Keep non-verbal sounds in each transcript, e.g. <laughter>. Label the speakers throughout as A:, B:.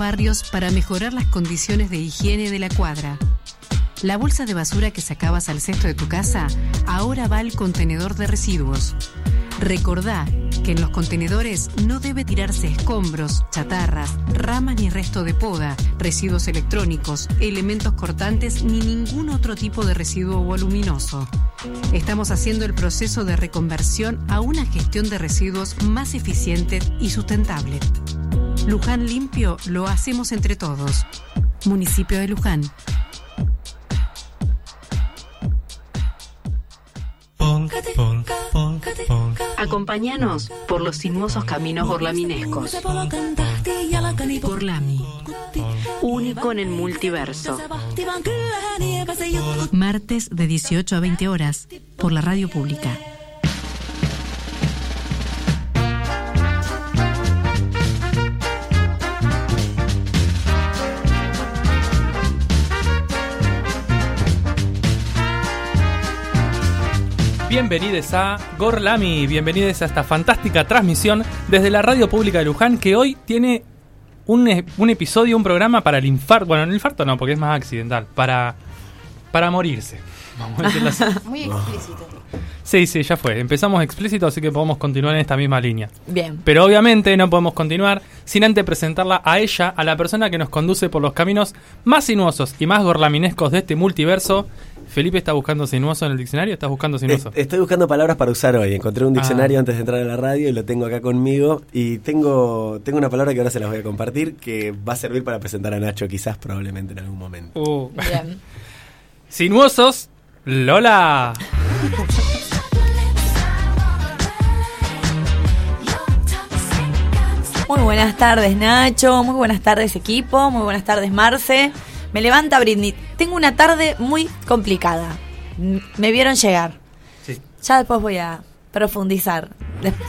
A: barrios para mejorar las condiciones de higiene de la cuadra. La bolsa de basura que sacabas al cesto de tu casa ahora va al contenedor de residuos. Recordá que en los contenedores no debe tirarse escombros, chatarras, ramas ni resto de poda, residuos electrónicos, elementos cortantes ni ningún otro tipo de residuo voluminoso. Estamos haciendo el proceso de reconversión a una gestión de residuos más eficiente y sustentable. Luján Limpio lo hacemos entre todos. Municipio de Luján. Acompáñanos por los sinuosos caminos orlaminescos. Orlami, único en el multiverso. Martes de 18 a 20 horas por la radio pública.
B: Bienvenidos a Gorlami, bienvenidos a esta fantástica transmisión desde la radio pública de Luján que hoy tiene un, e- un episodio, un programa para el infarto. Bueno, el infarto no, porque es más accidental. Para, para morirse. Vamos a decirlo así. <laughs>
C: Muy explícito.
B: Sí, sí, ya fue. Empezamos explícito, así que podemos continuar en esta misma línea.
D: Bien.
B: Pero obviamente no podemos continuar sin antes presentarla a ella, a la persona que nos conduce por los caminos más sinuosos y más gorlaminescos de este multiverso. Felipe está buscando sinuoso en el diccionario, estás buscando sinuoso.
E: Est- Estoy buscando palabras para usar hoy. Encontré un diccionario
B: Ah.
E: antes de entrar a la radio y lo tengo acá conmigo. Y tengo, tengo una palabra que ahora se las voy a compartir que va a servir para presentar a Nacho, quizás, probablemente en algún momento.
B: Uh.
D: Bien. <laughs>
B: Sinuosos, Lola.
D: Muy buenas tardes, Nacho. Muy buenas tardes, equipo. Muy buenas tardes, Marce. Me levanta Britney. Tengo una tarde muy complicada. Me vieron llegar.
B: Sí.
D: Ya después voy a profundizar.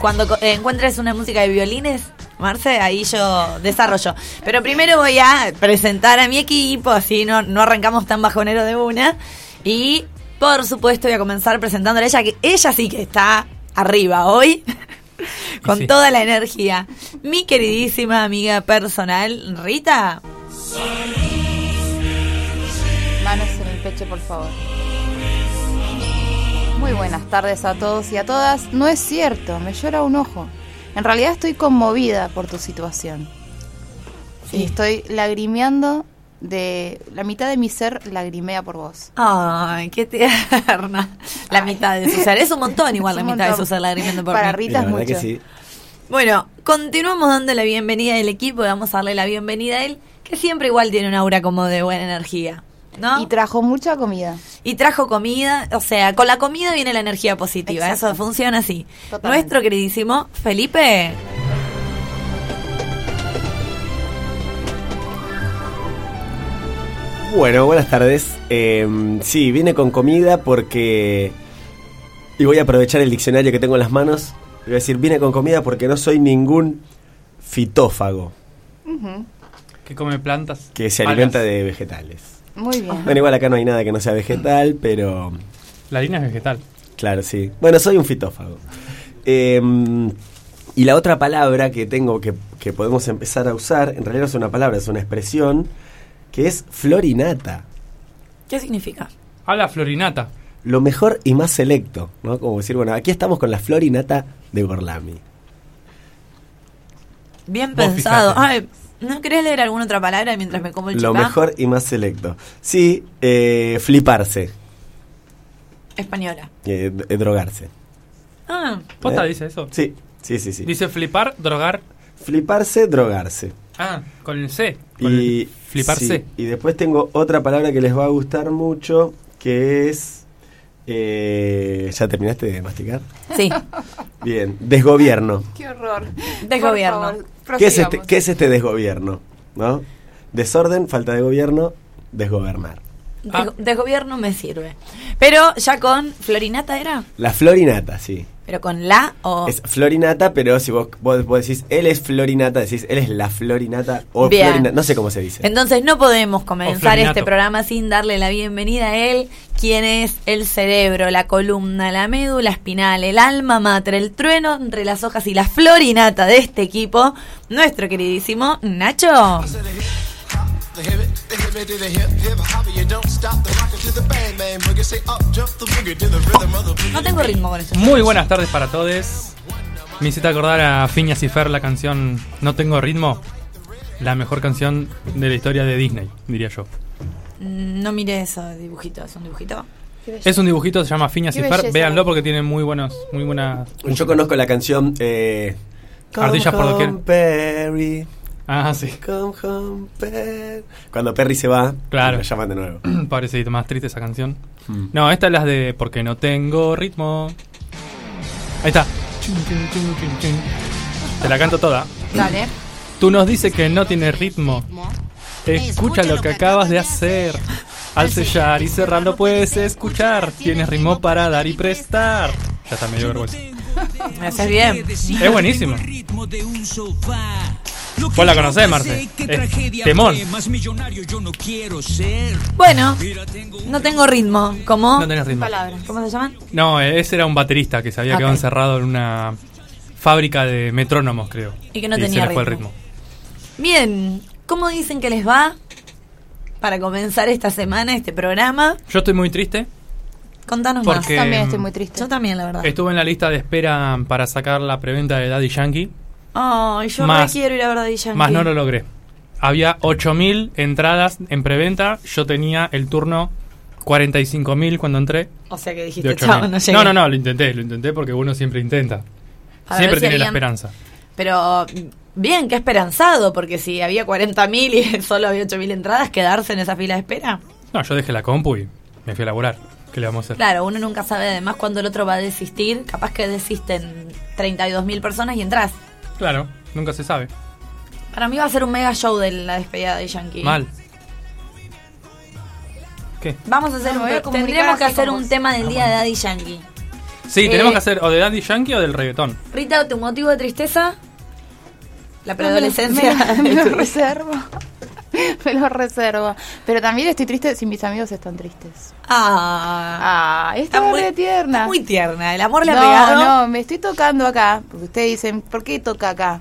D: Cuando eh, encuentres una música de violines, Marce, ahí yo desarrollo. Pero primero voy a presentar a mi equipo, así no, no arrancamos tan bajonero de una. Y por supuesto voy a comenzar presentándole a ella, que ella sí que está arriba hoy. <laughs> Con
B: sí.
D: toda la energía. Mi queridísima amiga personal, Rita.
C: Manos por favor. Muy buenas tardes a todos y a todas. No es cierto, me llora un ojo. En realidad estoy conmovida por tu situación.
D: Sí.
C: Y estoy lagrimeando de... La mitad de mi ser lagrimea por vos.
D: Ay, qué tierna. La
C: Ay.
D: mitad de su ser. Es un montón igual <laughs>
C: Es
D: la mitad de su ser lagrimeando por
C: Para
D: mí.
C: Rita es
E: verdad que
C: mucho.
E: sí.
D: Bueno, continuamos dando la bienvenida al equipo y vamos a darle la bienvenida a él, que siempre igual tiene un aura como de buena energía. ¿No?
C: Y trajo mucha comida.
D: Y trajo comida, o sea, con la comida viene la energía positiva,
C: Exacto.
D: eso funciona así.
C: Totalmente.
D: Nuestro queridísimo Felipe.
E: Bueno, buenas tardes. Eh, sí, vine con comida porque... Y voy a aprovechar el diccionario que tengo en las manos. Voy a decir, vine con comida porque no soy ningún fitófago.
B: Que come plantas.
E: que se
B: algas.
E: alimenta de vegetales.
C: Muy bien.
E: Bueno, igual acá no hay nada que no sea vegetal, pero...
B: La harina es vegetal.
E: Claro, sí. Bueno, soy un fitófago. Eh, y la otra palabra que tengo que, que podemos empezar a usar, en realidad no es una palabra, es una expresión, que es florinata.
D: ¿Qué significa?
B: Habla Florinata.
E: Lo mejor y más selecto, ¿no? Como decir, bueno, aquí estamos con la florinata de Gorlami.
D: Bien
B: Vos
D: pensado.
B: fijate.
D: Ay, ¿no querés leer alguna otra palabra mientras me como el
E: Lo
D: chipá?
E: mejor y más selecto. Sí, eh, fliparse,
D: Española.
E: eh, d- drogarse.
D: Ah,
B: ¿Posta
E: ¿Eh?
B: dice eso?
E: Sí, sí, sí, sí.
B: Dice flipar, drogar.
E: Fliparse, drogarse.
B: Ah, con el C. Con
E: Y,
B: el fliparse.
E: sí, y después tengo otra palabra que les va a gustar mucho, que es... eh, ¿Ya terminaste de masticar?
D: sí.
E: Bien, desgobierno.
C: Qué horror.
D: Desgobierno.
C: Favor,
E: ¿Qué es, este. ¿Qué es este desgobierno? ¿No? Desorden, falta de gobierno, desgobernar.
D: De,
B: Ah.
D: de gobierno me sirve. Pero ya con Florinata era.
E: La florinata, sí.
D: Pero con la o...
E: Es Florinata, pero si vos, vos, vos decís él es Florinata, decís él es la Florinata o
D: Bien.
E: Florinata, no sé cómo se dice.
D: Entonces no podemos comenzar este programa sin darle la bienvenida a él, quien es el cerebro, la columna, la médula espinal, el alma mater, el trueno entre las hojas y la florinata de este equipo, nuestro queridísimo Nacho.
F: The hip it, the hip it to the hip hip hop, you don't stop the rocket to the bang bang boogie. Say up, jump the boogie to the rhythm of the boogie.
D: No tengo ritmo con eso.
B: Muy buenas tardes para todos. Me hiciste acordar a Phineas y Fer la canción No tengo ritmo. La mejor canción de la historia de Disney, diría yo.
D: No mire eso dibujito, es un dibujito.
B: Es un dibujito, se llama Phineas y Fer. Véanlo porque tiene muy buenos, muy buena.
E: Yo conozco la canción eh,
B: Ardillas por doquier.
E: Perry.
B: Ah, sí.
E: Come home, Perry. Cuando Perry se va,
B: Claro.
E: lo llaman de nuevo. <clears throat>
B: Pobrecito, más triste esa canción.
E: Mm.
B: No, esta es la de Porque no tengo ritmo. Ahí está. Te la canto toda.
C: Dale.
B: Tú nos dices que no tiene ritmo. Escucha lo que acabas de hacer. Al sellar y cerrarlo puedes escuchar. Tienes ritmo para dar y prestar. Ya está medio vergüenza.
D: Me haces bien.
B: Es buenísimo. Vos la conocés, Marce. Es temón.
D: Bueno, no tengo ritmo. ¿Cómo?
B: No tenés ritmo.
C: Palabras.
D: ¿Cómo se llaman?
B: No, ese era un baterista que se había
D: Ok.
B: quedado encerrado en una fábrica de metrónomos, creo.
D: Y que no tenía
B: fue el
D: ritmo. Bien, ¿cómo dicen que les va para comenzar esta semana este programa?
B: Yo estoy muy triste
D: Contanos
B: Porque-
D: más.
C: También estoy muy triste.
D: Yo también, la verdad.
B: Estuve en la lista de espera para sacar la preventa de Daddy Yankee,
D: Ay, yo
B: Más-
D: re quiero ir a ver Daddy Yankee.
B: más no lo logré. Había 8.000 entradas en preventa, yo tenía el turno 45.000 cuando entré.
D: O sea que dijiste,
B: 8.000.
D: chao, no llegué.
B: no, no, no, lo intenté, lo intenté porque uno siempre intenta.
D: A
B: siempre
D: si
B: tiene la esperanza.
D: Pero bien, qué esperanzado, porque si había 40.000 y <laughs> solo había 8.000 entradas, quedarse en esa fila de espera.
B: No, yo dejé la compu y me fui a laburar. ¿Qué le vamos a hacer?
D: Claro, uno nunca sabe además cuándo el otro va a desistir. Capaz que desisten 32.000 personas y entras.
B: Claro, nunca se sabe.
D: Para mí va a ser un mega show de la despedida de Yankee.
B: Mal. ¿Qué?
D: Vamos a hacer
C: No,
D: un,
C: a
D: tendremos que hacer un tema del día de Daddy Yankee.
B: Sí,
D: Eh,
B: tenemos que hacer o de Daddy Yankee o del reggaetón.
D: Rita, ¿tu motivo de tristeza? La preadolescencia.
C: Me, me lo <laughs> reservo. <laughs> Me lo reservo. Pero también estoy triste si mis amigos están tristes.
D: ah,
C: Ah, está muy tierna.
D: está muy tierna. El amor le ha
C: no,
D: pegado.
C: no, me estoy tocando acá. Porque ustedes dicen, ¿por qué toca acá?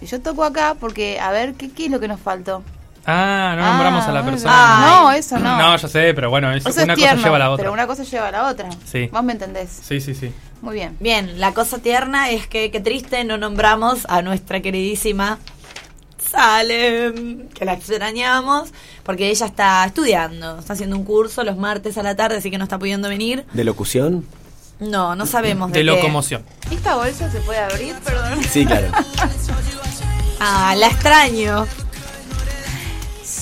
C: Y yo toco acá porque, a ver, ¿qué, qué es lo que nos faltó?
B: Ah, no nombramos
C: Ah,
B: a la
C: muy
B: persona.
D: Ay.
C: No, eso no.
B: No, ya sé, pero bueno, es-
C: Eso es
B: una
C: tierno,
B: cosa lleva a la otra.
C: Pero una cosa lleva a la otra.
B: Sí.
C: Vos me entendés.
B: Sí, sí, sí.
C: Muy bien.
D: Bien, la cosa tierna es que, qué triste, no nombramos a nuestra queridísima Salem, que la extrañamos, porque ella está estudiando, está haciendo un curso los martes a la tarde, así que no está pudiendo venir.
E: ¿De locución?
D: No, no sabemos de,
B: De
D: qué.
B: locomoción.
C: ¿Esta bolsa se puede abrir? Perdón.
E: Sí, claro. <laughs>
D: Ah, la extraño.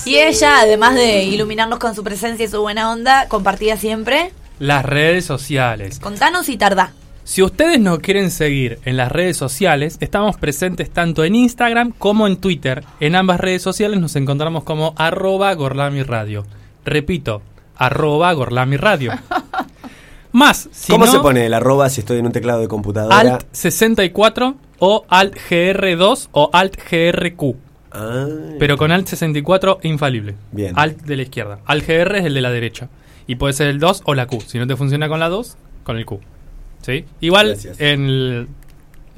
D: Y ella, además de iluminarnos con su presencia y su buena onda, compartía siempre.
B: Las redes sociales.
D: Contanos y tardá.
B: Si ustedes nos quieren seguir en las redes sociales, estamos presentes tanto en Instagram como en Twitter. En ambas redes sociales nos encontramos como arroba Gorlami Radio. Repito, arroba Gorlami Radio. <laughs> Más, si
E: ¿Cómo
B: no,
E: se pone el arroba si estoy en un teclado de computadora?
B: Alt 64 o Alt GR2 o Alt GRQ.
E: Ah,
B: Pero con Alt 64 infalible.
E: Bien.
B: Alt de la izquierda. Alt GR es el de la derecha. Y puede ser el 2 o la Q. Si no te funciona con la 2, con el Q. ¿Sí? Igual
E: Gracias.
B: en el-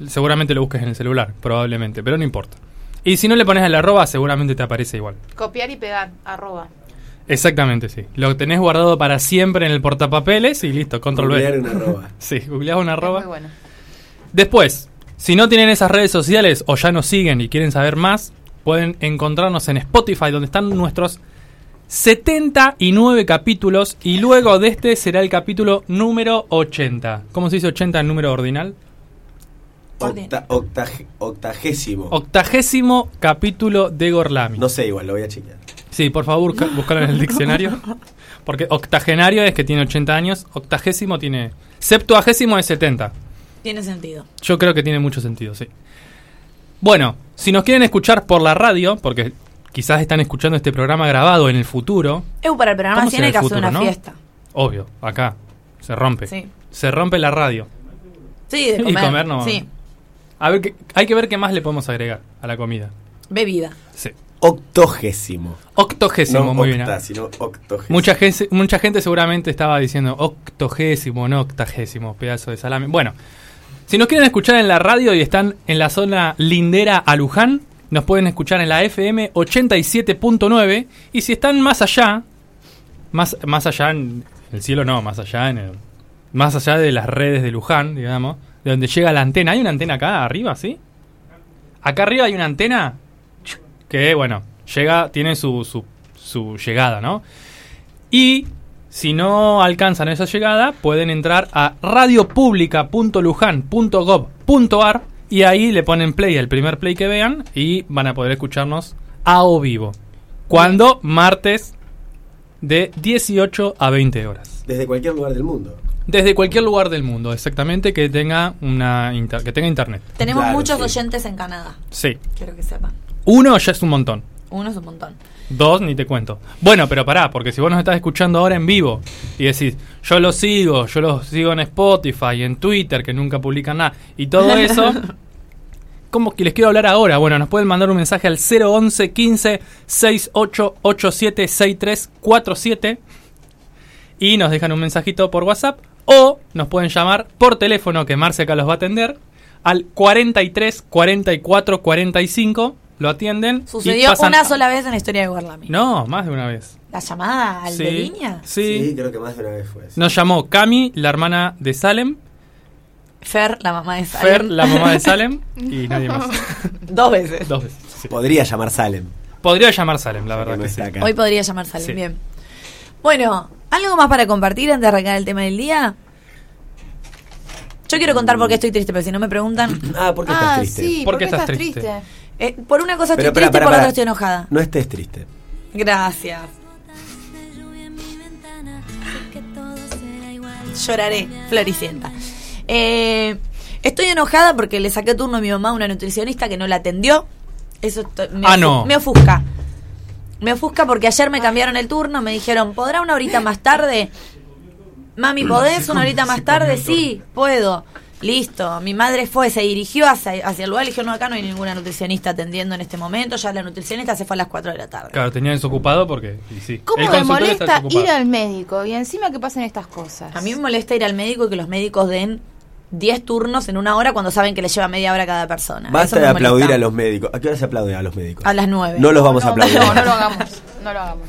B: seguramente lo busques en el celular, probablemente, pero no importa. Y si no le pones el arroba, seguramente te aparece igual.
C: Copiar y pegar, arroba.
B: Exactamente, sí. Lo tenés guardado para siempre en el portapapeles y listo, control
E: googlear
B: V.
E: un arroba. <laughs>
B: Sí, googleás un arroba.
C: Muy bueno.
B: Después, si no tienen esas redes sociales o ya nos siguen y quieren saber más, pueden encontrarnos en Spotify, donde están nuestros 79 capítulos y luego de este será el capítulo número 80. ¿Cómo se dice 80 en número ordinal?
E: Octa- octaje- octagésimo.
B: Octagésimo capítulo de Gorlami.
E: No sé, igual, lo voy a chequear.
B: Sí, por favor, busca- búscalo en el diccionario. Porque octogenario es que tiene 80 años, octagésimo tiene... Septuagésimo es 70.
D: Tiene sentido.
B: Yo creo que tiene mucho sentido, sí. Bueno, si nos quieren escuchar por la radio, porque quizás están escuchando este programa grabado en el futuro,
D: Eu para el programa
B: ¿Cómo
D: tiene que hacer una
B: no?
D: fiesta.
B: obvio, acá se rompe.
D: Sí.
B: Se rompe la radio.
D: Sí, de
B: Y
D: comer.
B: no.
D: Sí,
B: A ver, qué- hay que ver qué más le podemos agregar a la comida.
D: bebida.
B: Sí.
E: Octogésimo.
B: Octogésimo,
E: no
B: muy bien.
E: octa, sino octogésimo.
B: Mucha gente, mucha gente seguramente estaba diciendo octogésimo, no octagésimo, pedazo de salame. Bueno, si nos quieren escuchar en la radio y están en la zona lindera a Luján, nos pueden escuchar en la FM 87.9 y si están más allá, más, más allá en el cielo no, más allá en el, más allá de las redes de Luján, digamos, de donde llega la antena. ¿Hay una antena acá arriba, sí? Acá arriba hay una antena que, bueno, llega, tiene su, su, su llegada, ¿no? Y si no alcanzan esa llegada, pueden entrar a radiopublica.lujan.gov.ar y ahí le ponen play al primer play que vean y van a poder escucharnos a o vivo. Cuando martes de 18 a 20 horas.
E: Desde cualquier lugar del mundo.
B: Desde cualquier lugar del mundo, exactamente, que tenga una inter- que tenga internet.
D: Tenemos
E: Claro,
D: muchos
E: sí.
D: oyentes en Canadá.
B: Sí.
D: Quiero que sepan.
B: Uno ya es un montón.
D: Uno es un montón.
B: Dos, ni te cuento. Bueno, pero pará, porque si vos nos estás escuchando ahora en vivo y decís, yo lo sigo, yo lo sigo en Spotify, en Twitter, que nunca publican nada, y todo eso, <laughs> ¿cómo que les quiero hablar ahora? Bueno, nos pueden mandar un mensaje al 011 15 6887 6347 y nos dejan un mensajito por WhatsApp o nos pueden llamar por teléfono que Marce acá los va a atender al 43 44 45 lo atienden y
D: Sucedió
B: pasan-
D: una sola vez en la historia de Guarlami.
B: no, más de una vez.
D: La llamada al
B: Sí,
D: de línea.
B: Sí.
E: creo que más de una vez fue eso.
B: Nos llamó Cami, la hermana de Salem,
D: Fer, la mamá de Salem.
B: Fer, la mamá de Salem, y <laughs> nadie más. <laughs>
D: Dos veces.
B: Dos veces. sí.
E: Podría llamar Salem.
B: Podría llamar Salem, la verdad
E: que
B: sí.
E: acá.
D: Hoy podría llamar Salem,
B: Sí.
D: bien. Bueno, ¿algo más para compartir antes de arrancar el tema del día? Yo quiero contar por qué estoy triste, pero si no me preguntan... <clears throat>
E: Ah, ¿por qué
C: ah,
E: estás triste?
C: sí,
B: ¿Por
C: ¿por
B: qué
C: qué
B: estás
C: estás
B: triste?
C: triste?
D: eh, por una cosa estoy triste,
E: espera,
D: por la otra estoy enojada.
E: No estés triste.
D: Gracias. Lloraré, Floricienta. Eh, estoy enojada porque le saqué turno a mi mamá a una nutricionista que no la atendió. Eso me,
B: Ah, no.
D: me ofusca. Me ofusca porque ayer me cambiaron el turno, me dijeron, ¿podrá una horita más tarde? Mami, ¿podés una horita más tarde? Sí, puedo. Listo. Mi madre fue, se dirigió hacia, hacia el lugar y dijo, no, acá no hay ninguna nutricionista atendiendo en este momento. Ya la nutricionista se fue a las 4 de la tarde.
B: Claro, tenían desocupado porque. y sí.
C: ¿Cómo me molesta ir al médico y encima que pasen estas cosas?
D: A mí me molesta ir al médico y que los médicos den 10 turnos en una hora cuando saben que le lleva media hora a cada persona.
E: Basta de aplaudir
D: molesta.
E: a los médicos. ¿A qué hora se aplaude a los médicos?
D: A las 9.
E: No los vamos a aplaudir.
C: no, no lo hagamos. No lo hagamos.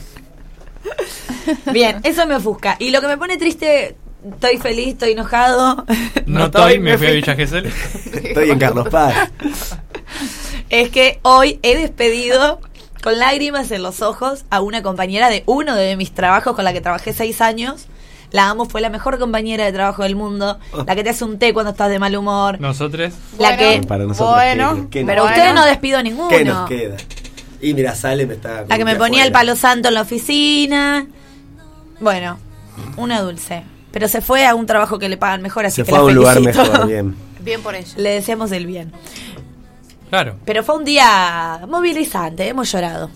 C: <laughs>
D: Bien, eso me ofusca. Y lo que me pone triste, estoy feliz, estoy enojado. <laughs>
B: No estoy, me fui a Villa Gesell. <laughs>
E: Estoy en Carlos Paz.
D: Es que hoy he despedido con lágrimas en los ojos a una compañera de uno de mis trabajos con la que trabajé seis años. La amo, fue la mejor compañera de trabajo del mundo. La que te hace un té cuando estás de mal humor.
B: Nosotros.
D: La que-
E: Para nosotros,
C: Bueno,
E: ¿qué- qué-
D: Pero
C: Bueno.
D: ustedes no despido a ninguno.
E: ¿Qué nos queda? Y mira, sale, me está.
D: La que me ponía el palo santo en la oficina. Bueno, una dulce. Pero se fue a un trabajo que le pagan mejor, así
E: Se
D: que
E: fue
D: la
E: a un lugar mejor, bien. <laughs>
C: Bien por ella.
D: Le deseamos el bien.
B: Claro.
D: Pero fue un día movilizante, hemos llorado.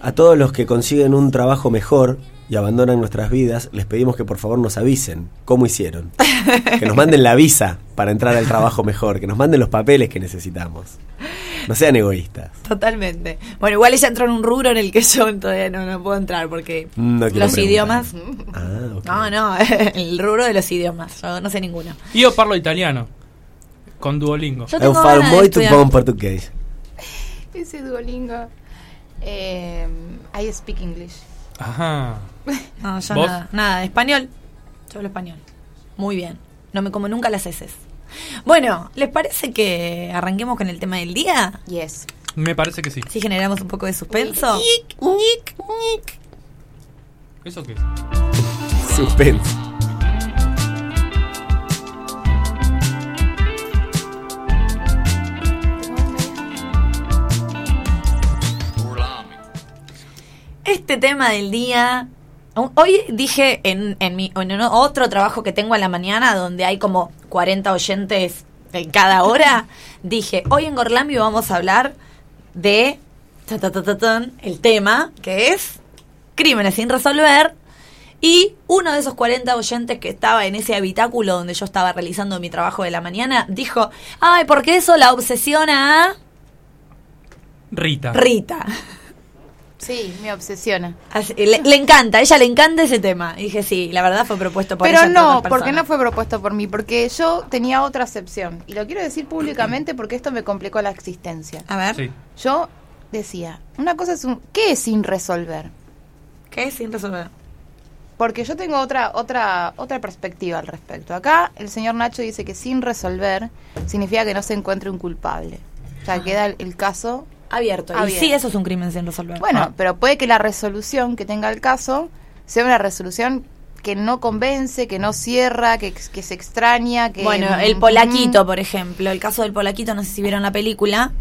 E: A todos los que consiguen un trabajo mejor y abandonan nuestras vidas, les pedimos que por favor nos avisen cómo hicieron. Que nos manden la visa para entrar al trabajo mejor, que nos manden los papeles que necesitamos. No sean egoístas.
D: Totalmente. Bueno, igual ella entró en un rubro en el que yo todavía no, no puedo entrar porque
E: No
D: los
E: preguntar.
D: idiomas.
E: Ah, ok.
D: No, no, <laughs> el rubro de los idiomas. Yo no sé ninguno.
B: Yo parlo italiano. Con Duolingo.
D: Yo tengo
E: falo
D: estudiar.
E: bom portugués.
C: Ese Duolingo. Eh, I speak English.
B: Ajá. <laughs>
D: No, yo
B: ¿Vos?
D: nada. Nada, español. Yo hablo español. Muy bien. No me como nunca las heces. Bueno, ¿les parece que arranquemos con el tema del día?
C: Yes.
B: Me parece que sí.
D: Si generamos un poco de suspenso.
B: ¿Eso qué es?
E: Suspense.
D: Este tema del día. Hoy dije en, en, mi, en otro trabajo que tengo a la mañana, donde hay como 40 oyentes en cada hora, <laughs> dije, hoy en Gorlambio vamos a hablar de ta, ta, ta, ta, tan, el tema que es crímenes sin resolver Y uno de esos 40 oyentes que estaba en ese habitáculo donde yo estaba realizando mi trabajo de la mañana dijo, ay, porque eso la obsesiona a
B: Rita.
D: Rita.
C: Sí, me obsesiona.
D: Así- le, le encanta, a ella le encanta ese tema. Y dije, sí, la verdad fue propuesto por
C: Pero
D: ella.
C: no, porque no fue propuesto por mí, porque yo tenía otra acepción. Y lo quiero decir públicamente porque esto me complicó la existencia.
D: A ver,
B: Sí.
C: Yo decía, una cosa es un... ¿Qué es sin resolver?
D: ¿qué es sin resolver?
C: Porque yo tengo otra, otra, otra perspectiva al respecto. Acá el señor Nacho dice que sin resolver significa que no se encuentre un culpable. O sea, queda el, el caso...
D: Abierto. Y sí, eso es un crimen sin resolver.
C: Bueno,
B: Ah.
C: pero puede que la resolución que tenga el caso sea una resolución que no convence, que no cierra, que, que se extraña, que...
D: Bueno, el polaquito, por ejemplo, el caso del polaquito, no sé si vieron la película.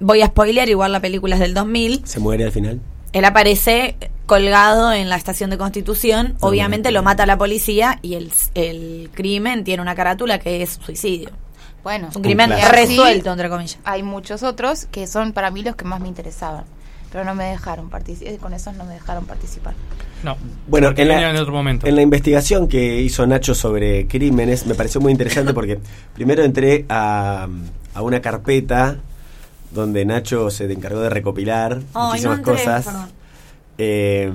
D: Voy a spoilear, igual la película es del 2000.
E: ¿Se muere al final?
D: Él aparece colgado en la estación de Constitución. Obviamente lo mata la policía y el, el crimen tiene una carátula que es suicidio.
C: Bueno,
D: un crimen resuelto, entre comillas.
C: hay muchos otros que son para mí los que más me interesaban. Pero no me dejaron participar, con esos no me dejaron participar.
B: No.
E: Bueno, en la,
B: en otro momento.
E: en la investigación que hizo Nacho sobre crímenes me pareció muy interesante <laughs> porque primero entré a, a una carpeta donde Nacho se encargó de recopilar
D: no
E: muchísimas
D: entré,
E: cosas. Eh,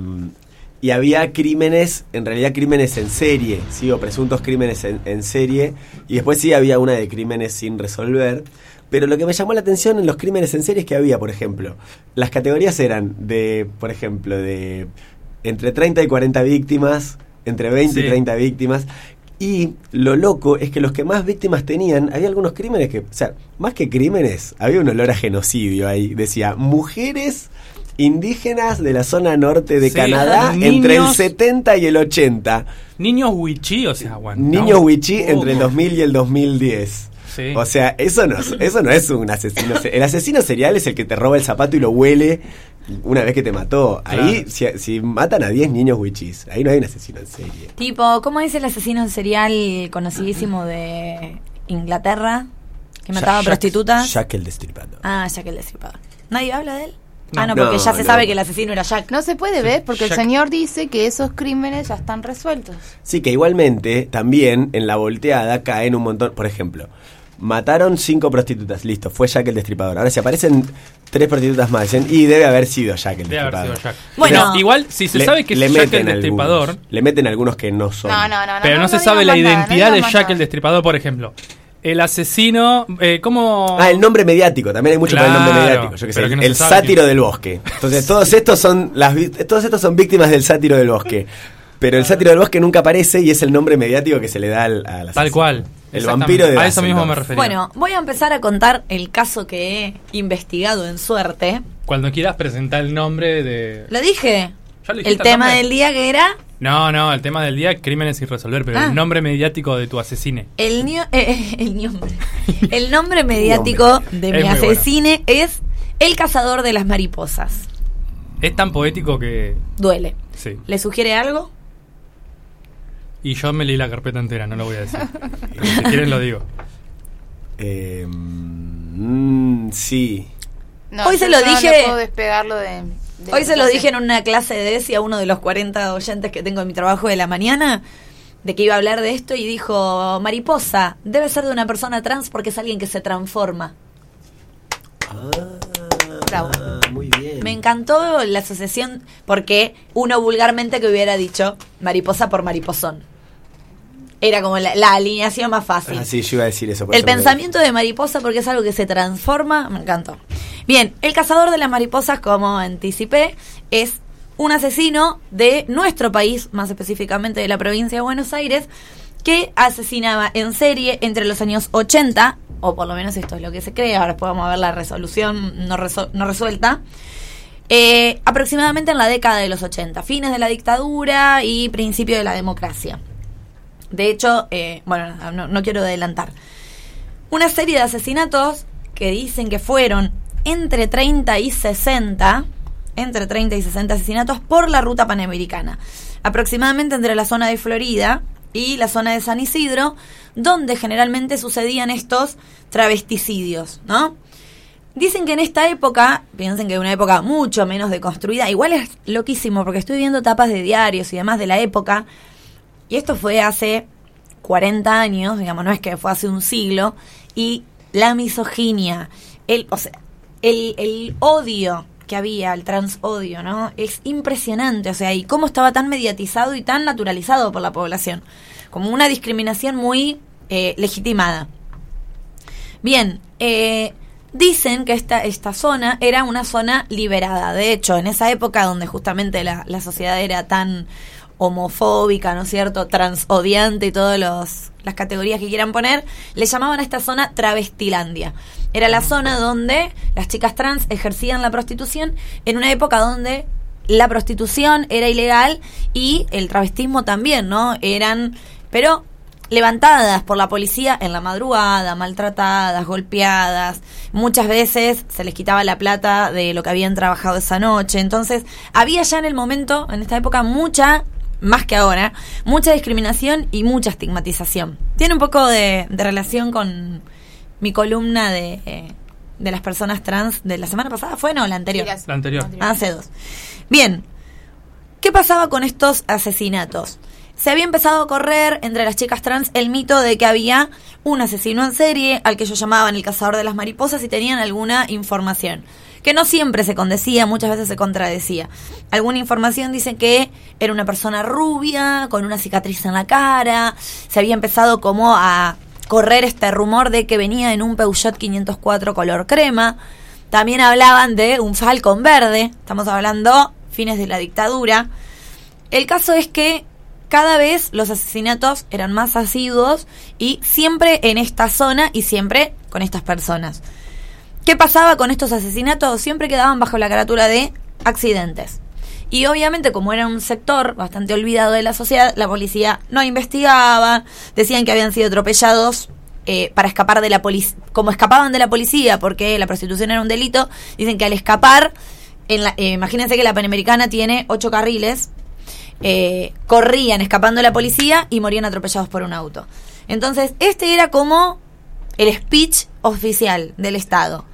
E: y había crímenes, en realidad crímenes en serie, ¿sí? o presuntos crímenes en, en serie. Y después sí había una de crímenes sin resolver. Pero lo que me llamó la atención en los crímenes en serie es que había, por ejemplo, las categorías eran de, por ejemplo, de entre 30 y 40 víctimas, entre 20 y
B: Sí.
E: 30 víctimas. Y lo loco es que los que más víctimas tenían, había algunos crímenes que, o sea, más que crímenes, había un olor a genocidio ahí. Decía, mujeres indígenas de la zona norte de
B: Sí,
E: Canadá
B: niños-
E: entre el 70 y el 80.
B: Niños wichí, o sea, aguanta.
E: Niños wichí
B: Uh,
E: entre el 2000 y el 2010.
B: Sí.
E: O sea, eso no, eso no es un asesino. se- El asesino serial es el que te roba el zapato y lo huele una vez que te mató. Ahí, si, si matan a 10 niños wichis, ahí no hay un asesino en serie.
D: Tipo, ¿cómo es el asesino serial conocidísimo de Inglaterra? Que mataba
E: Jack-
D: prostitutas.
E: Jack el Destripador.
D: Ah, Jack el Destripador. ¿Nadie habla de él?
B: No.
D: ah, no, porque
E: No,
D: ya se
E: no.
D: sabe que el asesino era Jack.
C: No se puede ver porque
B: Jack-
C: el señor dice que esos crímenes ya están resueltos.
E: Sí, que igualmente también en la volteada caen un montón. Por ejemplo, mataron cinco prostitutas, listo, fue Jack el Destripador. Ahora, si aparecen tres prostitutas más, dicen, y debe haber sido Jack el
B: Debe haber
E: Destripador.
B: sido Jack.
D: Bueno.
B: Igual, si se
E: Le-
B: sabe que
E: le
B: es Jack el Destripador,
E: algunos, le meten algunos que no son.
C: No, no, no.
B: pero no, se sabe la
C: más nada, no
B: identidad de Jack
C: nada.
B: el Destripador, por ejemplo. El asesino, eh, ¿cómo...?
E: Ah, el nombre mediático, también hay mucho para el nombre
B: Claro,
E: mediático. Yo que sé,
B: pero que no
E: el sátiro
B: quién.
E: del bosque. Entonces, <laughs> todos estos son las todos estos son víctimas del sátiro del bosque. Pero el sátiro del bosque nunca aparece y es el nombre mediático que se le da al, al asesino.
B: Tal cual.
E: El vampiro de
B: A eso mismo me refería.
D: Bueno, voy a empezar a contar el caso que he investigado en suerte.
B: Cuando quieras presentar el nombre de...
D: Lo dije.
B: ¿Ya lo
D: El tema del día que era
B: No, no, el tema del día, crímenes sin resolver, pero
D: Ah.
B: el nombre mediático de tu asesine.
D: el, nio- eh, el nombre. <laughs> El nombre mediático de
B: Es
D: mi
B: bueno.
D: asesine es El cazador de las mariposas.
B: Es tan poético que...
D: Duele.
B: Sí.
D: ¿Le sugiere algo?
B: Y yo me leí la carpeta entera, no lo voy a decir. Pero si quieren lo digo.
E: Eh, mm, sí.
C: No,
D: Hoy se lo
C: no
D: dije-
C: puedo despegarlo de. De
D: Hoy se lo dije en una clase de ESI a uno de los 40 oyentes que tengo en mi trabajo de la mañana, de que iba a hablar de esto y dijo, mariposa, debe ser de una persona trans porque es alguien que se transforma.
C: Bravo.
E: Ah, muy bien.
D: Me encantó la asociación porque uno vulgarmente que hubiera dicho mariposa por mariposón. Era como la, la alineación más fácil.
E: Ah, sí, yo iba a decir eso. por
D: El pensamiento de mariposa, porque es algo que se transforma, me encantó. Bien, el cazador de las mariposas, como anticipé, es un asesino de nuestro país, más específicamente de la provincia de Buenos Aires, que asesinaba en serie entre los años 80, o por lo menos esto es lo que se cree, ahora después vamos a ver la resolución no, resol- no resuelta, eh, aproximadamente en la década de los 80, fines de la dictadura y principio de la democracia. De hecho, eh, bueno, no, quiero adelantar. Una serie de asesinatos que dicen que fueron entre 30 y 60, entre 30 y 60 asesinatos por la ruta panamericana. Aproximadamente entre la zona de Florida y la zona de San Isidro, donde generalmente sucedían estos travesticidios, ¿no? Dicen que en esta época, piensen que una época mucho menos deconstruida, igual es loquísimo porque estoy viendo tapas de diarios y demás de la época, y esto fue hace 40 años, digamos, no es que fue hace un siglo, y la misoginia, el, o sea, el, el odio que había, el transodio, ¿no? Es impresionante, o sea, y cómo estaba tan mediatizado y tan naturalizado por la población, como una discriminación muy eh, legitimada. Bien, eh, dicen que esta, esta zona era una zona liberada. De hecho, en esa época donde justamente la, la sociedad era tan homofóbica, ¿no es cierto?, transodiante y todas las categorías que quieran poner, le llamaban a esta zona travestilandia. Era la zona donde las chicas trans ejercían la prostitución en una época donde la prostitución era ilegal y el travestismo también, ¿no? Eran, pero levantadas por la policía en la madrugada, maltratadas, golpeadas, muchas veces se les quitaba la plata de lo que habían trabajado esa noche, entonces había ya en el momento, en esta época, mucha más que ahora, mucha discriminación y mucha estigmatización. Tiene un poco de, de relación con mi columna de, eh, de las personas trans de la semana pasada, ¿fue? No, la anterior.
C: Sí,
B: La anterior.
D: Hace dos. Bien, ¿qué pasaba con estos asesinatos? Se había empezado a correr entre las chicas trans el mito de que había un asesino en serie al que ellos llamaban el cazador de las mariposas y tenían alguna información. Que no siempre se condecía, muchas veces se contradecía. Alguna información dice que era una persona rubia, con una cicatriz en la cara. Se había empezado como a correr este rumor de que venía en un Peugeot 504 color crema. También hablaban de un Falcon verde. Estamos hablando fines de la dictadura. El caso es que cada vez los asesinatos eran más asiduos y siempre en esta zona y siempre con estas personas. ¿Qué pasaba con estos asesinatos? Siempre quedaban bajo la carátula de accidentes. Y obviamente, como era un sector bastante olvidado de la sociedad, la policía no investigaba, decían que habían sido atropellados eh, para escapar de la policía, como escapaban de la policía porque la prostitución era un delito, dicen que al escapar, en la, eh, imagínense que la Panamericana tiene ocho carriles, eh, corrían escapando de la policía y morían atropellados por un auto. Entonces, este era como el speech oficial del Estado.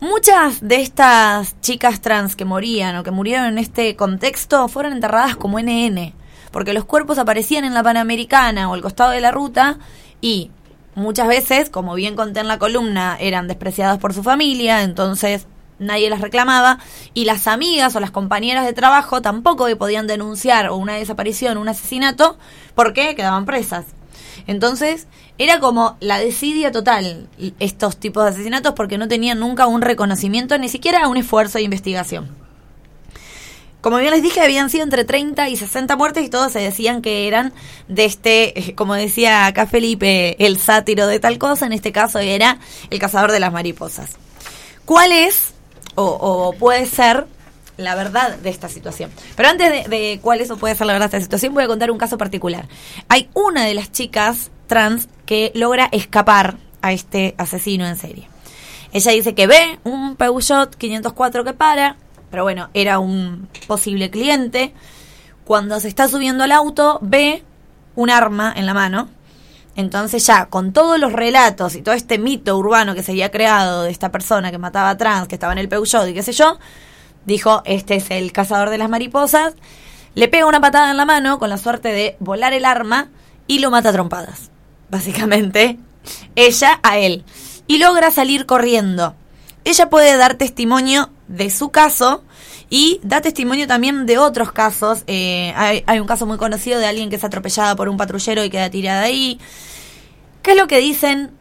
D: Muchas de estas chicas trans que morían o que murieron en este contexto fueron enterradas como NN, porque los cuerpos aparecían en la Panamericana o al costado de la ruta y muchas veces, como bien conté en la columna, eran despreciadas por su familia, entonces nadie las reclamaba y las amigas o las compañeras de trabajo tampoco podían denunciar una desaparición, un asesinato, porque quedaban presas. Entonces, era como la desidia total estos tipos de asesinatos porque no tenían nunca un reconocimiento, ni siquiera un esfuerzo de investigación. Como bien les dije, habían sido entre 30 y 60 muertes y todos se decían que eran de este, eh, como decía acá Felipe, el sátiro de tal cosa, en este caso era el cazador de las mariposas. ¿Cuál es, o, puede ser, la verdad de esta situación. Pero antes de, de cuál es o puede ser la verdad de esta situación, voy a contar un caso particular. Hay una de las chicas trans que logra escapar a este asesino en serie. Ella dice que ve un Peugeot 504 que para, pero bueno, era un posible cliente. Cuando se está subiendo al auto, ve un arma en la mano. Entonces ya, con todos los relatos y todo este mito urbano que se había creado de esta persona que mataba a trans, que estaba en el Peugeot y qué sé yo, dijo, este es el cazador de las mariposas, le pega una patada en la mano con la suerte de volar el arma y lo mata a trompadas. Básicamente, ella a él. Y logra salir corriendo. Ella puede dar testimonio de su caso y da testimonio también de otros casos. Eh, hay, hay un caso muy conocido de alguien que es atropellada por un patrullero y queda tirada ahí. ¿Qué es lo que dicen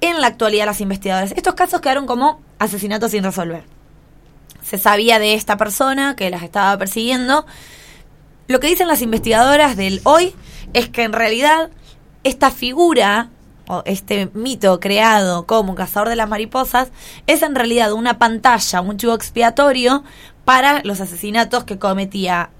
D: en la actualidad las investigadoras? Estos casos quedaron como asesinatos sin resolver se sabía de esta persona que las estaba persiguiendo. Lo que dicen las investigadoras del hoy es que en realidad esta figura o este mito creado como cazador de las mariposas es en realidad una pantalla, un chivo expiatorio para los asesinatos que cometía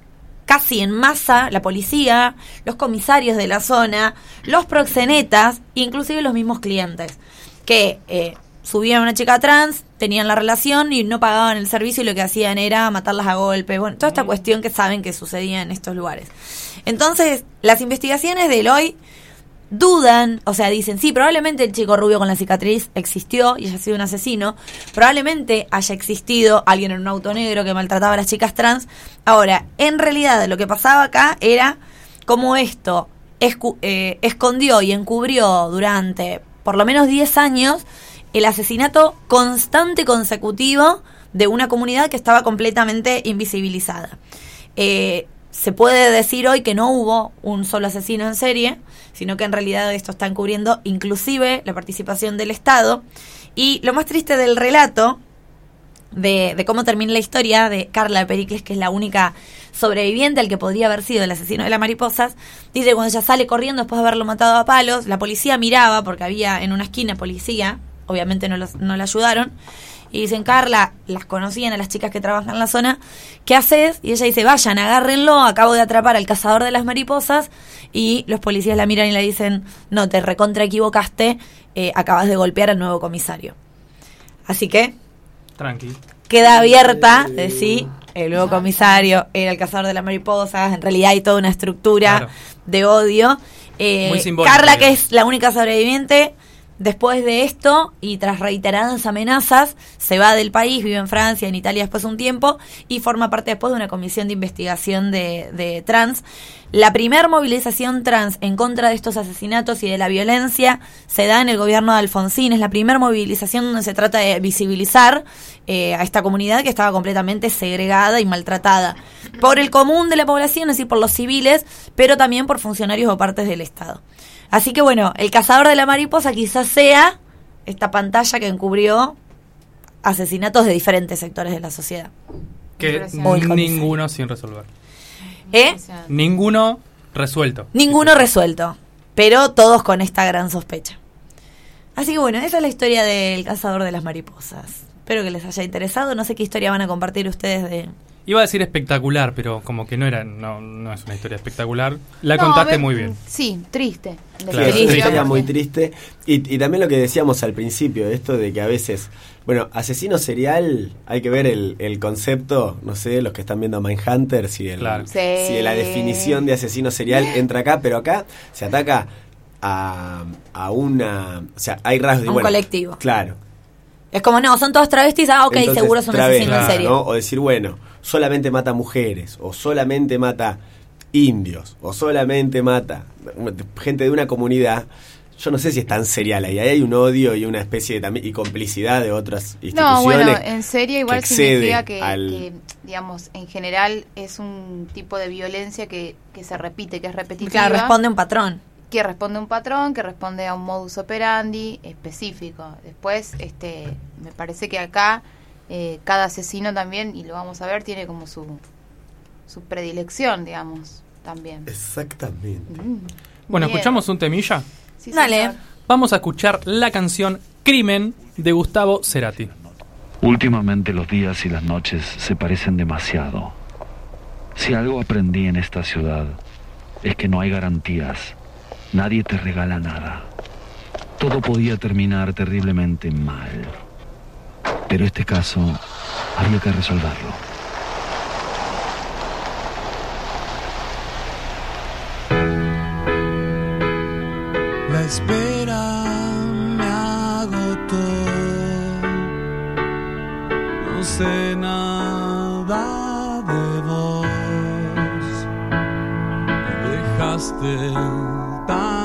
D: casi en masa la policía, los comisarios de la zona, los proxenetas, inclusive los mismos clientes, que eh, subían a una chica trans, tenían la relación y no pagaban el servicio y lo que hacían era matarlas a golpe. Bueno, toda esta cuestión que saben que sucedía en estos lugares. Entonces, las investigaciones del hoy dudan, o sea, dicen, sí, probablemente el chico rubio con la cicatriz existió y haya sido un asesino, probablemente haya existido alguien en un auto negro que maltrataba a las chicas trans. Ahora, en realidad lo que pasaba acá era como esto eh, escondió y encubrió durante por lo menos 10 años el asesinato constante consecutivo de una comunidad que estaba completamente invisibilizada. Eh, se puede decir hoy que no hubo un solo asesino en serie, sino que en realidad esto está encubriendo inclusive la participación del Estado. Y lo más triste del relato, de, de cómo termina la historia de Carla Pericles, que es la única sobreviviente al que podría haber sido el asesino de las mariposas, dice cuando ella sale corriendo después de haberlo matado a palos, la policía miraba, porque había en una esquina policía, obviamente no, los, no la ayudaron, y dicen, Carla, las conocían a las chicas que trabajan en la zona, ¿qué haces? Y ella dice, vayan, agárrenlo, acabo de atrapar al cazador de las mariposas, y los policías la miran y le dicen, no, te recontra equivocaste, eh, acabas de golpear al nuevo comisario. Así que
B: Tranqui.
D: queda abierta de si el nuevo comisario era el cazador de las mariposas. En realidad hay toda una estructura
B: Claro.
D: de odio. Eh, Carla, que es la única sobreviviente, después de esto y tras reiteradas amenazas, se va del país, vive en Francia, en Italia después de un tiempo y forma parte después de una comisión de investigación de, de trans. La primer movilización trans en contra de estos asesinatos y de la violencia se da en el gobierno de Alfonsín. Es la primera movilización donde se trata de visibilizar eh, a esta comunidad que estaba completamente segregada y maltratada por el común de la población, es decir, por los civiles, pero también por funcionarios o partes del Estado. Así que bueno, el cazador de la mariposa quizás sea esta pantalla que encubrió asesinatos de diferentes sectores de la sociedad.
B: Que ninguno sin resolver.
D: ¿Eh?
B: Ninguno resuelto.
D: Ninguno resuelto, pero todos con esta gran sospecha. Así que bueno, esa es la historia del cazador de las mariposas. Espero que les haya interesado. No sé qué historia van a compartir ustedes de...
B: Iba a decir espectacular, pero como que no era, no, no es una historia espectacular. La
C: No,
B: contaste muy bien.
C: Sí, triste.
B: Claro,
E: es
B: triste.
E: una historia muy triste. Y, y también lo que decíamos al principio, esto de que a veces, bueno, asesino serial, hay que ver el, el concepto, no sé, los que están viendo Mindhunter, si, el,
B: Claro.
C: Sí.
E: si la definición de asesino serial <laughs> entra acá, pero acá se ataca a, a una... O sea, hay rasgos de...
D: A un
E: bueno,
D: colectivo.
E: Claro.
D: Es como, no, son todos travestis, ah, ok,
E: Entonces,
D: seguro es un
E: travesti,
D: asesino en.
E: ¿no? O decir, bueno, solamente mata mujeres, o solamente mata indios, o solamente mata gente de una comunidad. Yo no sé si es tan serial ahí. Ahí hay un odio y una especie de también y complicidad de otras instituciones.
C: No, bueno, en serie igual
E: que excede
C: significa que,
E: al-
C: que, digamos, en general es un tipo de violencia que, que se repite, que es repetitiva.
D: Claro, responde un patrón.
C: que responde a un patrón, que responde a un modus operandi específico. Después, este, me parece que acá eh, cada asesino también, y lo vamos a ver, tiene como su, su predilección, digamos, también.
E: Exactamente.
C: Mm,
B: Bueno,
C: bien.
B: escuchamos un temilla.
C: Sí,
D: Dale.
C: señor.
B: Vamos a escuchar la canción Crimen de Gustavo Cerati.
G: Últimamente los días y las noches se parecen demasiado. Si algo aprendí en esta ciudad es que no hay garantías. Nadie te regala nada. Todo podía terminar terriblemente mal. Pero este caso había que resolverlo.
H: La espera me agotó. No sé nada de vos. Dejaste tanto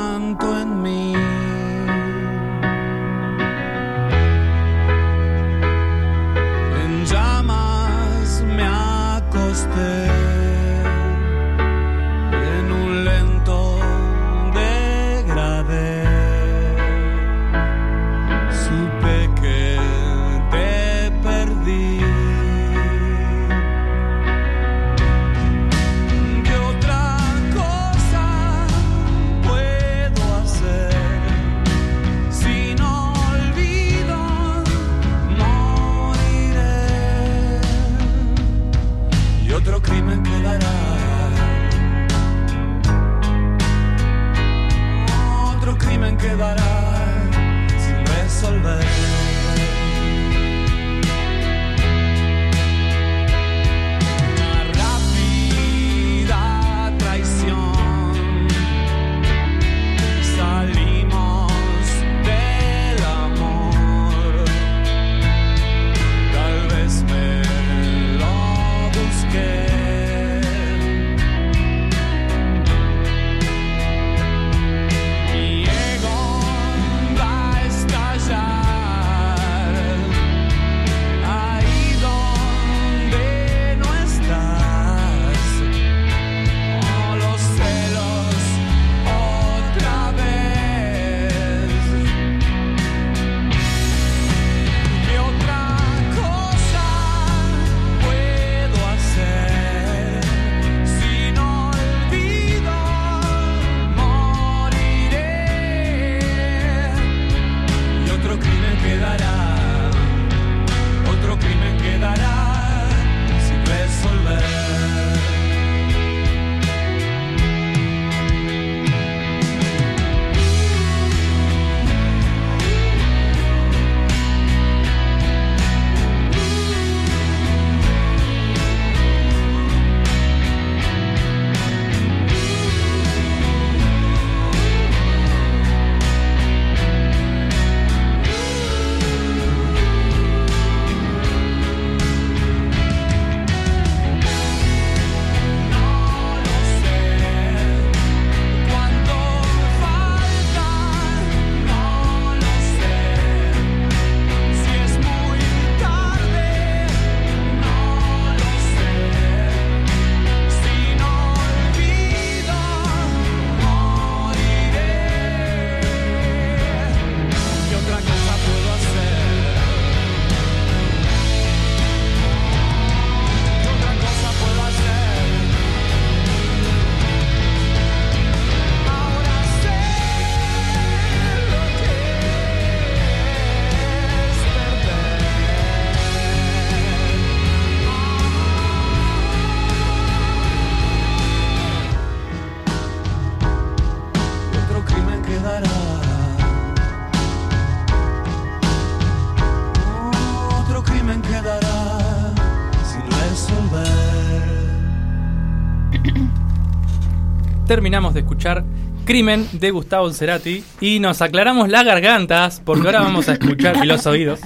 B: terminamos de escuchar Crimen de Gustavo Cerati y nos aclaramos las gargantas porque ahora vamos a escuchar y los oídos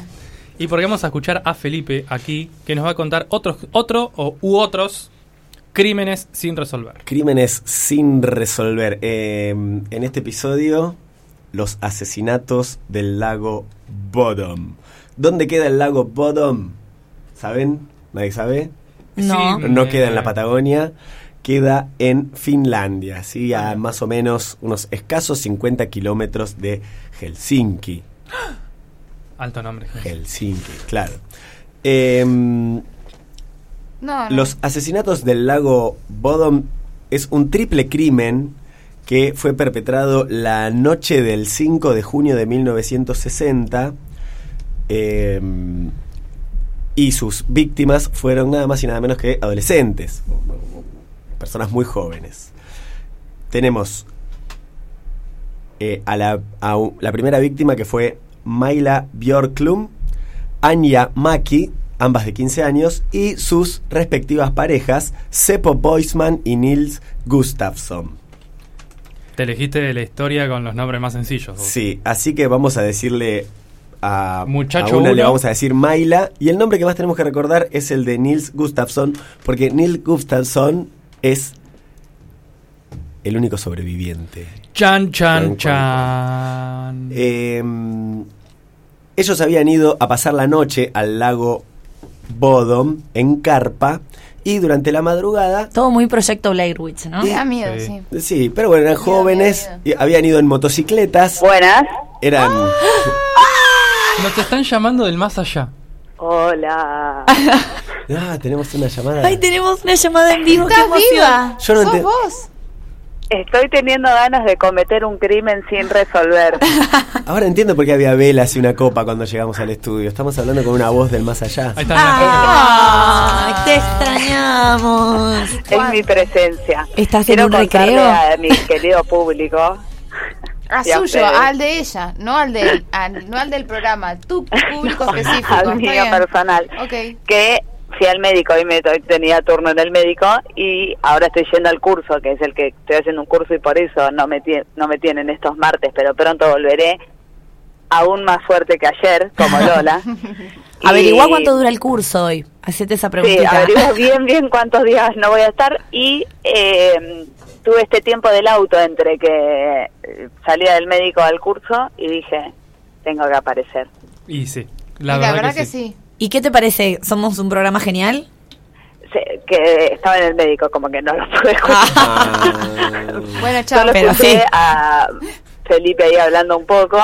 B: y porque vamos a escuchar a Felipe aquí que nos va a contar otros otro o u otros crímenes sin resolver.
E: Crímenes sin resolver. Eh, en este episodio, los asesinatos del lago Bodom. ¿Dónde queda el lago Bodom? ¿Saben? ¿Nadie sabe?
D: No.
B: Sí,
E: No
B: eh,
E: queda en la Patagonia, queda en Finlandia, ¿sí? a más o menos unos escasos 50 kilómetros de Helsinki. <gasps>
B: Alto nombre.
E: Helsinki, claro. Em,
C: No, no.
E: Los asesinatos del lago Bodom es un triple crimen que fue perpetrado la noche del 5 de junio de 1960 eh, y sus víctimas fueron nada más y nada menos que adolescentes, personas muy jóvenes. Tenemos eh, a, la, a u- la primera víctima que fue Maila Björklund, Anja Maki, ambas de 15 años, y sus respectivas parejas, Seppo Boisman y Nils Gustafsson.
B: Te elegiste de la historia con los nombres más sencillos. vos.
E: Sí, así que vamos a decirle a,
B: Muchacho
E: a una le vamos a decir Maila, y el nombre que más tenemos que recordar es el de Nils Gustafsson, porque Nils Gustafsson es el único sobreviviente.
B: Chan, chan,
E: Chan,
B: chan.
E: Eh, ellos habían ido a pasar la noche al lago Bodom en carpa y durante la madrugada
D: Todo muy proyecto Blair Witch, ¿no?
C: Da miedo,
B: Sí.
C: sí.
E: Sí, pero bueno, eran jóvenes, y habían ido en motocicletas,
I: Buenas.
E: eran...
B: Nos están llamando del más allá.
I: Hola. <laughs>
E: Ah, tenemos una llamada.
D: Ay, tenemos una llamada en vivo, qué
C: ¡Estás
D: emoción.
C: viva!
E: Yo no
C: ¿Sos vos?
I: Estoy teniendo ganas de cometer un crimen sin resolver. <laughs>
E: Ahora entiendo por qué había velas y una copa cuando llegamos al estudio. Estamos hablando con una voz del más allá.
B: Ahí está.
D: Ay, te extrañamos.
I: Es mi presencia.
D: ¿Estás en
I: Quiero
D: un
I: contarle
D: recreo?
I: a mi querido público.
C: A
I: Y
C: suyo, al de ella, no al de al- no al del programa, tu <laughs> público específico.
I: Al mío
C: bien.
I: personal.
C: Ok.
I: Que fui al médico, hoy me tenía turno en el médico y ahora estoy yendo al curso, que es el que estoy haciendo un curso y por eso no me, tie- no me tienen estos martes, pero pronto volveré aún más fuerte que ayer, como Lola. <laughs>
D: Averigua
I: Y-
D: cuánto dura el curso hoy. Hacete esa
I: Sí,
D: preguntita.
I: averiguo bien, <laughs> bien cuántos días no voy a estar y eh, tuve este tiempo del auto entre que eh, salía del médico al curso y dije, tengo que aparecer.
B: Y sí.
C: La,
B: La,
C: verdad, que, sí.
D: ¿Y qué te parece? ¿Somos un programa genial?
I: Que estaba en el médico, como que no lo pude <laughs> escuchar.
E: Ah, <laughs>
C: Bueno, chao.
I: Solo
D: pero sí.
I: a Felipe ahí hablando un poco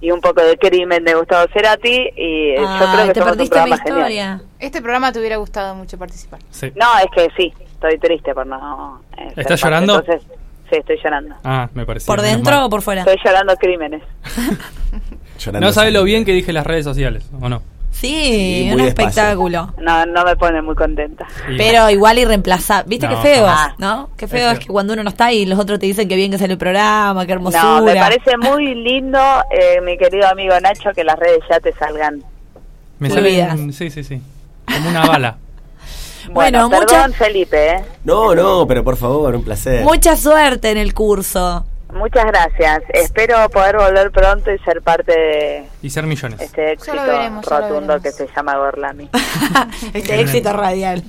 I: y un poco de crimen de Gustavo Cerati y yo creo que
D: te
I: somos un
D: mi
I: programa genial.
C: Este programa te hubiera gustado mucho participar.
B: Sí.
I: No, es que sí, estoy triste por no... eh,
B: ¿Estás llorando?
I: Entonces, sí, estoy llorando.
B: Ah, me pareció.
D: ¿Por dentro
B: mal.
D: o por fuera?
I: Estoy llorando crímenes. <laughs>
E: llorando
B: No sabe lo bien que dije las redes sociales, ¿o no?
D: Sí,
E: Sí,
D: un espectáculo.
I: No, no me pone muy contenta.
D: Pero igual irreemplazable. ¿Viste
B: No,
D: qué feo? ¿No? Qué feo es que cuando uno no está y los otros te dicen que bien que sale el programa, qué hermosura.
I: No, me parece muy lindo, eh, mi querido amigo Nacho, que las redes ya te salgan.
B: me salen, sí, sí, sí. Como una bala.
D: Bueno,
I: Bueno,
D: mucha-
I: perdón, Felipe, ¿eh?
E: No, no, pero por favor, un placer.
D: Mucha suerte en el curso.
I: Muchas gracias. Espero poder volver pronto y ser parte de
B: Y ser millones.
I: este éxito
C: veremos,
I: rotundo que se llama Gorlami. <laughs>
D: este éxito radial.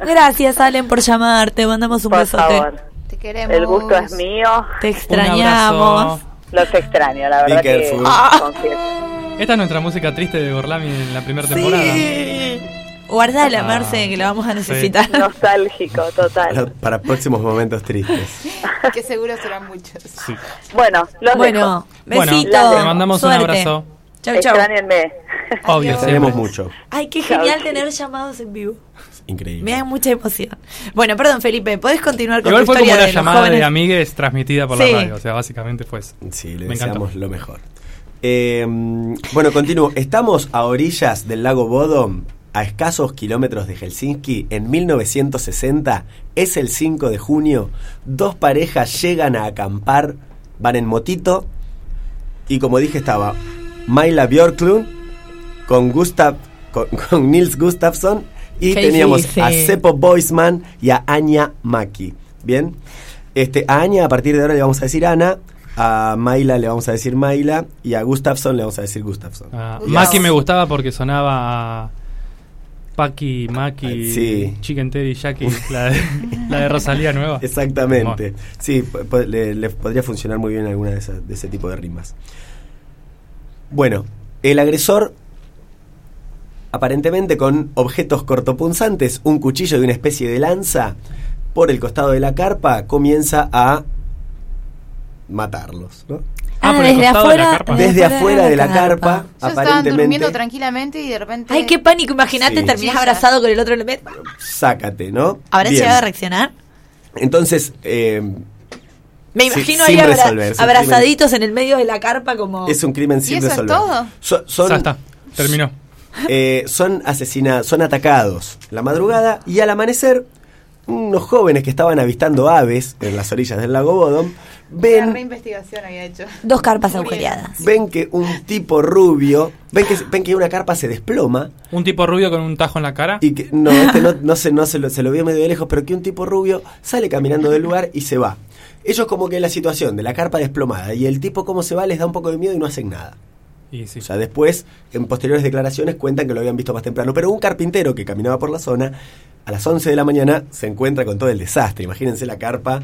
D: Gracias, Allen, por llamar. Te mandamos un
I: Por
D: besote.
I: favor.
C: Te queremos.
I: El gusto es mío.
D: Te extrañamos.
I: Los extraño, la verdad
E: Be
I: que confieso.
B: Esta es nuestra música triste de Gorlami en la primera temporada.
D: Guardala,
B: Ah.
D: Marce, que la vamos a necesitar.
I: Nostálgico, total.
E: para próximos momentos tristes. <laughs>
C: Que seguro serán muchos.
B: Sí.
I: Bueno, los
D: Bueno,
B: Bueno,
D: besito.
B: te mandamos un abrazo.
D: Chau,
I: dejo.
D: chau.
I: Extrañenme.
B: Obvio,
E: Tenemos mucho.
D: Ay, qué genial tener llamados en vivo.
E: Increíble.
D: Me da mucha emoción. Bueno, perdón, Felipe, ¿podés continuar con
B: Igual
D: tu
B: fue como
D: historia
B: una
D: de
B: llamada
D: jóvenes?
B: de amigues transmitida por
D: Sí.
B: la radio. O sea, básicamente fue eso.
E: Sí, le
B: Me encantó.
E: deseamos lo mejor. Eh, bueno, continúo. Estamos a orillas del lago Bodom, a escasos kilómetros de Helsinki. En 1960, es el 5 de junio, dos parejas llegan a acampar, van en motito, y como dije estaba Maila Björklund con Gustav, con, <laughs> con Nils Gustafsson, y
D: Qué
E: teníamos a Seppo Boisman y a Anya Maki. Bien. Este, a Aña a partir de ahora le vamos a decir Ana, a Maila le vamos a decir Maila y a Gustafsson le vamos a decir Gustafsson.
B: Ah. Maki me gustaba porque sonaba a Paki, Maki,
E: Sí.
B: Chicken Teddy, Jackie, la de, <laughs> la de Rosalía nueva.
E: Exactamente. Sí, le, le podría funcionar muy bien alguna de, de ese tipo de rimas. Bueno, el agresor, aparentemente con objetos cortopunzantes, un cuchillo y una especie de lanza, por el costado de la carpa, comienza a matarlos. ¿no?
B: Ah,
D: Ah, desde
B: de
D: afuera.
B: carpa.
E: Desde afuera de la carpa,
C: Yo estaban
E: aparentemente,
C: durmiendo tranquilamente y de repente.
D: Ay, qué pánico, imagínate,
E: Sí.
D: terminás abrazado con el otro elemento.
E: sácate, ¿no?
D: ¿Habrá
E: Bien.
D: llegado a reaccionar?
E: Entonces, eh,
D: Me imagino
E: sin
D: ahí abra- abrazaditos en el medio de la carpa como...
E: es un crimen sin
C: ¿Y eso es
E: resolver.
C: todo?
E: So- son,
B: Ya está, terminó. <laughs>
E: eh, son asesinados, son atacados la madrugada y al amanecer unos jóvenes que estaban avistando aves en las orillas del lago Bodom
C: Una
E: ven,
C: reinvestigación había hecho.
D: Dos carpas agujereadas.
E: ven que un tipo rubio, ven que, ven que una carpa se desploma
B: Un tipo rubio con un tajo en la cara.
E: y que no, este no, no se, no se, lo, se lo vio medio de lejos, pero que un tipo rubio sale caminando del lugar y se va. Ellos como que la situación de la carpa desplomada y el tipo cómo se va les da un poco de miedo y no hacen nada.
B: Y sí.
E: O sea, después, en posteriores declaraciones, cuentan que lo habían visto más temprano. Pero un carpintero que caminaba por la zona, a las 11 de la mañana, se encuentra con todo el desastre. Imagínense la carpa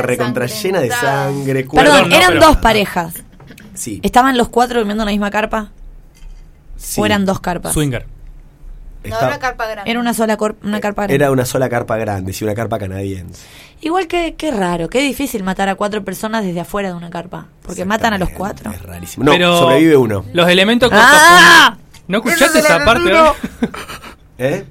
E: recontra llena de sangre.
D: Perdón,
B: Perdón, no,
D: eran
B: pero-
D: dos parejas.
E: Sí.
D: ¿Estaban los cuatro durmiendo en la misma carpa?
E: sí.
D: ¿O eran dos carpas?
B: Swinger.
C: No,
E: Está-
C: una carpa grande.
D: Era una sola cor- una carpa grande.
E: Era una sola carpa grande, sí, una carpa canadiense.
D: Igual que qué raro, qué difícil matar a cuatro personas desde afuera de una carpa. Porque matan a los cuatro.
E: Es rarísimo. No,
B: Pero
E: sobrevive uno.
B: Los elementos
D: ¡Ah!
B: ¿No escuchaste esa parte?
E: ¿Eh?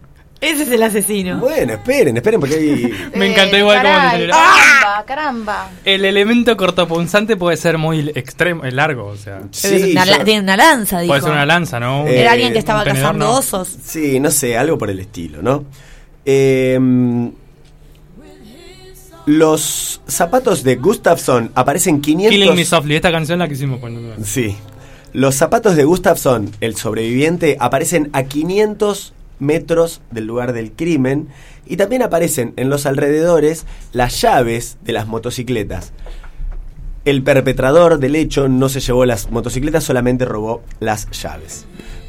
D: Ese es el asesino.
E: Bueno, esperen, esperen, porque hay... <laughs>
B: Me encantó igual cómo
C: caray,
B: salió.
C: Caramba, caramba.
B: El elemento cortopunzante puede ser muy extremo, es largo, o sea.
E: Sí,
D: Una la-
E: yo-
D: tiene una lanza, dijo.
B: Puede ser una lanza, ¿no?
E: Eh,
D: Era alguien que estaba
B: tenedor,
D: cazando
B: no.
D: osos.
E: Sí, no sé, algo por el estilo, ¿no? Eh, los zapatos de Gustafsson aparecen 500...
B: Killing Me Softly, esta canción la que hicimos poner.
E: Sí. Los zapatos de Gustafsson, el sobreviviente, aparecen a 500 metros del lugar del crimen y también aparecen en los alrededores las llaves de las motocicletas. El perpetrador del hecho no se llevó las motocicletas, solamente robó las llaves.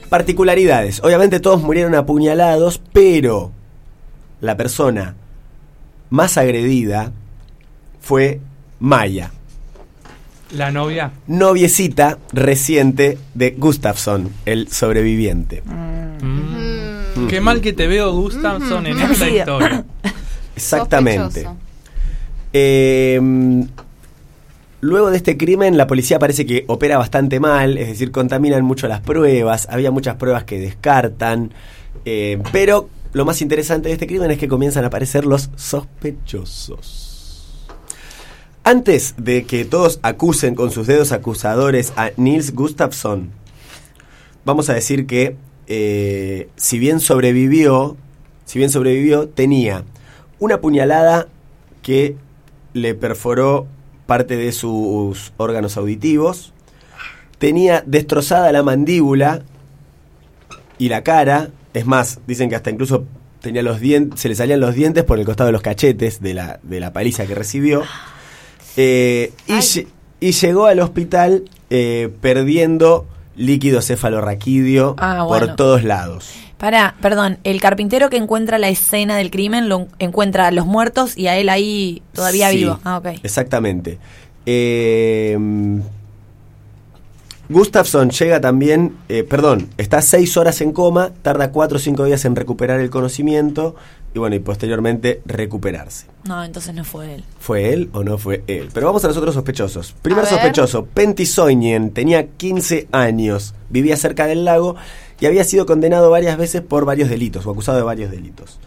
E: Particularidades. Obviamente todos murieron apuñalados, pero la persona más agredida fue Maya
B: La novia.
E: noviecita reciente de Gustafsson, el sobreviviente.
B: Mm. Qué mal que te veo, Gustafsson, en esta historia. <laughs>
E: Exactamente. Eh, luego de este crimen, la policía parece que opera bastante mal, es decir, contaminan mucho las pruebas, había muchas pruebas que descartan, eh, pero lo más interesante de este crimen es que comienzan a aparecer los sospechosos. Antes de que todos acusen con sus dedos acusadores a Nils Gustafsson, vamos a decir que eh, si bien sobrevivió, si bien sobrevivió, tenía una puñalada que le perforó parte de sus órganos auditivos, tenía destrozada la mandíbula y la cara, es más, dicen que hasta incluso tenía los dientes, se le salían los dientes por el costado de los cachetes de la, de la paliza que recibió. Eh, y, llegó al hospital eh, perdiendo líquido cefalorraquídeo
D: Ah,
E: por todos lados.
D: Para, perdón, el carpintero que encuentra la escena del crimen lo encuentra a los muertos y a él ahí todavía
E: Sí,
D: vivo. Ah.
E: Exactamente. Eh, Gustafsson llega también, eh, perdón, está seis horas en coma, tarda cuatro o cinco días en recuperar el conocimiento y bueno, y posteriormente recuperarse.
D: No, entonces no fue él.
E: ¿Fue él o no fue él? Pero vamos a los otros sospechosos. Primer sospechoso, Pentti Soinien, tenía 15 años, vivía cerca del lago y había sido condenado varias veces por varios delitos o acusado de varios delitos.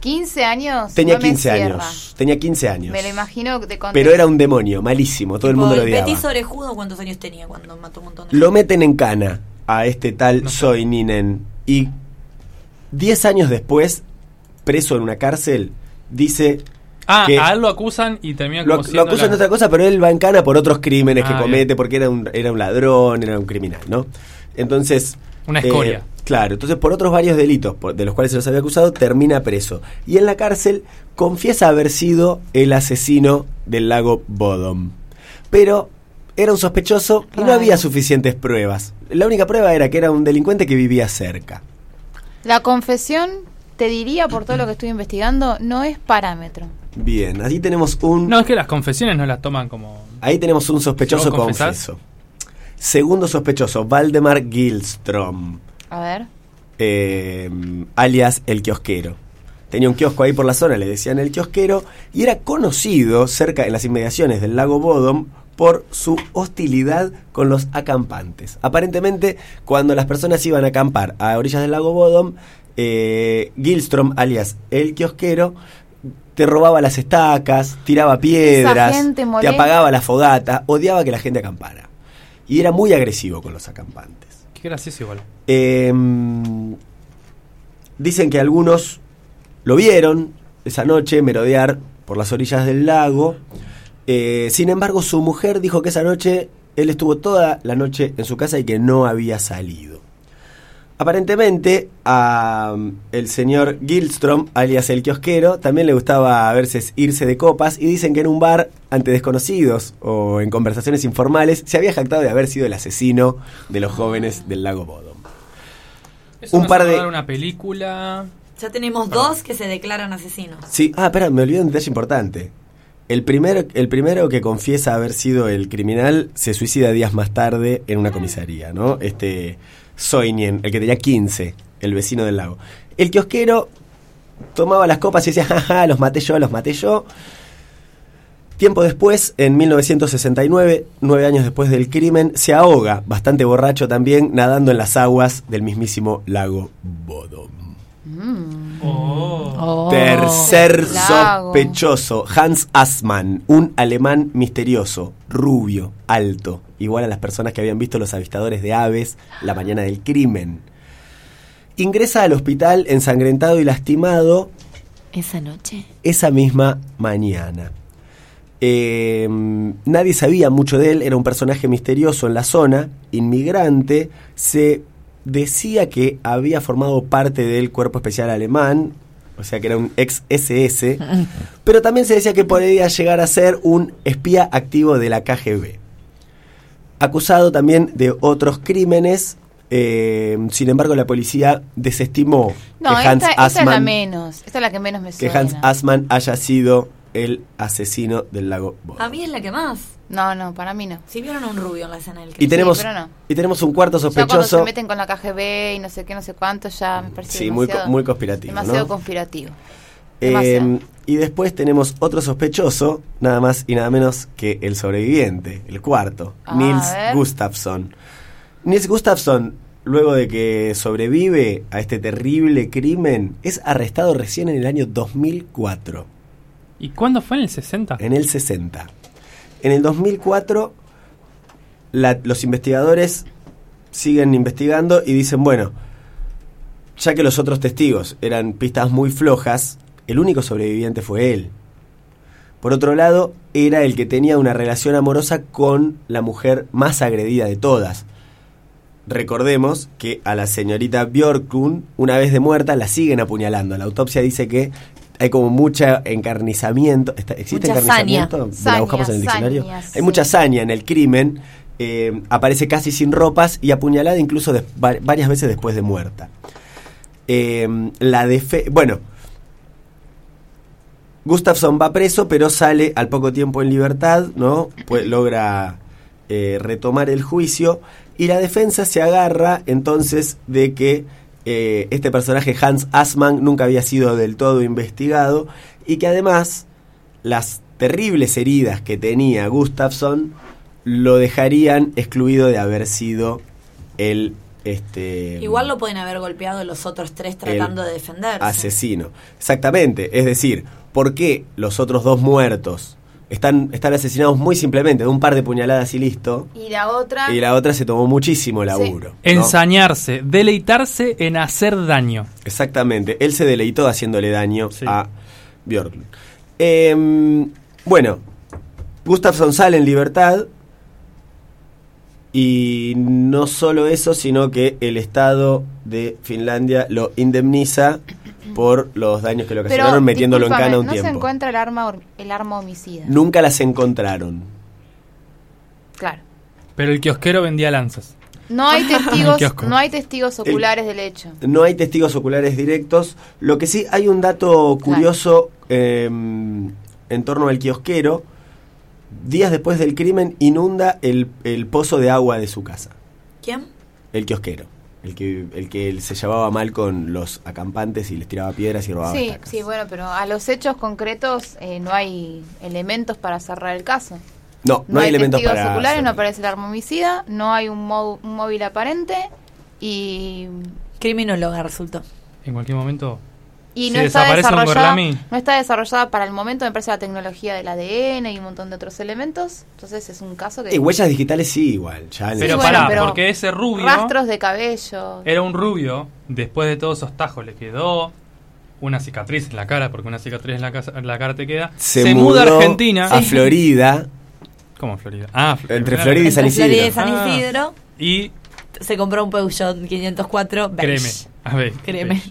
C: 15 años.
E: Tenía
C: no me
E: 15
C: cierra.
E: años, tenía 15 años.
C: Me lo imagino de contexto.
E: Pero era un demonio, malísimo, todo el mundo lo odiaba.
D: orejudo, ¿cuántos años tenía cuando mató un montón de
E: Lo meten en cana a este tal
B: No sé.
E: Soininen y 10 años después, preso en una cárcel, dice
B: Ah,
E: que
B: a él lo acusan y termina
E: lo,
B: como
E: lo
B: siendo
E: acusan
B: la-
E: de otra cosa, pero él va en cana por otros crímenes
B: Ah,
E: que
B: bien.
E: comete, porque era un, era un ladrón, era un criminal, ¿no? Entonces...
B: Una
E: eh,
B: escoria.
E: claro, entonces por otros varios delitos por- de los cuales se los había acusado, termina preso. Y en la cárcel confiesa haber sido el asesino del lago Bodom. Pero era un sospechoso y no había suficientes pruebas. La única prueba era que era un delincuente que vivía cerca.
C: La confesión, te diría por todo lo que estoy investigando, no es parámetro.
E: Bien, ahí tenemos un
B: No, es que las confesiones no las toman como.
E: ahí tenemos un sospechoso confeso. Segundo sospechoso, Valdemar Gilstrom,
C: A ver.
E: eh, alias el kiosquero. Tenía un kiosco ahí por la zona, le decían el kiosquero, y era conocido cerca en las inmediaciones del lago Bodom por su hostilidad con los acampantes. Aparentemente, cuando las personas iban a acampar a orillas del lago Bodom, eh, Gilstrom, alias el kiosquero, te robaba las estacas, tiraba piedras, te apagaba la fogata, odiaba que la gente acampara. Y era muy agresivo con los acampantes.
B: Qué gracioso igual.
E: Eh, dicen que algunos lo vieron esa noche merodear por las orillas del lago. Eh, sin embargo, su mujer dijo que esa noche él estuvo toda la noche en su casa y que no había salido. Aparentemente, a um, el señor Gilstrom, alias el kiosquero, también le gustaba a veces irse de copas y dicen que en un bar ante desconocidos o en conversaciones informales se había jactado de haber sido el asesino de los jóvenes del lago Bodom.
B: Eso
E: Un par de-
B: una película.
D: Ya tenemos dos que se declaran asesinos.
E: Sí, ah, espera, me olvidé un detalle importante. El primero, el primero que confiesa haber sido el criminal se suicida días más tarde en una comisaría, ¿no? Este Soinien, el que tenía 15, el vecino del lago. El kiosquero tomaba las copas y decía, jaja, los maté yo, los maté yo. Tiempo después, en 1969, nueve años después del crimen, se ahoga, bastante borracho también, nadando en las aguas del mismísimo lago Bodom.
B: Oh.
E: Tercer
C: lago.
E: sospechoso, Hans Assmann, un alemán misterioso, rubio, alto, igual a las personas que habían visto los avistadores de aves la mañana del crimen. Ingresa al hospital ensangrentado y lastimado
D: Esa noche.
E: esa misma mañana. Eh, nadie sabía mucho de él, era un personaje misterioso en la zona, inmigrante, se decía que había formado parte del cuerpo especial alemán, o sea que era un ex SS, <laughs> pero también se decía que podía llegar a ser un espía activo de la KGB. Acusado también de otros crímenes, eh, sin embargo la policía desestimó
C: No,
E: que Hans
C: esta, esta es la menos. Esta es la que menos me
E: que
C: suena.
E: Hans Assmann haya sido el asesino del lago Bodom.
D: A mí es la que más.
C: No, no, para mí no.
D: Si vieron a un rubio en la escena del
E: Y
D: crimen.
E: tenemos,
C: pero no.
E: y tenemos un cuarto
C: Ya cuando se
E: sospechoso.
C: meten con la KGB y no sé qué, no sé cuánto, ya me parece
E: Sí, muy, co- muy conspirativo.
C: demasiado
E: ¿no?
C: conspirativo.
E: Eh, y después tenemos otro sospechoso, nada más y nada menos que el sobreviviente, el cuarto,
C: A
E: Nils. Gustafsson. Nils Gustafsson, luego de que sobrevive a este terrible crimen, es arrestado recién en el año 2004.
B: ¿Y cuándo fue en el 60?
E: en el 60. En el 2004, la- los investigadores siguen investigando y dicen, bueno, ya que los otros testigos eran pistas muy flojas, el único sobreviviente fue él. Por otro lado, era el que tenía una relación amorosa con la mujer más agredida de todas. Recordemos que a la señorita Björklund, una vez de muerta, la siguen apuñalando. La autopsia dice que hay como mucha encarnizamiento. ¿Está- ¿Existe
D: Mucha
E: encarnizamiento?
C: saña.
E: ¿La buscamos en el diccionario?
C: saña,
E: hay mucha saña en el crimen. eh, aparece casi sin ropas y apuñalada incluso varias veces después de muerta. Eh, la defe bueno, Gustafsson va preso, pero sale al poco tiempo en libertad, ¿no? Pues logra eh, retomar el juicio y la defensa se agarra entonces de que eh, este personaje Hans Assmann nunca había sido del todo investigado y que además las terribles heridas que tenía Gustafsson lo dejarían excluido de haber sido el este
D: Igual lo pueden haber golpeado los otros tres tratando de defenderse.
E: asesino. Exactamente. Es decir, ¿por qué los otros dos muertos están, están asesinados muy simplemente de un par de puñaladas y listo?
C: Y la otra,
E: Y la otra se tomó muchísimo laburo. ¿no?
B: Ensañarse, deleitarse en hacer daño.
E: Exactamente. Él se deleitó haciéndole daño
B: Sí.
E: a Björklund. Em, bueno, Gustafsson sale en libertad. Y no solo eso, sino que el Estado de Finlandia lo indemniza por los daños que le
C: Pero,
E: ocasionaron metiéndolo en cana un
C: no se
E: tiempo.
C: encuentra el arma, el arma homicida.
E: Nunca las encontraron.
C: Claro.
B: Pero el kiosquero vendía lanzas.
C: No hay <laughs> testigos, no hay testigos oculares del hecho.
E: No hay testigos oculares directos. Lo que sí hay un dato curioso eh, en torno al kiosquero. Días después del crimen inunda el, el pozo de agua de su casa.
D: ¿Quién?
E: El kiosquero. El que, el que se llevaba mal con los acampantes y les tiraba piedras y robaba
C: Sí,
E: estacas.
C: sí, bueno, pero a los hechos concretos eh, no hay elementos para cerrar el caso.
E: No, no, hay, elementos
C: testigos
E: para...
C: oculares, no aparece el arma homicida, no hay un móvil aparente y
D: Criminóloga resultó.
B: En cualquier momento.
C: Y
B: Si
C: no está
B: desaparece un
C: desarrollada no está desarrollada para el momento me parece la tecnología del ADN y un montón de otros elementos entonces es un caso que
E: Y huellas digitales sí, igual. Ya
B: Pero
C: bueno,
B: pará,
C: pero
B: porque ese rubio
C: rastros de cabello
B: era un rubio. Después de todos esos tajos le quedó una cicatriz en la cara, porque una cicatriz en la, casa- en la cara te queda.
E: se,
B: muda a Argentina.
E: a Florida.
B: ¿Cómo Florida? Ah, Fl-
E: Entre Florida y San
D: Entre Florida y
E: Isidro.
D: San
B: Ah.
D: Isidro
B: Y
D: se compró un Peugeot 504 beige.
B: créeme. A ver,
D: Créeme.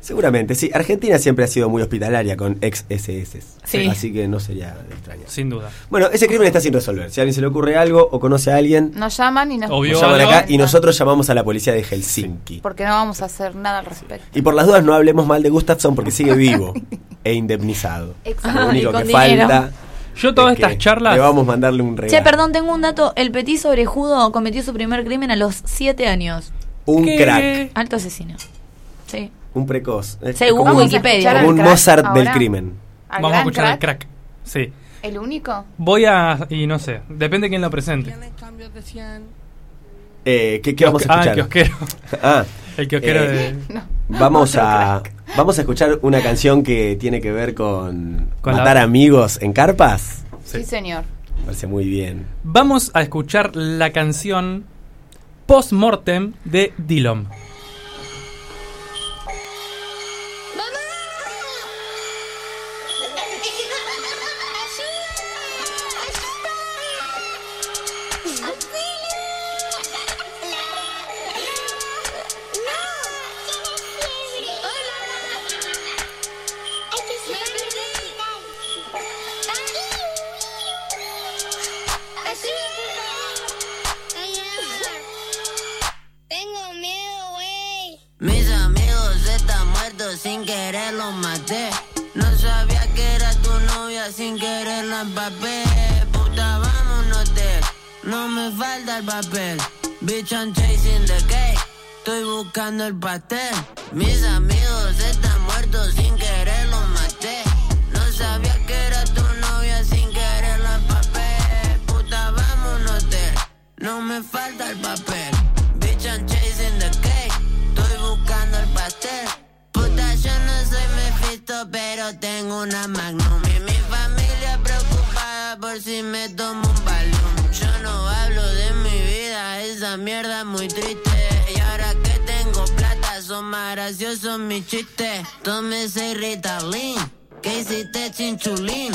E: Seguramente, sí. Argentina siempre ha sido muy hospitalalia con ex SS.
D: Sí.
E: Así que no sería extraño.
B: Sin duda.
E: Bueno, ese crimen está sin resolver. Si a alguien se le ocurre algo o conoce a alguien,
C: nos llaman y nos
B: Obvio.
E: nos llaman acá y nosotros llamamos a la policía de Helsinki.
C: porque no vamos a hacer nada al respecto
E: Y por las dudas no hablemos mal de Gustafsson porque sigue vivo <laughs> e indemnizado.
C: Exacto.
E: Lo único
D: Y con
E: que
D: dinero.
E: falta.
B: Yo todas
E: es que
B: estas charlas.
E: Le vamos a mandarle un regalo.
D: Che, perdón, tengo un dato. El petit sobrejudo cometió su primer crimen a los 7 años.
E: Un
B: ¿Qué?
E: crack.
D: Alto asesino. Sí.
E: Un precoz. Es
D: Según
E: como, un-
D: Wikipedia.
E: como un Mozart del crimen.
C: Al
B: Vamos a escuchar al
C: crack,
B: crack. Sí.
C: el único
B: Voy a. Y no sé. Depende de quién lo presente.
E: Eh, ¿qué, qué vamos a
B: Ah, el
E: escuchar?
B: kiosquero. <laughs>
E: Ah,
B: El kiosquero
E: Eh,
B: de.
C: no
E: Vamos a, vamos a escuchar una canción que tiene que ver con,
B: Con la-
E: matar amigos en carpas.
C: sí,
B: Sí.
C: señor
E: Me parece muy bien.
B: Vamos a escuchar la canción Post Mortem de Dillom.
J: I'm chasing the cake. Estoy buscando el pastel. Mis amigos están muertos sin querer los maté. No sabía que era tu novia sin querer la empapé. Puta, vámonos de. No me falta el papel. Bitch, I'm chasing the cake. Estoy buscando el pastel. Puta, yo no soy Mephisto, pero tengo una Magnum. Y mi familia preocupada por si me tomo un balón. Yo no hablo de mi vida, esa mierda muy triste. Y ahora que tengo plata, son más graciosos mis chistes. Tómese Ritalin, que hiciste chinchulín.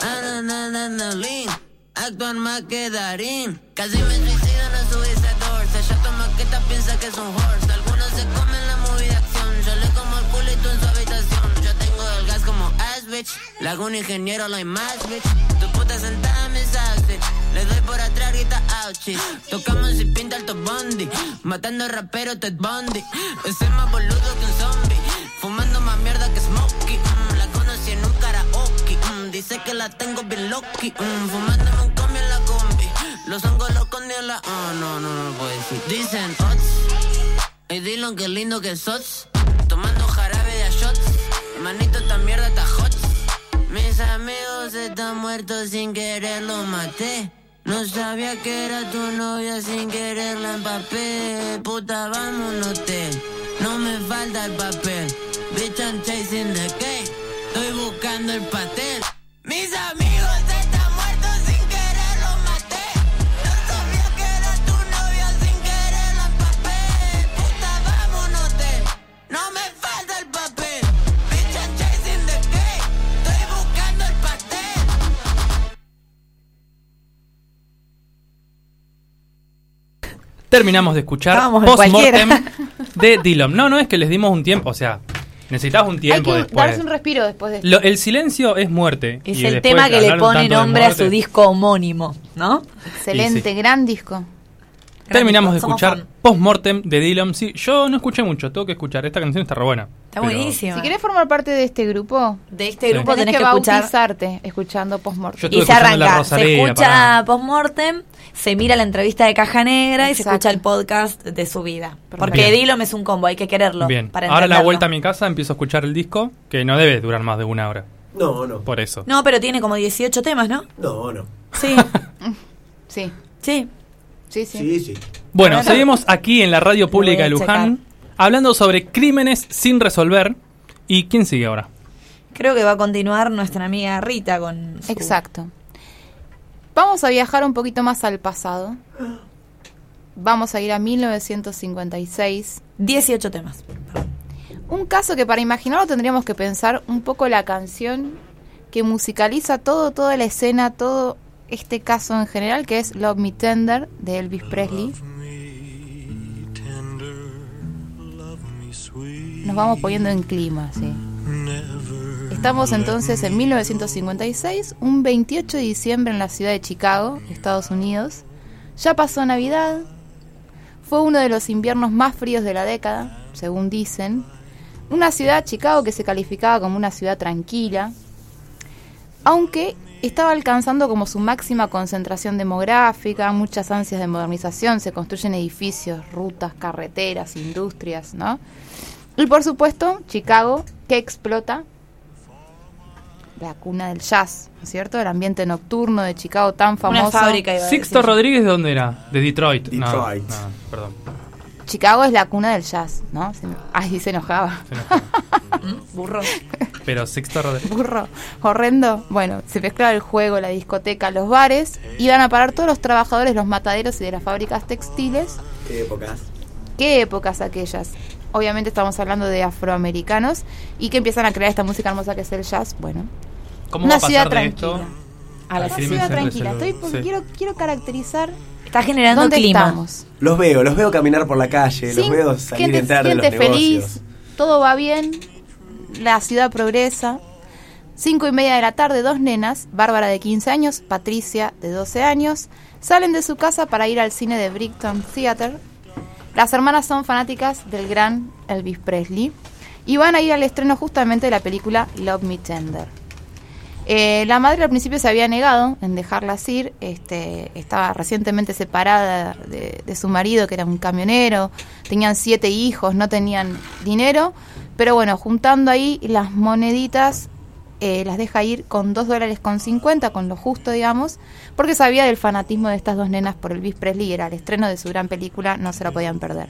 J: Ananananalín. Actuar más que Darín. Casi me suicido, no subirse dorse. Ya tu maqueta piensa que es un horse. Algunos se comen la movie de acción. Yo le como el culito en su habitación. Yo tengo el gas como ass bitch. Le hago un ingeniero, lo hay más bitch. Tu puta sentada en mis outfits. Le doy por atrás, grita ouchie. Tocamos y pinta alto bondi. Matando rapero Ted Bundy. Ese es más boludo que un zombie. Fumando más mierda que Smokey. Mm, la conocí en un karaoke. Mm, dice que la tengo bien loki. Mm, fumándome un combi en la combi. Los hongos los escondí en la. Oh, no, no, no puedo decir. Dicen ots. Y Dylan, qué lindo que sos. Tomando jarabe de shots. Manito, esta mierda está hot. Mis amigos están muertos sin querer, los maté. No sabía que era tu novia sin querer la empapé. Puta, un hotel. No me falta el papel. Bitch, I'm chasing the cake. Estoy buscando el pastel. Mis amigos están
B: Terminamos de escuchar
D: Estábamos en
B: Post Mortem
D: cualquiera.
B: de Dillom. No, no es que les dimos un tiempo, o sea, Necesitas un
C: Hay
B: tiempo
C: que
B: después.
C: darse un respiro después de esto.
B: Lo- el silencia es muerte.
D: Es
B: Y
D: el tema que le pone nombre a su disco homónimo, ¿no?
C: Excelente,
B: sí.
C: gran disco.
B: Terminamos de escuchar. Postmortem de Dylan. Sí, yo no escuché mucho, tengo que escuchar. Esta canción está re buena.
D: Está
B: Pero
D: buenísima.
C: Si querés formar parte de este grupo,
D: De este
B: Sí.
D: grupo
C: tenés,
D: tenés
C: que,
D: que escuchar.
C: bautizarte escuchando Postmortem.
D: Y se arranca, se escucha postmortem, se mira la entrevista de Caja Negra y se escucha el podcast de su vida. Porque
B: Bien.
D: Dylan es un combo, hay que quererlo.
B: Bien.
D: Para
B: Ahora la vuelta a mi casa empiezo a escuchar el disco, que no debe durar más de una hora.
E: No, no.
B: Por eso.
D: No, pero tiene como 18 temas, ¿no?
E: No, no. <laughs>
D: Sí,
C: Sí,
D: sí.
C: sí, sí.
E: Sí, sí.
B: Bueno, seguimos aquí en la radio pública de Luján, hablando sobre crímenes sin resolver. ¿Y quién sigue ahora?
D: Creo que va a continuar nuestra amiga Rita con su-
C: Exacto. Vamos a viajar un poquito más al pasado. Vamos a ir a 1956.
D: 18 temas.
C: Un caso que para imaginarlo tendríamos que pensar un poco la canción que musicaliza todo, toda la escena, todo este caso en general, que es Love Me Tender de Elvis Presley. Nos vamos poniendo en clima, sí. Estamos entonces en 1956, un 28 de diciembre en la ciudad de Chicago, Estados Unidos. Ya pasó Navidad, fue uno de los inviernos más fríos de la década, según dicen. Una ciudad, Chicago, que se calificaba como una ciudad tranquila, aunque estaba alcanzando como su máxima concentración demográfica, muchas ansias de modernización, se construyen edificios, rutas, carreteras, industrias, ¿no? Y por supuesto, Chicago, que explota la cuna del jazz, ¿no es cierto? El ambiente nocturno de Chicago tan famoso.
D: Una fábrica iba a
B: Sixto
D: decir.
B: Rodríguez, ¿de dónde era? De Detroit. No,
E: Detroit.
B: no, perdón.
C: Chicago es la cuna del jazz, ¿no? Se- Ay, se enojaba.
B: se enojó. <laughs>
D: Burro.
B: Pero Sixto Rodríguez.
C: burro horrendo. Bueno, se mezclaba el juego, la discoteca, los bares. Iban a parar todos los trabajadores, los mataderos y de las fábricas textiles.
E: Qué épocas.
C: ¿Qué épocas aquellas? Obviamente estamos hablando de afroamericanos y que empiezan a crear esta música hermosa que es el jazz. Bueno,
B: ¿Cómo
C: Una
B: va a pasar
C: ciudad
B: de
C: tranquila.
B: esto?
D: A la
C: ciudad tranquila.
B: resolver?
C: Estoy porque
B: Sí.
C: quiero, quiero caracterizar
D: Está generando
C: dónde
D: clima.
C: estamos.
E: Los veo, los veo caminar por la calle, los veo salir y
C: gente,
E: entrar de los
C: gente feliz,
E: negocios.
C: todo va bien, la ciudad progresa. Cinco y media de la tarde, dos nenas, Bárbara de 15 años, Patricia de 12 años, salen de su casa para ir al cine de Brickton Theater. Las hermanas son fanáticas del gran Elvis Presley y van a ir al estreno justamente de la película Love Me Tender. Eh, la madre al principio se había negado en dejarlas ir, este, estaba recientemente separada de, de su marido que era un camionero, tenían siete hijos, no tenían dinero, pero bueno, juntando ahí las moneditas, eh, las deja ir con dos dólares con 50, con lo justo, digamos, porque sabía del fanatismo de estas dos nenas por Elvis Presley y era el estreno de su gran película, no se la podían perder.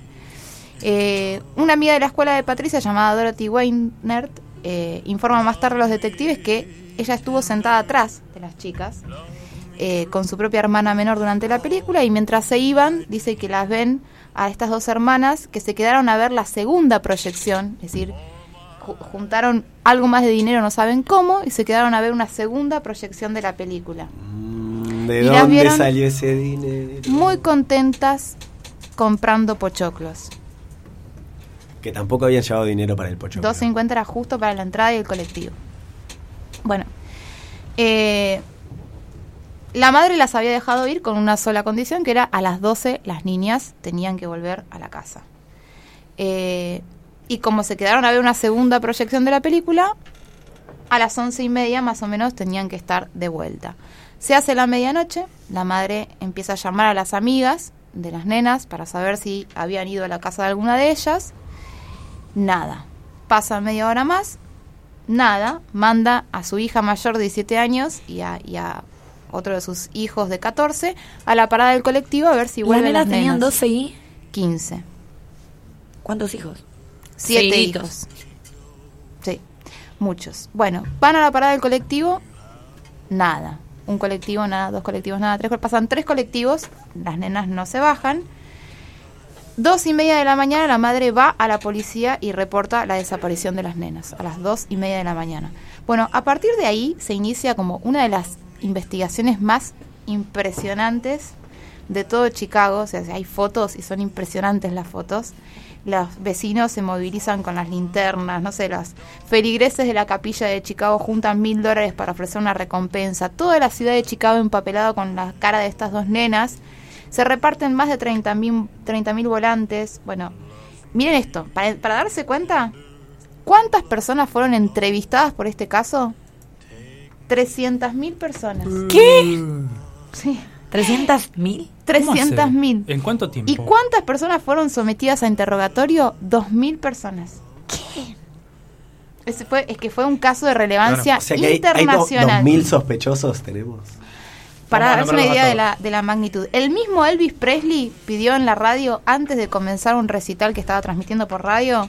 C: Eh, una amiga de la escuela de Patricia llamada Dorothy Weinert eh, informa más tarde a los detectives que ella estuvo sentada atrás de las chicas eh, con su propia hermana menor durante la película y mientras se iban dice que las ven a estas dos hermanas que se quedaron a ver la segunda proyección, es decir, ju- juntaron algo más de dinero, no saben cómo, y se quedaron a ver una segunda proyección de la película.
E: ¿De
C: ¿Y las
E: dónde salió ese dinero?
C: Muy contentas comprando pochoclos.
E: Que tampoco habían llevado dinero para el pocho.
C: 2.50 era justo para la entrada y el colectivo. Bueno, eh, la madre las había dejado ir con una sola condición, que era a las 12 las niñas tenían que volver a la casa. Eh, y como se quedaron a ver una segunda proyección de la película, a las once y media más o menos tenían que estar de vuelta. Se hace la medianoche, la madre empieza a llamar a las amigas de las nenas para saber si habían ido a la casa de alguna de ellas. Nada. Pasa media hora más, nada. Manda a su hija mayor de 17 años y a, y a otro de sus hijos de 14 a la parada del colectivo a ver si
D: Las
C: vuelven
D: nenas
C: las
D: tenían
C: nenas.
D: 12 y...
C: 15.
D: ¿Cuántos hijos?
C: Siete
D: Seguiditos.
C: hijos. Sí, muchos. Bueno, van a la parada del colectivo, nada. Un colectivo, nada, dos colectivos, nada, tres. Pasan tres colectivos, las nenas no se bajan. Dos y media de la mañana la madre va a la policía y reporta la desaparición de las nenas, a las dos y media de la mañana. Bueno, a partir de ahí se inicia como una de las investigaciones más impresionantes de todo Chicago. O sea, hay fotos y son impresionantes las fotos los vecinos se movilizan con las linternas, no sé, los feligreses de la capilla de Chicago juntan mil dólares para ofrecer una recompensa. Toda la ciudad de Chicago empapelada con la cara de estas dos nenas. Se reparten más de 30 mil volantes. Bueno, miren esto, para, para darse cuenta, ¿cuántas personas fueron entrevistadas por este caso? 300 mil personas.
D: ¿Qué?
C: Sí.
D: ¿300 mil?
C: 300 mil.
B: ¿En cuánto tiempo?
C: ¿Y cuántas personas fueron sometidas a interrogatorio? 2.000 personas. ¿Qué? Ese fue, es que fue un caso de relevancia
E: O sea que hay, hay do-
C: internacional.
E: 2.000 sospechosos tenemos.
C: para darse una idea de la, de la magnitud. El mismo Elvis Presley pidió en la radio, antes de comenzar un recital que estaba transmitiendo por radio,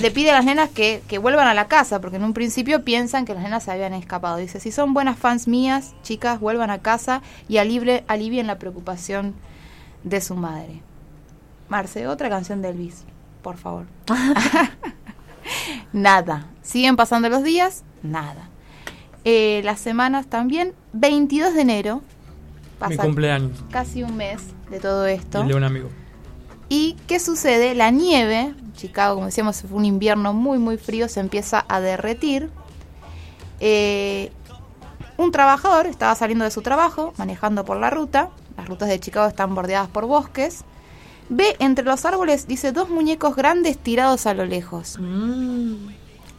C: le pide a las nenas que, que vuelvan a la casa, porque en un principio piensan que las nenas se habían escapado. Dice, si son buenas fans mías, chicas, vuelvan a casa y alibre, alivien la preocupación de su madre. Marce, otra canción de Elvis, por favor. <laughs> nada. Siguen pasando los días, nada. Eh, las semanas también, 22 de enero,
B: Mi
C: pasa
B: cumpleaños.
C: casi un mes de todo
B: Y
C: esto.
B: de un amigo.
C: ¿Y qué sucede? La nieve, Chicago, como decíamos, fue un invierno muy, muy frío, se empieza a derretir. Eh, un trabajador estaba saliendo de su trabajo, manejando por la ruta. Las rutas de Chicago están bordeadas por bosques. Ve entre los árboles, dice, dos muñecos grandes tirados a lo lejos.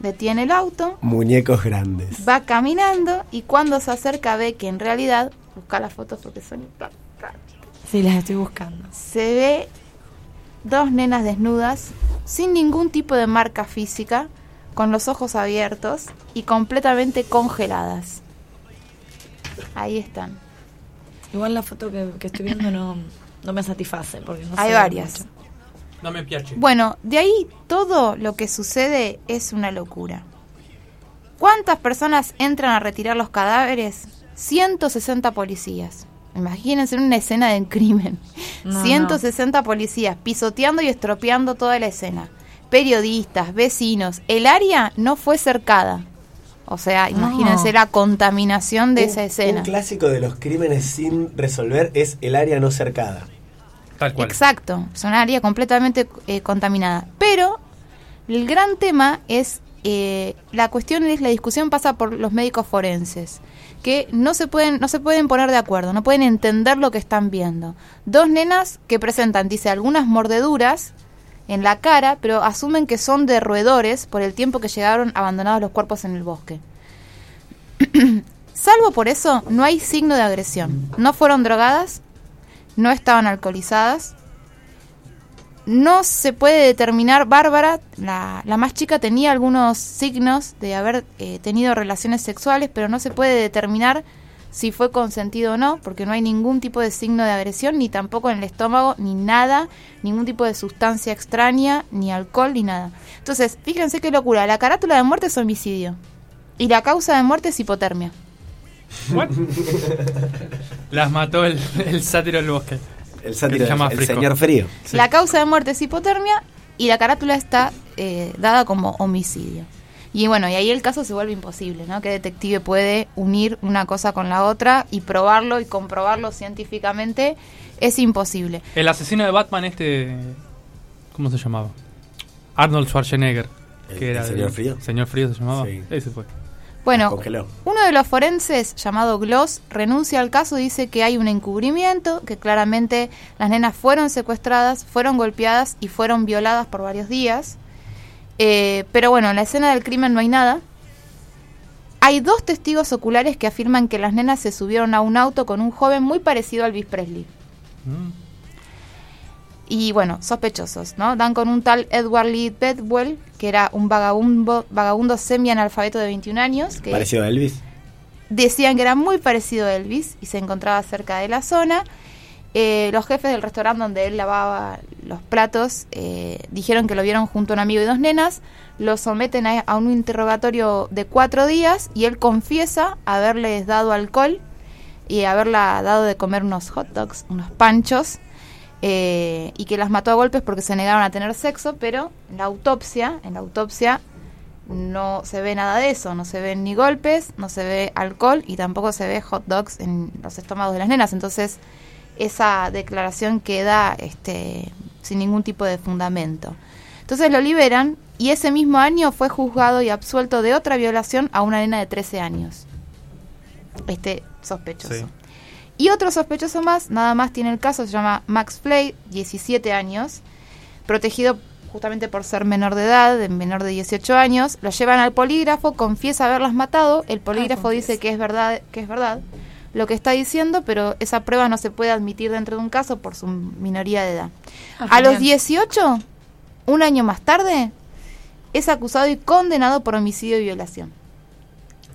C: Detiene el auto,
E: Muñecos grandes.
C: va caminando y cuando se acerca ve que en realidad, busca las fotos porque son impactantes
D: Sí, las estoy buscando.
C: se ve dos nenas desnudas, sin ningún tipo de marca física, con los ojos abiertos y completamente congeladas. Ahí están.
D: Igual la foto que, que estoy viendo no, no me satisface. Porque no
C: Hay varias.
D: mucho.
B: No me piache.
C: Bueno, de ahí todo lo que sucede es una locura. ¿Cuántas personas entran a retirar los cadáveres? 160 policías. Imagínense una escena de crimen.
D: No,
C: 160 policías pisoteando y estropeando toda la escena. Periodistas, vecinos. El área no fue cercada. O sea, imagínense la contaminación de
E: Un-
C: esa escena.
E: Un clásico de los crímenes sin resolver es el área no cercada.
B: Tal cual.
C: Exacto, es un área completamente eh, contaminada. Pero el gran tema es, eh, la cuestión es, la discusión pasa por los médicos forenses, que no se, pueden, no se pueden poner de acuerdo, no pueden entender lo que están viendo. Dos nenas que presentan, dice, algunas mordeduras en la cara, pero asumen que son de roedores por el tiempo que llegaron abandonados los cuerpos en el bosque. <clears throat> Salvo por eso, no hay signo de agresión. No fueron drogadas, no estaban alcoholizadas. No se puede determinar, Bárbara, la, la más chica, tenía algunos signos de haber eh, tenido relaciones sexuales, pero no se puede determinar si fue consentido o no, porque no hay ningún tipo de signo de agresión, ni tampoco en el estómago, ni nada, ningún tipo de sustancia extraña, ni alcohol, ni nada. Entonces, fíjense qué locura, la carátula de muerte es homicidio, y la causa de muerte es hipotermia.
B: What? Las mató el, el sátiro del bosque.
E: El
B: Que
E: sátiro,
B: se llama
E: el señor frío. Sí.
C: La causa de muerte es hipotermia y la carátula está eh, dada como homicidio. Y bueno, y ahí el caso se vuelve imposible, ¿no? ¿Qué detective puede unir una cosa con la otra y probarlo y comprobarlo científicamente? Es imposible.
B: El asesino de Batman este... ¿Cómo se llamaba? Arnold Schwarzenegger.
E: ¿El-
B: que
E: el
B: era
E: señor
B: del-
E: frío?
B: Señor Frío se llamaba.
E: Sí.
B: Ese fue.
C: Bueno,
E: Congeló.
C: uno de los forenses, llamado Gloss, renuncia al caso y dice que hay un encubrimiento, que claramente las nenas fueron secuestradas, fueron golpeadas y fueron violadas por varios días. Eh, pero bueno, en la escena del crimen no hay nada. Hay dos testigos oculares que afirman que las nenas se subieron a un auto con un joven muy parecido a Elvis Presley.
B: Mm.
C: Y bueno, sospechosos, ¿no? Dan con un tal Edward Lee Bedwell, que era un vagabundo, vagabundo semi-analfabeto de 21 años. Que
E: Parecido a Elvis.
C: decían que era muy parecido a Elvis y se encontraba cerca de la zona. Eh, los jefes del restaurante donde él lavaba los platos eh, dijeron que lo vieron junto a un amigo y dos nenas. Lo someten a, a un interrogatorio de cuatro días y él confiesa haberles dado alcohol y haberla dado de comer unos hot dogs, unos panchos, eh, y que las mató a golpes porque se negaron a tener sexo, pero en la autopsia, en la autopsia no se ve nada de eso, no se ven ni golpes, no se ve alcohol y tampoco se ve hot dogs en los estómagos de las nenas. Entonces, esa declaración queda este, sin ningún tipo de fundamento. Entonces lo liberan y ese mismo año fue juzgado y absuelto de otra violación a una nena de 13 años. Este sospechoso. Y otro sospechoso más, nada más tiene el caso, se llama Max Flay, 17 años, protegido justamente por ser menor de edad, de menor de 18 años, lo llevan al polígrafo, confiesa haberlas matado, el polígrafo dice que es verdad, que es verdad lo que está diciendo, pero esa prueba no se puede admitir dentro de un caso por su minoría de edad.
D: Ah,
C: a los
D: genial.
C: 18, un año más tarde, es acusado y condenado por homicidio y violación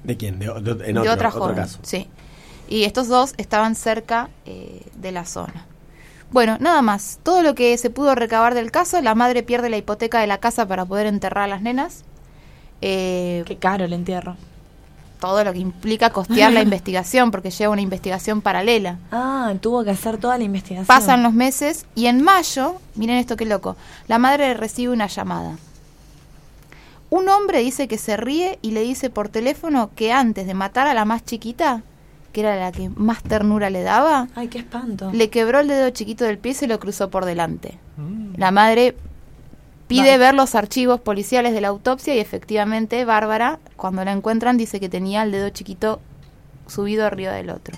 E: ¿De quién? De, de- en
C: de
E: otro,
C: otra
E: otro
C: joven.
E: caso.
C: Sí. Y estos dos estaban cerca eh, de la zona. Bueno, nada más. Todo lo que se pudo recabar del caso, la madre pierde la hipoteca de la casa para poder enterrar a las nenas. Eh,
D: Qué caro el entierro.
C: todo lo que implica costear la <laughs> investigación, porque lleva una investigación paralela.
D: Ah, tuvo que hacer toda la investigación.
C: Pasan los meses y en mayo, miren esto qué loco, la madre recibe una llamada. Un hombre dice que se ríe y le dice por teléfono que antes de matar a la más chiquita, que era la que más ternura le daba,
D: Ay, qué espanto.
C: le quebró el dedo chiquito del pie y se lo cruzó por delante.
B: Mm.
C: La madre pide ver los archivos policiales de la autopsia y efectivamente Bárbara, cuando la encuentran, dice que tenía el dedo chiquito subido arriba del otro.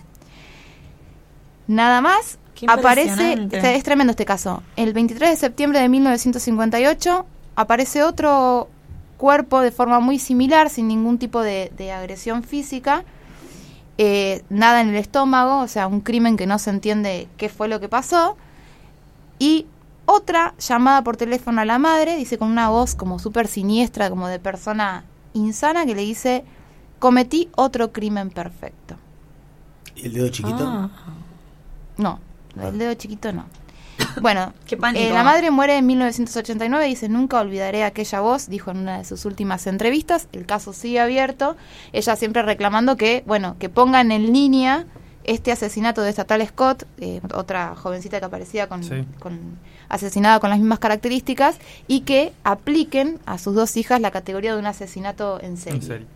C: Nada más, aparece, este- es tremendo este caso, el 23 de septiembre de 1958 aparece otro cuerpo de forma muy similar, sin ningún tipo de, de agresión física, eh, nada en el estómago, o sea, un crimen que no se entiende qué fue lo que pasó, y otra llamada por teléfono a la madre, dice con una voz como súper siniestra, como de persona insana, que le dice, cometí otro crimen perfecto.
E: ¿Y el dedo chiquito?
D: Ah.
C: No, el dedo chiquito no. Bueno, <laughs>
D: Qué pánico.
C: eh, la madre muere en 1989, dice, nunca olvidaré aquella voz, dijo en una de sus últimas entrevistas, el caso sigue abierto, ella siempre reclamando que, bueno, que pongan en línea este asesinato de esta tal Scott, eh, otra jovencita que aparecía con,
B: Sí.
C: con- asesinada con las mismas características, y que apliquen a sus dos hijas la categoría de un asesinato en serie.
B: En serio.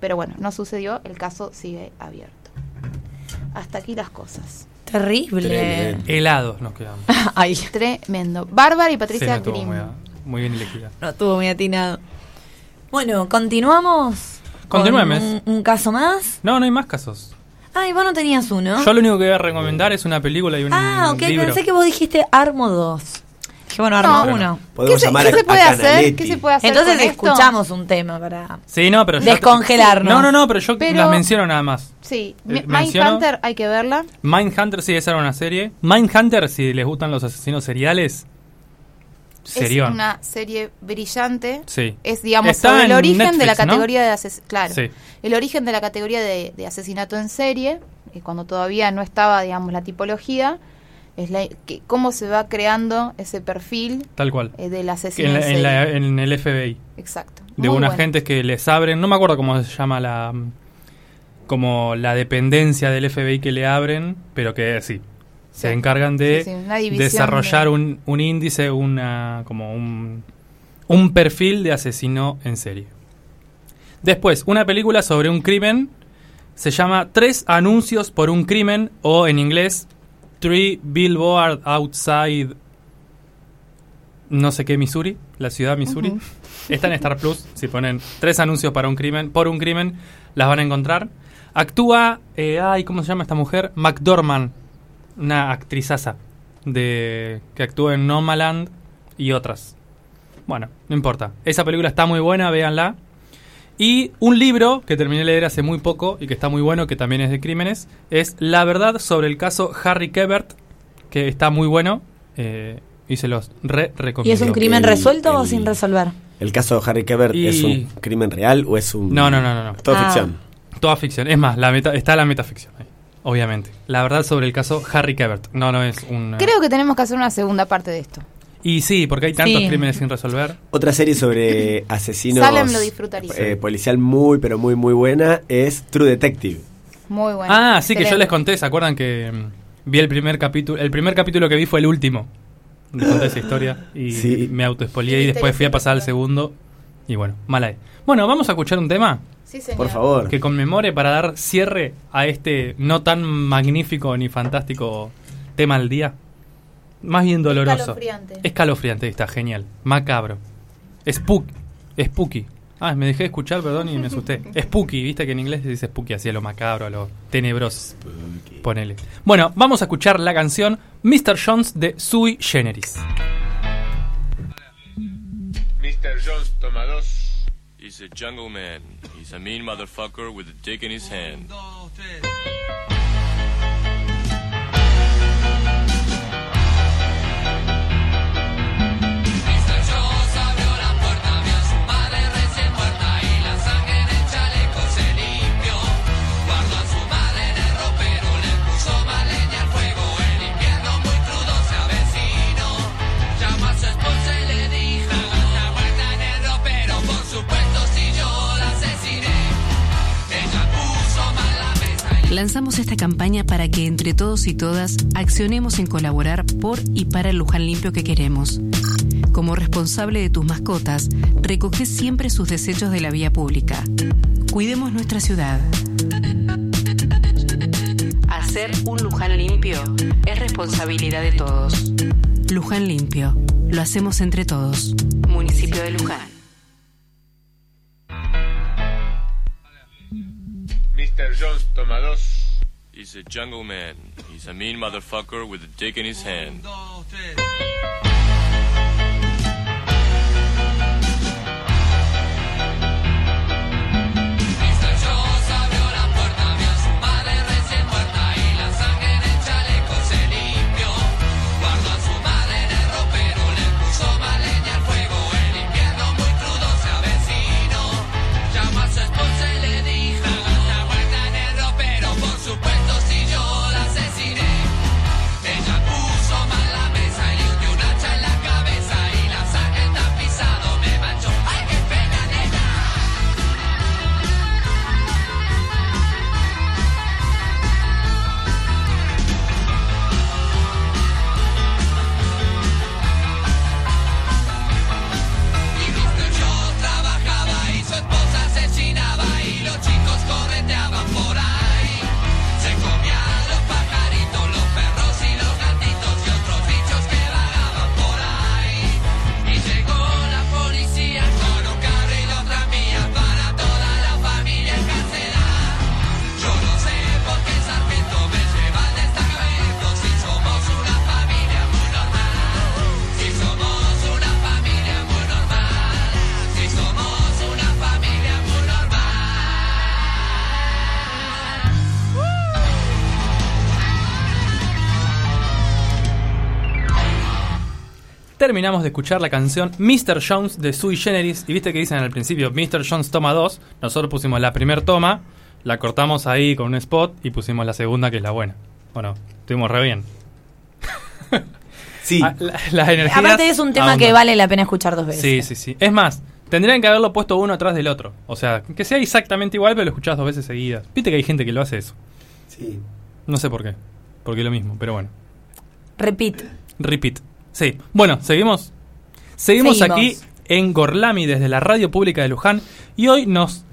C: Pero bueno, no sucedió, el caso sigue abierto. Hasta aquí las cosas.
D: Terrible.
E: Tremendo.
B: Helados nos quedamos. <laughs>
D: Ay,
C: Tremendo. Bárbara y
B: Sí,
C: Patricia
B: no,
C: Grimm.
B: muy, muy bien elegida.
D: no estuvo muy atinado. Bueno, continuamos. con
B: Continuemos.
D: Un, un caso más.
B: No, no hay más casos.
D: Ay, vos no tenías uno.
B: Yo lo único que voy a recomendar es una película y un
D: ah, ok,
B: libro.
D: pensé que vos dijiste Armo 2. Que bueno, Armo
C: No.
D: 1.
E: Podemos
C: ¿Qué se,
E: llamar
C: qué se puede
E: a
C: hacer? ¿Qué se puede hacer
D: Entonces
C: con esto?
D: escuchamos un tema para...
B: Sí, no, pero
D: Descongelarnos.
B: No, no, no, pero yo
C: Pero-
B: las menciono nada más.
C: Sí,
B: Eh,
C: Mindhunter hay que verla.
B: Mindhunter, sí, esa era una serie. Mindhunter, si les gustan los asesinos seriales. Serión.
C: Es una serie brillante.
B: Sí.
C: Es, digamos,
B: Está
C: sobre el
B: en
C: origen de la
B: Netflix, ¿no?
C: categoría de ases- claro,
B: Sí.
C: el origen de la categoría de, de asesinato en serie, eh, cuando todavía no estaba, digamos, la tipología, es la, que, cómo se va creando ese perfil
B: Tal cual.
C: eh, del asesino
B: en, la- en la- en el FBI.
C: Exacto.
B: De unos agentes que les abren, no me acuerdo cómo se llama la como la dependencia del FBI que le abren, pero que sí, se encargan de
C: Sí, sí,
B: desarrollar
C: de-
B: un, un índice, una como un, un perfil de asesino en serie. Después, una película sobre un crimen se llama Tres anuncios por un crimen o en inglés Three Billboard Outside no sé qué Missouri, la ciudad Missouri.
C: Ujú.
B: Está en Star Plus, si ponen tres anuncios para un crimen, por un crimen, las van a encontrar. Actúa, eh, ay, ¿cómo se llama esta mujer? McDormand, una actrizaza de que actúa en Nomaland y otras. Bueno, no importa. Esa película está muy buena, véanla. Y un libro que terminé de leer hace muy poco y que está muy bueno, que también es de crímenes, es La verdad sobre el caso Harry Kebert, que está muy bueno eh, y se los re recomiendo.
D: ¿Y es un crimen
E: El-
D: resuelto o sin resolver?
E: ¿El caso de Harry Kebert
B: Y-
E: es un crimen real o es un...
B: No, no, no, no, no.
E: Todo
D: Ah.
E: ficción.
B: Toda ficción. Es más, la meta, está la metaficción ahí, obviamente. La verdad sobre el caso Harry Kebert. No, no es un... eh,
C: Creo que tenemos que hacer una segunda parte de esto.
B: Y sí, porque hay tantos
D: Sí.
B: crímenes sin resolver.
E: Otra serie sobre <laughs> asesinos...
C: Salem lo disfrutaría.
E: eh, policial muy, pero muy, muy buena es True Detective.
C: Muy bueno.
B: ah, sí, que yo les conté, ¿se acuerdan que mm, vi el primer capítulo? El primer capítulo que vi fue el último. Les conté esa historia y <gasps>
E: Sí.
B: me autoespolié y después fui a pasar al segundo. Y bueno, mala. Bueno, vamos a escuchar un tema
C: Sí, señor.
E: Por favor.
B: que conmemore para dar cierre a este no tan magnífico ni fantástico tema al día. Más bien doloroso.
C: Escalofriante.
B: Escalofriante, está genial. Macabro. Spook, spooky. Ah, me dejé de escuchar, perdón, y me asusté. <laughs> Spooky, viste que en inglés se dice spooky, así a lo macabro, a lo tenebroso. Ponele. Bueno, vamos a escuchar la canción Mr. Jones de Sui Generis.
K: Mr. Jones toma dos. He's a jungle man. He's a mean motherfucker with a dick in his hand.
H: Mr.
A: Lanzamos esta campaña para que entre todos y todas accionemos en colaborar por y para el Luján limpio que queremos. Como responsable de tus mascotas, recoge siempre sus desechos de la vía pública. Cuidemos nuestra ciudad. Hacer un Luján limpio es responsabilidad de todos. Luján limpio. Lo hacemos entre todos. Municipio de Luján.
K: Mr. Jones toma dos. He's a jungle man. He's a mean motherfucker with a dick in his hand.
H: Mr.
B: Terminamos de escuchar la canción Mr. Jones de Sui Generis. Y viste que dicen al principio Mr. Jones toma dos. Nosotros pusimos la primer toma, la cortamos ahí con un spot y pusimos la segunda que es la buena. Bueno, estuvimos re bien. <laughs>
E: Sí.
B: Ah, la- las energías
D: Aparte es un tema
B: ahondan.
D: que vale la pena escuchar dos veces.
B: Sí, sí, sí. Es más, tendrían que haberlo puesto uno atrás del otro. O sea, que sea exactamente igual, pero lo escuchás dos veces seguidas. Viste que hay gente que lo hace eso.
E: Sí.
B: No sé por qué. Porque es lo mismo, pero bueno.
D: Repeat.
B: Repeat. Sí. Bueno, seguimos. Seguimos,
D: Seguimos.
B: aquí en Gorlami desde la Radio Pública de Luján. Y hoy nos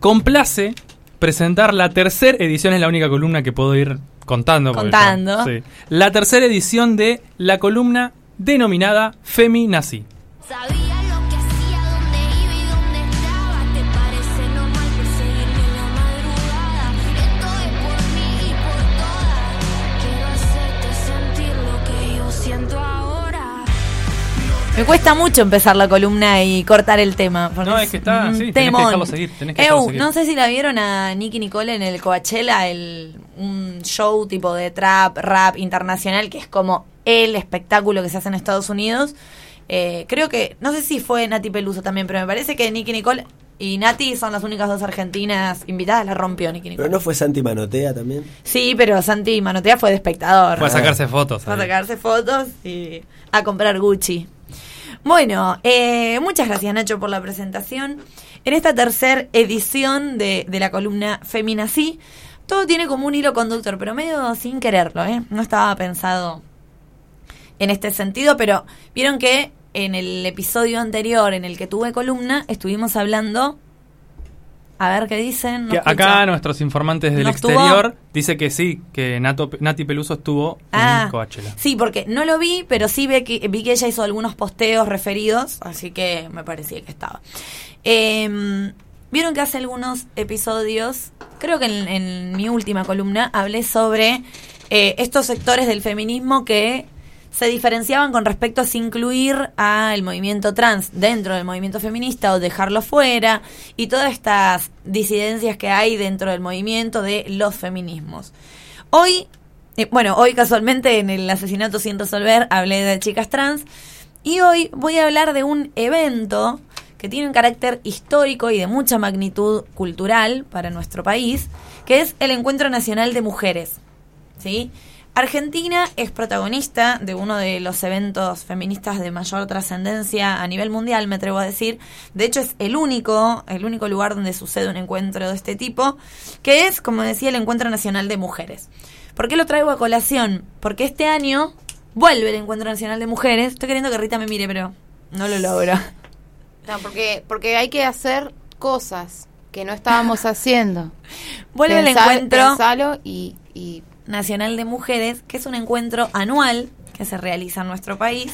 B: complace presentar la tercera edición, es la única columna que puedo ir contando. porque
D: Contando.
B: sí. La tercera edición de la columna denominada Feminazi.
L: Sabía
D: Me cuesta mucho empezar la columna y cortar el tema.
B: No, es que está- sí, tenés que dejarlo seguir, tenés que
D: Eu,
B: dejarlo seguir.
D: no sé si la vieron a Nicky Nicole en el Coachella, el, un show tipo de trap, rap internacional, que es como el espectáculo que se hace en Estados Unidos. Eh, creo que, no sé si fue Nati Peluso también, pero me parece que Nicky Nicole y Nati son las únicas dos argentinas invitadas. La rompió Nicky Nicole.
E: Pero no fue Santi Manotea también.
D: Sí, pero Santi Manotea fue de espectador.
B: Fue a sacarse fotos.
D: Fue a sacarse fotos y a comprar Gucci. Bueno, eh, muchas gracias Nacho por la presentación. En esta tercera edición de, de la columna Feminací, todo tiene como un hilo conductor, pero medio sin quererlo, ¿eh? No estaba pensado en este sentido, pero vieron que en el episodio anterior en el que tuve columna estuvimos hablando A ver qué dicen. no
B: acá nuestros informantes del exterior dice que sí, que Nato, Nati Peluso estuvo
D: Ah,
B: en Coachella.
D: Sí, porque no lo vi, pero sí vi que, vi que ella hizo algunos posteos referidos, así que me parecía que estaba. Eh, Vieron que hace algunos episodios, creo que en, en mi última columna, hablé sobre eh, estos sectores del feminismo que se diferenciaban con respecto a si incluir al movimiento trans dentro del movimiento feminista o dejarlo fuera y todas estas disidencias que hay dentro del movimiento de los feminismos. Hoy, eh, bueno, hoy casualmente en el asesinato sin resolver hablé de chicas trans y hoy voy a hablar de un evento que tiene un carácter histórico y de mucha magnitud cultural para nuestro país, que es el Encuentro Nacional de Mujeres. ¿sí? Argentina es protagonista de uno de los eventos feministas de mayor trascendencia a nivel mundial, me atrevo a decir. De hecho, es el único, el único lugar donde sucede un encuentro de este tipo, que es, como decía, el Encuentro Nacional de Mujeres. ¿Por qué lo traigo a colación? Porque este año vuelve el Encuentro Nacional de Mujeres. Estoy queriendo que Rita me mire, pero no lo logro.
C: No, porque, porque hay que hacer cosas que no estábamos <laughs> haciendo.
D: Vuelve el encuentro
C: pensalo y, y
D: Nacional de Mujeres, que es un encuentro anual que se realiza en nuestro país,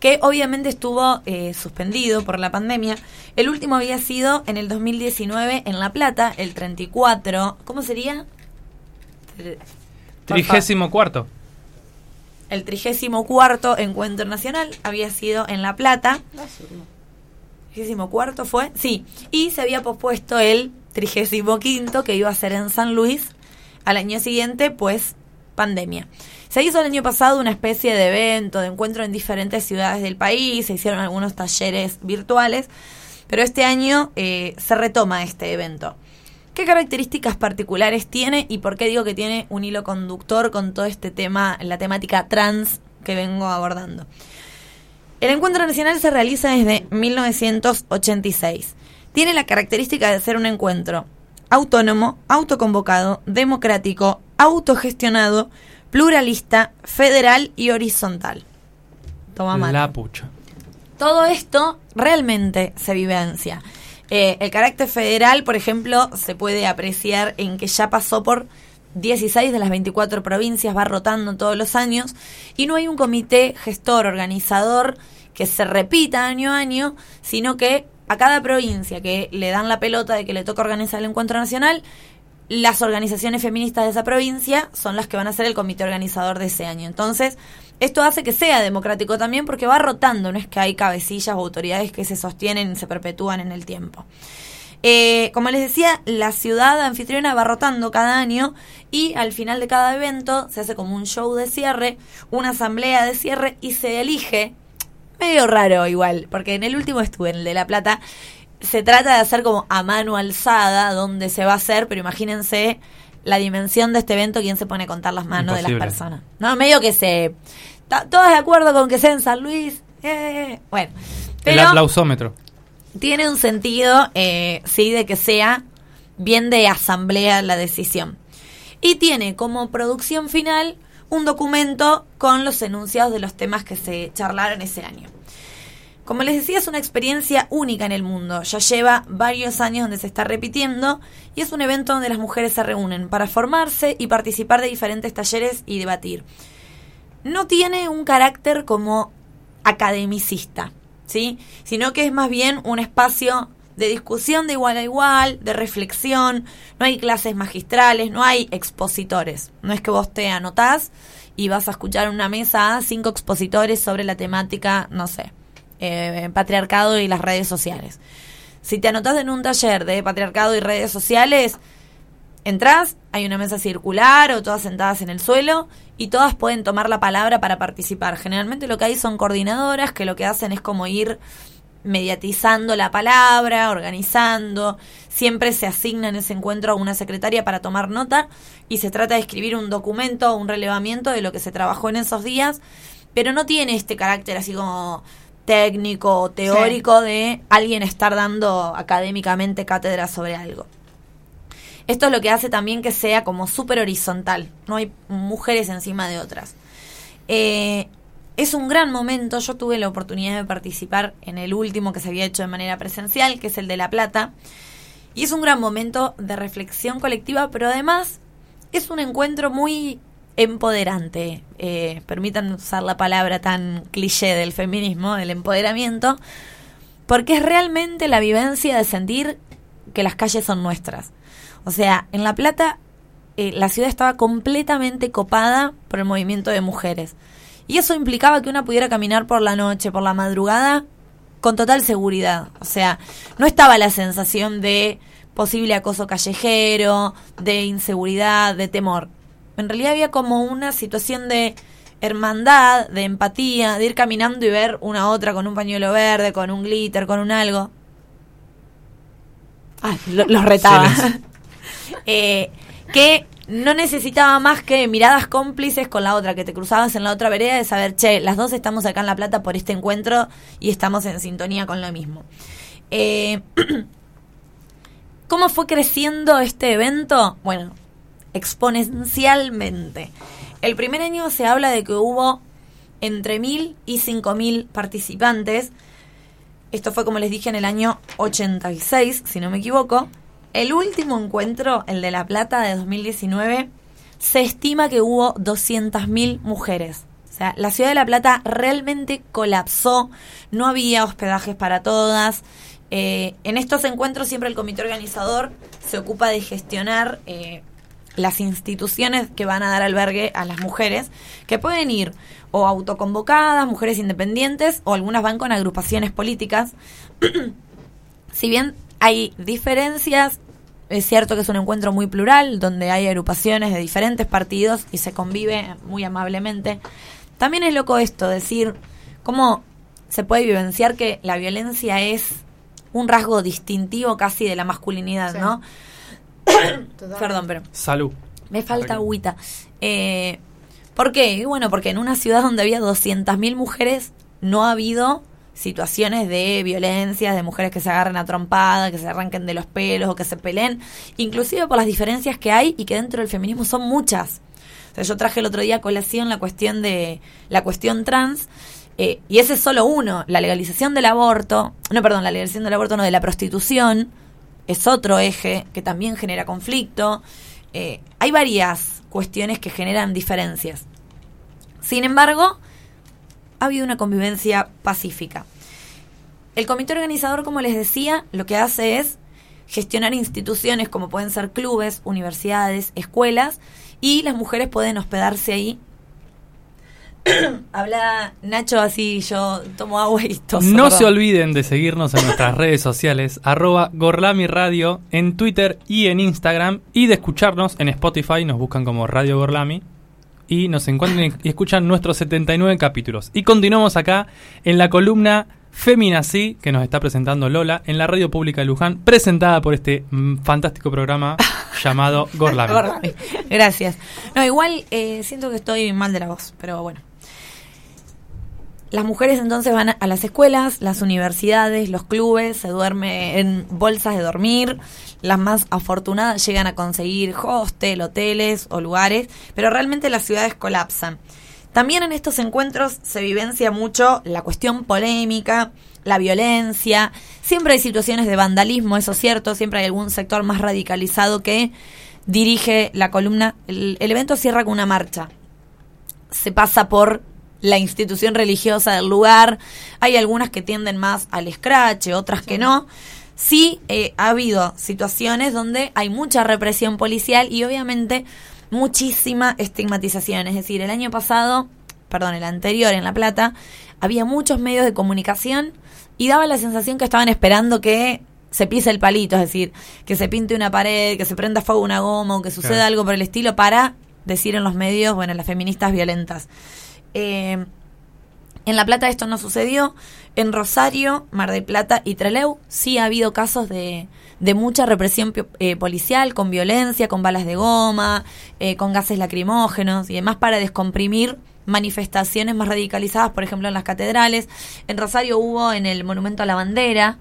D: que obviamente estuvo eh, suspendido por la pandemia. El último había sido en el 2019 en La Plata, el 34. ¿Cómo sería?
B: Trigésimo cuarto.
D: El trigésimo cuarto encuentro nacional había sido en La Plata. ¿Trigésimo cuarto fue? Sí. Y se había pospuesto el trigésimo quinto que iba a ser en San Luis. Al año siguiente, pues, pandemia. Se hizo el año pasado una especie de evento, de encuentro en diferentes ciudades del país. Se hicieron algunos talleres virtuales. Pero este año eh, se retoma este evento. ¿Qué características particulares tiene y por qué digo que tiene un hilo conductor con todo este tema, la temática trans que vengo abordando? El encuentro nacional se realiza desde 1986. Tiene la característica de ser un encuentro autónomo, autoconvocado, democrático, autogestionado, pluralista, federal y horizontal. Toma mate.
B: La pucha.
D: Todo esto realmente se vivencia. Eh, el carácter federal, por ejemplo, se puede apreciar en que ya pasó por 16 de las 24 provincias, va rotando todos los años, y no hay un comité gestor, organizador, que se repita año a año, sino que a cada provincia que le dan la pelota de que le toca organizar el encuentro nacional, las organizaciones feministas de esa provincia son las que van a ser el comité organizador de ese año. Entonces, esto hace que sea democrático también porque va rotando, no es que hay cabecillas o autoridades que se sostienen y se perpetúan en el tiempo. Eh, como les decía, la ciudad anfitriona va rotando cada año y al final de cada evento se hace como un show de cierre, una asamblea de cierre y se elige, medio raro igual, porque en el último estuve, en el de La Plata, se trata de hacer como a mano alzada donde se va a hacer, pero imagínense la dimensión de este evento, quién se pone a contar las manos de las personas. No, medio que se... Todos de acuerdo con que sea en San Luis. eh, bueno,
B: El aplausómetro.
D: tiene un sentido, eh, sí, de que sea bien de asamblea la decisión. Y tiene como producción final un documento con los enunciados de los temas que se charlaron ese año. Como les decía, es una experiencia única en el mundo. Ya lleva varios años donde se está repitiendo y es un evento donde las mujeres se reúnen para formarse y participar de diferentes talleres y debatir. No tiene un carácter como academicista, ¿sí? Sino que es más bien un espacio de discusión de igual a igual, de reflexión, no hay clases magistrales, no hay expositores. No es que vos te anotás y vas a escuchar una mesa a cinco expositores sobre la temática, no sé, eh, patriarcado y las redes sociales. Si te anotás en un taller de patriarcado y redes sociales, Entrás, hay una mesa circular o todas sentadas en el suelo y todas pueden tomar la palabra para participar. Generalmente lo que hay son coordinadoras que lo que hacen es como ir mediatizando la palabra, organizando. Siempre se asigna en ese encuentro a una secretaria para tomar nota y se trata de escribir un documento o un relevamiento de lo que se trabajó en esos días, pero no tiene este carácter así como técnico o teórico de alguien estar dando académicamente cátedra sobre algo. Esto es lo que hace también que sea como súper horizontal. No hay mujeres encima de otras. Eh, es un gran momento. Yo tuve la oportunidad de participar en el último que se había hecho de manera presencial, que es el de La Plata. Y es un gran momento de reflexión colectiva, pero además es un encuentro muy empoderante. Eh, permitan usar la palabra tan cliché del feminismo, del empoderamiento, porque es realmente la vivencia de sentir que las calles son nuestras. O sea, en La Plata eh, la ciudad estaba completamente copada por el movimiento de mujeres. Y eso implicaba que una pudiera caminar por la noche, por la madrugada, con total seguridad. O sea, no estaba la sensación de posible acoso callejero, de inseguridad, de temor. En realidad había como una situación de hermandad, de empatía, de ir caminando y ver una a otra con un pañuelo verde, con un glitter, con un algo. Ah, lo- los retaba. <laughs> Eh, que no necesitaba más que miradas cómplices con la otra, que te cruzabas en la otra vereda de saber, che, las dos estamos acá en La Plata por este encuentro y estamos en sintonía con lo mismo. Eh, <clears throat> ¿Cómo fue creciendo este evento? Bueno, exponencialmente. El primer año se habla de que hubo entre mil y cinco mil participantes. Esto fue, como les dije, en el año 86, si no me equivoco. El último encuentro, el de La Plata de 2019, se estima que hubo 200.000 mujeres. O sea, la ciudad de La Plata realmente colapsó, no había hospedajes para todas. Eh, en estos encuentros siempre el comité organizador se ocupa de gestionar eh, las instituciones que van a dar albergue a las mujeres, que pueden ir o autoconvocadas, mujeres independientes, o algunas van con agrupaciones políticas. <clears throat> si bien hay diferencias, es cierto que es un encuentro muy plural, donde hay agrupaciones de diferentes partidos y se convive muy amablemente. También es loco esto, decir cómo se puede vivenciar que la violencia es un rasgo distintivo casi de la masculinidad,
C: Sí.
D: ¿no? <coughs> Perdón, pero
B: Salud.
D: me falta agüita. Eh, ¿Por qué? Bueno, porque en una ciudad donde había 200.000 mujeres no ha habido situaciones de violencia, de mujeres que se agarren a trompada, que se arranquen de los pelos o que se peleen, inclusive por las diferencias que hay y que dentro del feminismo son muchas. Yo traje el otro día a colación la cuestión de la cuestión trans eh, y ese es solo uno, la legalización del aborto, no, perdón, la legalización del aborto no, de la prostitución, es otro eje que también genera conflicto. Eh, hay varias cuestiones que generan diferencias. Sin embargo, ha habido una convivencia pacífica. El comité organizador, como les decía, lo que hace es gestionar instituciones como pueden ser clubes, universidades, escuelas, y las mujeres pueden hospedarse ahí. <coughs> Habla Nacho así, yo tomo agua y toso.
B: No
D: perdón.
B: se olviden de seguirnos en nuestras <coughs> redes sociales, arroba Gorlami Radio, en Twitter y en Instagram, y de escucharnos en Spotify, nos buscan como Radio Gorlami, y nos encuentran y escuchan nuestros 79 capítulos. Y continuamos acá en la columna Feminací, que nos está presentando Lola, en la Radio Pública de Luján, presentada por este mm, fantástico programa <laughs> llamado. Gorlami.
D: Gracias. No, igual eh, siento que estoy mal de la voz, pero bueno. Las mujeres entonces van a, las escuelas, las universidades, los clubes, se duerme en bolsas de dormir. Las más afortunadas llegan a conseguir hostel, hoteles o lugares, pero realmente las ciudades colapsan. También en estos encuentros se vivencia mucho la cuestión polémica, la violencia. Siempre hay situaciones de vandalismo, eso es cierto. Siempre hay algún sector más radicalizado que dirige la columna. El, el evento cierra con una marcha. Se pasa por la institución religiosa del lugar. Hay algunas que tienden más al scratch, otras que no. Sí, eh, ha habido situaciones donde hay mucha represión policial y obviamente muchísima estigmatización. Es decir, el año pasado, perdón, el anterior en La Plata, había muchos medios de comunicación y daba la sensación que estaban esperando que se pise el palito, es decir, que se pinte una pared, que se prenda fuego una goma o que suceda
B: Claro.
D: algo por el estilo para decir en los medios, bueno, las feministas violentas. Eh, en La Plata esto no sucedió. En Rosario, Mar del Plata y Trelew sí ha habido casos de, de mucha represión eh, policial, con violencia, con balas de goma, eh, con gases lacrimógenos y demás para descomprimir manifestaciones más radicalizadas, por ejemplo, en las catedrales. En Rosario hubo en el Monumento a la Bandera,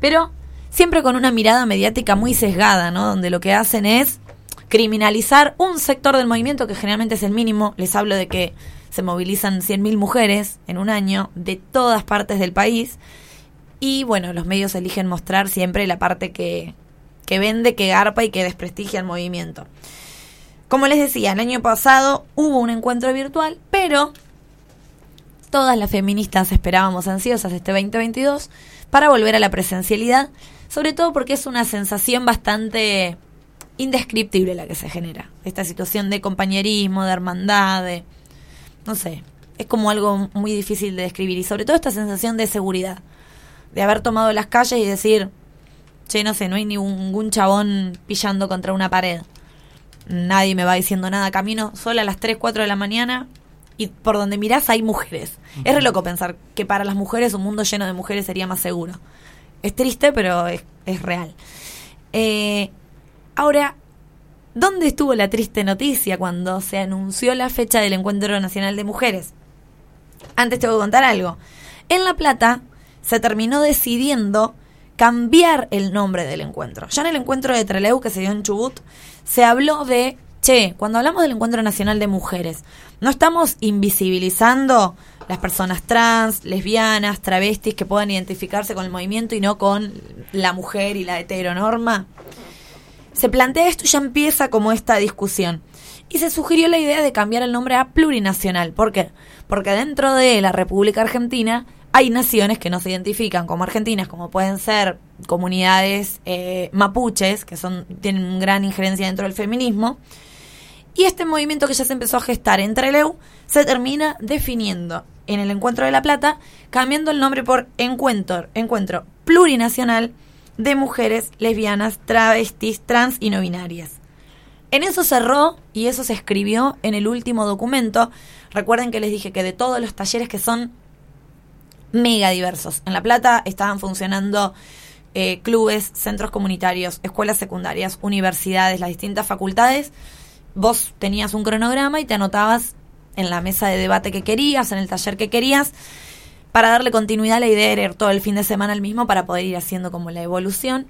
D: pero siempre con una mirada mediática muy sesgada, ¿no? Donde lo que hacen es criminalizar un sector del movimiento que generalmente es el mínimo. Les hablo de que se movilizan 100.000 mujeres en un año de todas partes del país. Y bueno, los medios eligen mostrar siempre la parte que, que vende, que garpa y que desprestigia el movimiento. Como les decía, el año pasado hubo un encuentro virtual, pero todas las feministas esperábamos ansiosas este 2022 para volver a la presencialidad, sobre todo porque es una sensación bastante indescriptible la que se genera. Esta situación de compañerismo, de hermandad, de... no sé, es como algo muy difícil de describir y sobre todo esta sensación de seguridad, de haber tomado las calles y decir, che, no sé, no hay ningún chabón pillando contra una pared. Nadie me va diciendo nada. Camino sola a las 3, 4 de la mañana y por donde mirás hay mujeres. Es re loco pensar que para las mujeres un mundo lleno de mujeres sería más seguro. Es triste, pero es, es real. Eh, ahora, ¿dónde estuvo la triste noticia cuando se anunció la fecha del Encuentro Nacional de Mujeres? Antes te voy a contar algo. En La Plata se terminó decidiendo cambiar el nombre del encuentro. Ya en el encuentro de Trelew que se dio en Chubut, se habló de, che, cuando hablamos del Encuentro Nacional de Mujeres, no estamos invisibilizando las personas trans, lesbianas, travestis que puedan identificarse con el movimiento y no con la mujer y la heteronorma. Se plantea esto y ya empieza como esta discusión. Y se sugirió la idea de cambiar el nombre a plurinacional. ¿Por qué? Porque dentro de la República Argentina hay naciones que no se identifican como argentinas, como pueden ser comunidades eh, mapuches, que son tienen gran injerencia dentro del feminismo. Y este movimiento que ya se empezó a gestar entre Trelew se termina definiendo en el Encuentro de la Plata, cambiando el nombre por Encuentro, encuentro Plurinacional de Mujeres Lesbianas, Travestis, Trans y No Binarias. En eso cerró y eso se escribió en el último documento. Recuerden que les dije que de todos los talleres que son mega diversos. En La Plata estaban funcionando eh, clubes, centros comunitarios, escuelas secundarias, universidades, las distintas facultades. Vos tenías un cronograma y te anotabas en la mesa de debate que querías, en el taller que querías. Para darle continuidad, la idea era ir todo el fin de semana el mismo para poder ir haciendo como la evolución.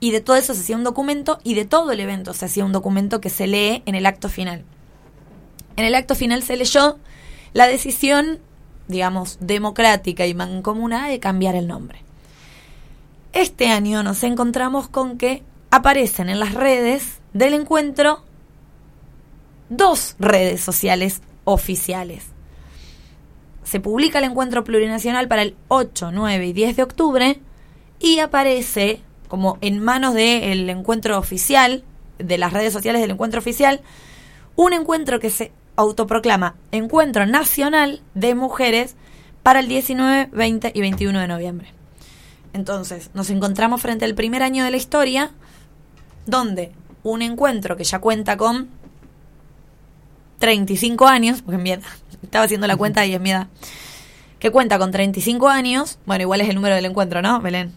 D: Y de todo eso se hacía un documento y de todo el evento se hacía un documento que se lee en el acto final. En el acto final se leyó la decisión digamos, democrática y mancomunada de cambiar el nombre. Este año nos encontramos con que aparecen en las redes del encuentro dos redes sociales oficiales. Se publica el encuentro plurinacional para el 8, 9 y 10 de octubre y aparece como en manos del encuentro oficial, de las redes sociales del encuentro oficial, un encuentro que se autoproclama Encuentro Nacional de Mujeres para el 19, 20 y 21 de noviembre. Entonces, nos encontramos frente al primer año de la historia, donde un encuentro que ya cuenta con 35 años, porque mi edad, estaba haciendo la cuenta y es mi edad, que cuenta con 35 años, bueno, igual es el número del encuentro, ¿no, Belén?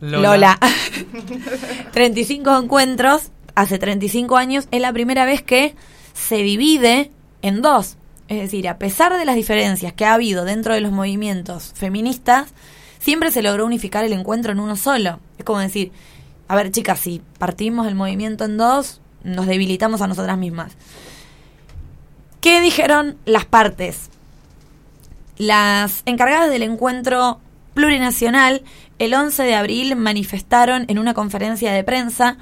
B: Lola.
D: Lola. <laughs> <laughs> 35 encuentros, hace 35 años, es la primera vez que se divide en dos. Es decir, a pesar de las diferencias que ha habido dentro de los movimientos feministas, siempre se logró unificar el encuentro en uno solo. Es como decir, a ver chicas, si partimos el movimiento en dos, nos debilitamos a nosotras mismas. ¿Qué dijeron las partes? Las encargadas del encuentro plurinacional el 11 de abril manifestaron en una conferencia de prensa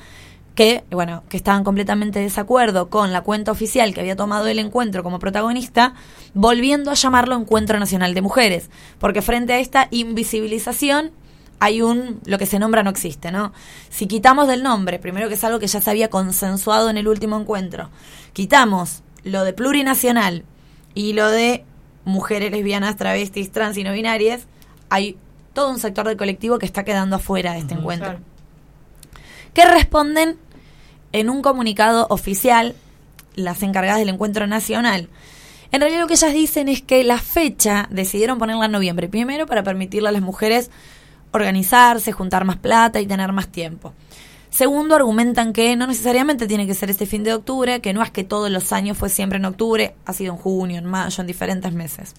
D: que, bueno, que estaban completamente de desacuerdo con la cuenta oficial que había tomado el encuentro como protagonista, volviendo a llamarlo Encuentro Nacional de Mujeres, porque frente a esta invisibilización hay un, lo que se nombra no existe, ¿no? Si quitamos del nombre, primero que es algo que ya se había consensuado en el último encuentro, quitamos lo de plurinacional y lo de mujeres lesbianas, travestis, trans y no binarias, hay todo un sector del colectivo que está quedando afuera de este encuentro. ¿Qué responden en un comunicado oficial las encargadas del encuentro nacional. En realidad lo que ellas dicen es que la fecha decidieron ponerla en noviembre, primero para permitirle a las mujeres organizarse, juntar más plata y tener más tiempo. Segundo, argumentan que no necesariamente tiene que ser este fin de octubre, que no es que todos los años fue siempre en octubre, ha sido en junio, en mayo, en diferentes meses.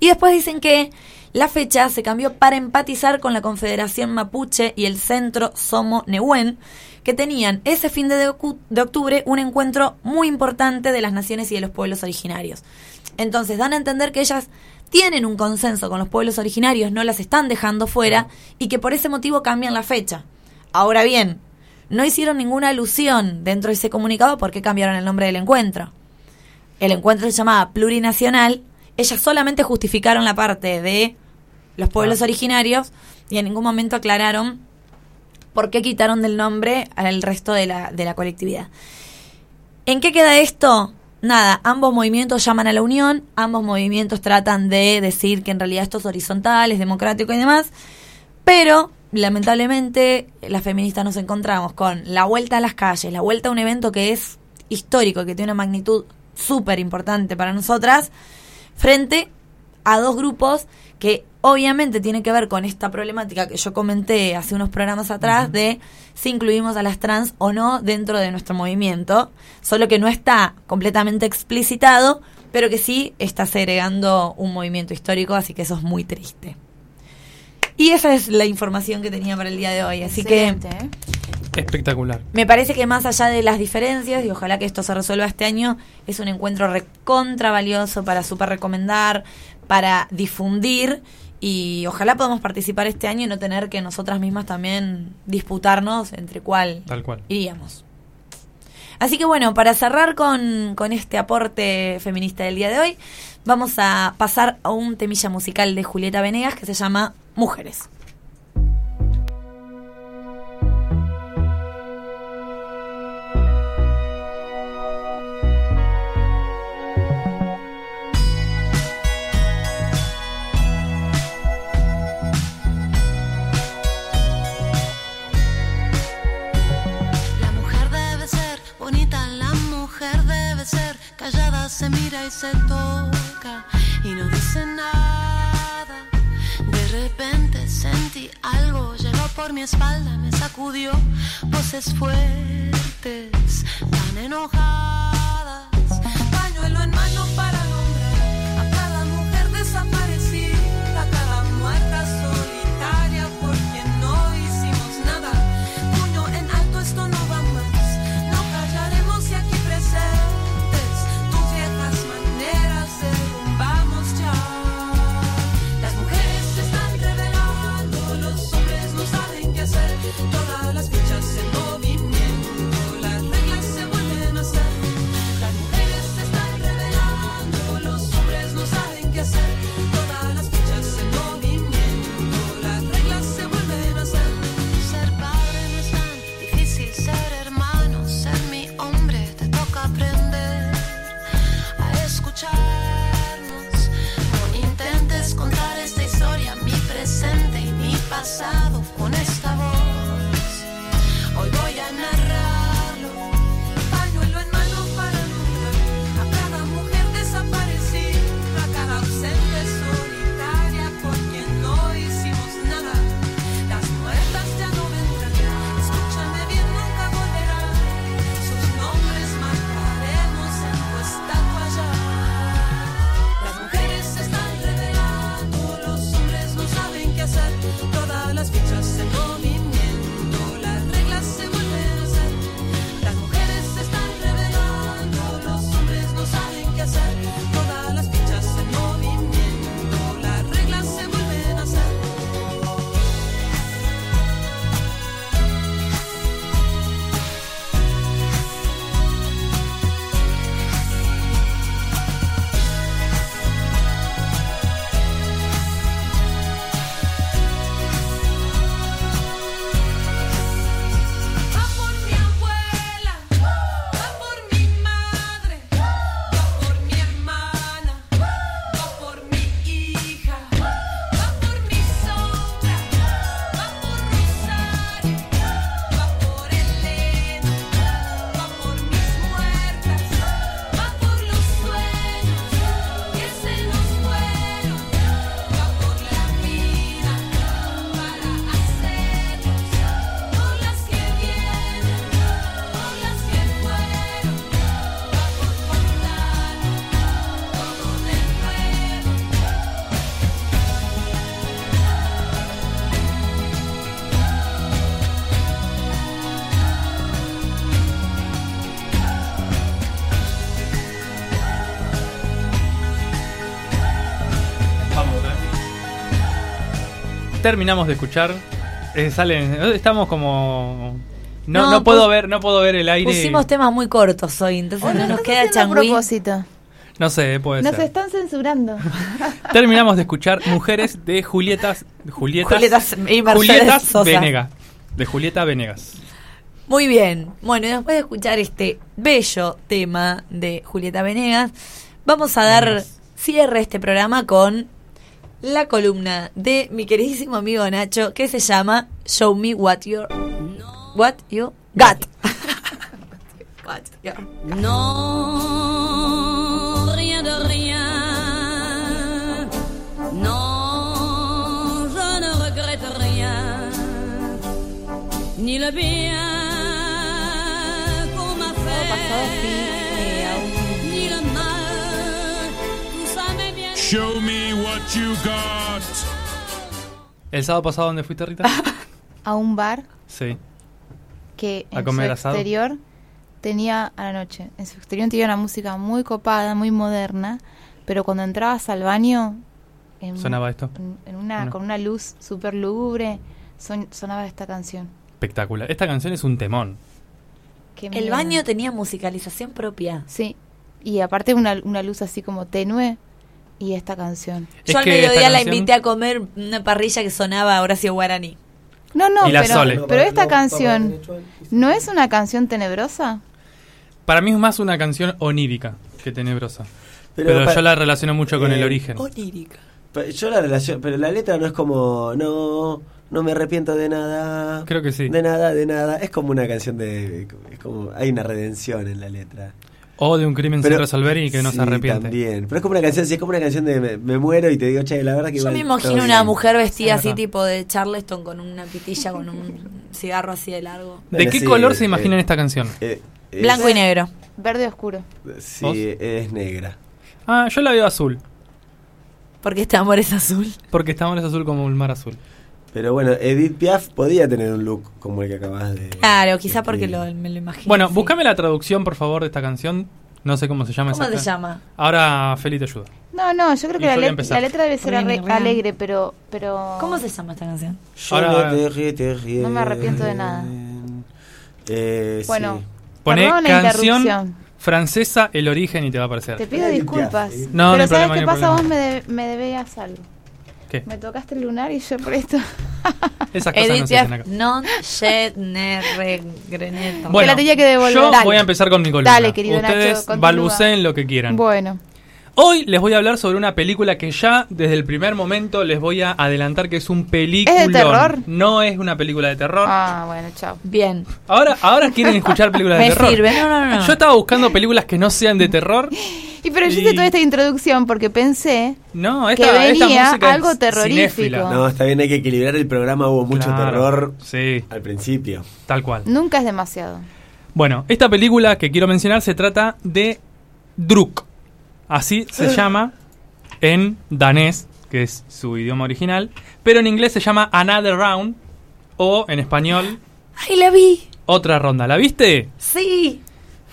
D: Y después dicen que la fecha se cambió para empatizar con la Confederación Mapuche y el Centro Somo Nehuen, que tenían ese fin de, de octubre un encuentro muy importante de las naciones y de los pueblos originarios. Entonces dan a entender que ellas tienen un consenso con los pueblos originarios, no las están dejando fuera y que por ese motivo cambian la fecha. Ahora bien, no hicieron ninguna alusión dentro de ese comunicado por qué cambiaron el nombre del encuentro. El encuentro se llamaba plurinacional. Ellas solamente justificaron la parte de los pueblos originarios y en ningún momento aclararon por qué quitaron del nombre al resto de la, de la colectividad. ¿En qué queda esto? Nada, ambos movimientos llaman a la unión, ambos movimientos tratan de decir que en realidad esto es horizontal, es democrático y demás, pero lamentablemente las feministas nos encontramos con la vuelta a las calles, la vuelta a un evento que es histórico, que tiene una magnitud súper importante para nosotras, frente a dos grupos que obviamente tiene que ver con esta problemática que yo comenté hace unos programas atrás de si incluimos a las trans o no dentro de nuestro movimiento, solo que no está completamente explicitado, pero que sí está segregando un movimiento histórico, así que eso es muy triste. Y esa es la información que tenía para el día de hoy, así
C: Excelente,
D: que
C: ¿eh?
B: Espectacular.
D: me parece que más allá de las diferencias, y ojalá que esto se resuelva este año, es un encuentro recontra valioso para super recomendar, para difundir, y ojalá podamos participar este año y no tener que nosotras mismas también disputarnos entre cuál
B: Tal cual.
D: iríamos. Así que bueno, para cerrar con, con este aporte feminista del día de hoy, vamos a pasar a un temilla musical de Julieta Venegas que se llama Mujeres.
M: Se mira y se toca y no dice nada. De repente sentí algo, llegó por mi espalda, me sacudió voces fuertes, tan enojadas. Pañuelo en mano para nombrar a cada mujer desaparecida, y
B: Terminamos de escuchar Eh, salen, estamos como no,
D: No,
B: no, puedo ver, no puedo ver el aire.
D: Pusimos temas muy cortos hoy, entonces no nos queda changüí.
C: propósito.
B: No sé, puede
C: Nos
B: ser.
C: están censurando. <laughs>
B: Terminamos de escuchar Mujeres de Julietas Julietas
D: Julietas y Mercedes
B: Julietas
D: Sosa.
B: Venegas. De Julieta Venegas.
D: Muy bien. Bueno, y después de escuchar este bello tema de Julieta Venegas, vamos a dar
B: Venegas.
D: cierre a este programa con la columna de mi queridísimo amigo Nacho que se llama Show Me What You What You Got. What you-
L: Non, rien de rien. Non, je ne. Ni le bien
N: Show me what you got.
B: ¿El sábado pasado dónde fuiste, Rita? <laughs>
C: A un bar
B: Sí.
C: que
B: ¿A
C: en su
B: comer asado?
C: exterior tenía a la noche. En su exterior tenía una música muy copada, muy moderna, pero cuando entrabas al baño en,
B: ¿Sonaba esto?
C: en- en una
B: No.
C: con una luz súper lúgubre son- sonaba esta canción.
B: Espectacular. Esta canción es un temón.
C: Qué
D: El baño tenía musicalización propia.
C: Sí. Y aparte una, una luz así como tenue y esta canción.
D: Yo al mediodía la
B: canción-
D: invité a comer una parrilla que sonaba Horacio Guaraní.
C: No, no, pero, esta canción no es una canción tenebrosa.
B: Para mí es más una canción onírica que tenebrosa.
E: Pero
B: yo la relaciono mucho con
E: Eh,
B: el origen.
D: Onírica.
E: Yo la relación, pero la letra no es como, no, no me arrepiento de nada.
B: Creo que sí.
E: De nada, de nada. Es como una canción de, es como, hay una redención en la letra.
B: O de un crimen
E: Pero-
B: sin resolver y que no
E: sí,
B: se arrepiente.
E: También. Pero es como una canción, es como una canción de me, me muero y te digo, che, la verdad que
D: Yo
E: igual
D: me imagino
E: bien".
D: una mujer vestida
B: Es
D: así
B: verdad.
D: tipo de Charleston con una pitilla, con un <laughs> cigarro así de largo.
B: ¿De qué
E: sí,
B: color se
E: eh,
B: imagina en esta canción?
E: Eh, es-
D: Blanco y negro.
C: Verde oscuro.
E: Sí,
B: ¿Vos?
E: es negra.
B: Ah, yo la veo azul.
D: Porque este amor es azul.
B: Porque estamos es azul como el mar azul.
E: Pero bueno, Edith Piaf podía tener un look como el que acabas de.
D: Claro, quizá porque lo, me lo imagino.
B: Bueno,
D: sí.
B: búscame la traducción, por favor, de esta canción. No sé cómo se llama
D: ¿Cómo se llama?
B: Ahora Feli te ayuda.
C: No, no, yo creo que
B: Y
C: la,
B: yo
C: let- la letra debe ser alegre, pero, pero...
D: ¿Cómo se llama esta canción?
B: Ahora-
E: ne te ríe, te
C: No me arrepiento de nada.
E: Eh,
C: Bueno,
E: sí.
B: Pone canción francesa, el origen y te va a aparecer.
C: Te pido disculpas.
B: No, no
C: pero
B: hay
C: ¿sabes
B: problema,
C: qué
B: no hay
C: pasa?
B: problema.
C: Vos me, de- me debías algo.
B: ¿Qué?
C: Me tocaste el lunar y yo por esto... <laughs>
B: Esas cosas no
D: Edith
B: se hacen acá.
D: non.
B: Bueno,
C: la tenía que devolver.
B: Yo
C: Dale.
B: voy a empezar con mi columna.
C: Dale, querido Nacho,
B: Ustedes
C: continúa.
B: balbuceen lo que quieran.
C: Bueno,
B: Hoy les voy a hablar sobre una película que ya desde el primer momento les voy a adelantar que es un película.
C: ¿Es de terror?
B: No es una película de terror.
C: ah, bueno, chao.
D: Bien.
B: Ahora, ahora quieren escuchar películas de <laughs>
D: Me
B: terror.
D: sirve. No, no, no.
B: Yo estaba buscando películas que no sean de terror.
C: Y pero yo
B: Y-
C: hice toda esta introducción porque pensé
B: No,
C: que
B: esta,
C: venía algo terrorífico.
B: cinéfila.
E: No, está bien, hay que equilibrar el programa. Hubo mucho
B: Claro,
E: terror
B: Sí,
E: al principio.
B: tal cual.
C: Nunca es demasiado.
B: Bueno, esta película que quiero mencionar se trata de Druk. Así se llama en danés, que es su idioma original, pero en inglés se llama Another Round o en español
D: ¡Ay, la vi!
B: Otra ronda. ¿La viste?
D: Sí.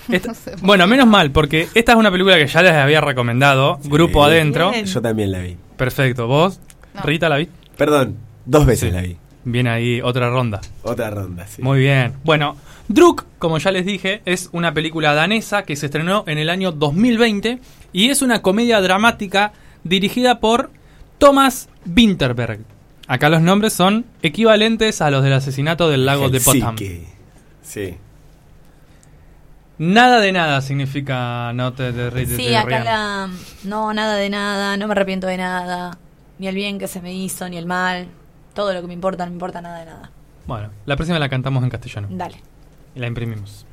B: Esta- <laughs> bueno, menos mal, porque esta es una película que ya les había recomendado, grupo adentro.
D: Bien.
E: Yo también la vi.
B: Perfecto, vos,
C: No.
B: Rita, ¿la vi?
E: Perdón, dos veces
B: Sí.
E: la vi.
B: Viene ahí otra ronda.
E: Otra ronda, sí.
B: Muy bien. Bueno, Druk, como ya les dije, es una película danesa que se estrenó en el año 2020 y es una comedia dramática dirigida por Thomas Winterberg. Acá los nombres son equivalentes a los del asesinato del lago de Potsdam.
E: Sí.
B: Nada de nada significa no te, te, te-
D: Sí,
B: te
D: acá la... No, nada de nada, no me arrepiento de nada. Ni el bien que se me hizo, ni el mal. Todo lo que me importa, no me importa nada de nada.
B: Bueno, la próxima la cantamos en castellano.
D: Dale.
B: y la imprimimos.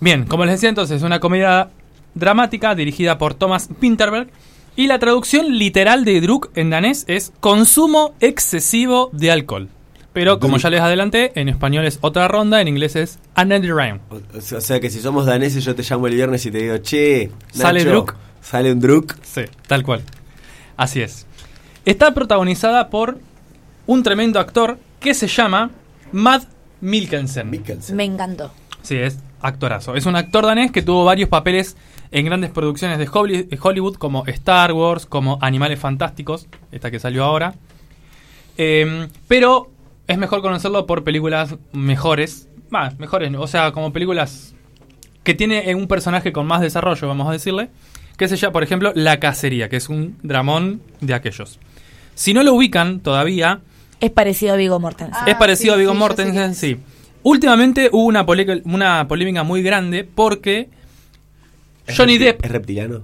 B: Bien, como les decía entonces, una comedia dramática dirigida por Thomas Winterberg y la traducción literal de Druk en danés es consumo excesivo de alcohol. Pero como ya les adelanté, en español es otra ronda, en inglés es another round.
E: O, o sea que si somos daneses, yo te llamo el viernes y te digo, che,
B: ¿Sale
E: Nacho,
B: Druk?
E: Sale un Druk.
B: Sí, tal cual. Así es. Está protagonizada por un tremendo actor que se llama Matt Mikkelsen.
E: Mikkelsen.
D: Me encantó.
B: Sí, es actorazo. Es un actor danés que tuvo varios papeles en grandes producciones de de Hollywood, como Star Wars, como Animales Fantásticos, esta que salió ahora. Eh, pero es mejor conocerlo por películas mejores. Más, mejores, o sea, como películas que tiene eh, un personaje con más desarrollo, vamos a decirle. Que se llama, por ejemplo, La Cacería, que es un dramón de aquellos. Si no lo ubican todavía,
D: Es parecido a Vigo Mortensen.
C: Ah,
B: es parecido
C: sí,
B: a Vigo
C: sí,
B: Mortensen, sí. Últimamente hubo una, una polémica muy grande porque
E: ¿Es
B: Johnny Depp
E: ¿Es reptiliano?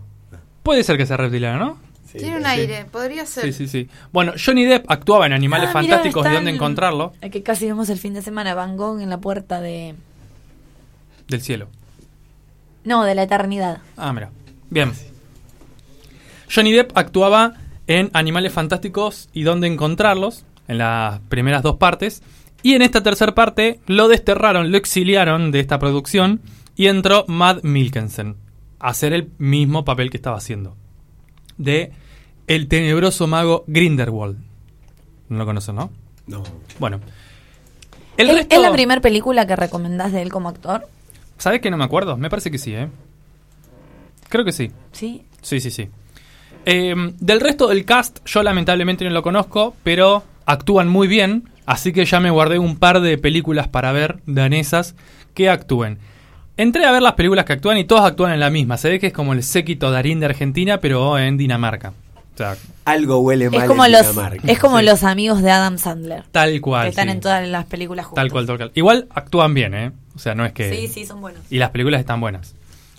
B: puede ser que sea reptiliano, ¿no?
E: Sí,
C: Tiene un
E: sí.
C: aire, podría ser.
B: Sí, sí, sí. Bueno, Johnny Depp actuaba en Animales
D: Ah, mirá,
B: Fantásticos
D: está
B: de dónde
D: en-
B: encontrarlo
D: que casi vimos el fin de semana, Van Gogh en la puerta de...
B: del cielo.
D: No, de la eternidad.
B: Ah, mira. Bien. Johnny Depp actuaba en Animales Fantásticos y dónde encontrarlos, en las primeras dos partes. Y en esta tercera parte lo desterraron, lo exiliaron de esta producción y entró Matt Milkensen hacer el mismo papel que estaba haciendo. De el tenebroso mago Grindelwald. No lo conocen, ¿no?
E: No.
B: Bueno. El
D: ¿Es,
B: resto,
D: es la primera película que recomendás de él como actor?
B: ¿Sabes que no me acuerdo? Me parece que sí, ¿eh? Creo que sí.
D: Sí.
B: Sí, sí, sí. Eh, del resto del cast, yo lamentablemente no lo conozco, pero actúan muy bien, así que ya me guardé un par de películas para ver danesas que actúen. Entré a ver las películas que actúan y todas actúan en la misma. Se ve que es como el séquito Darín de Argentina, pero en Dinamarca. O sea,
E: Algo huele mal
D: Es como,
E: en
D: los,
E: Dinamarca.
D: es como
B: Sí.
D: los amigos de Adam Sandler.
B: tal cual.
D: que están
B: sí.
D: en todas las películas juntos.
B: Tal cual, tal cual. Igual actúan bien, ¿eh? O sea, no es que...
D: Sí, sí, son buenos.
B: Y las películas están buenas.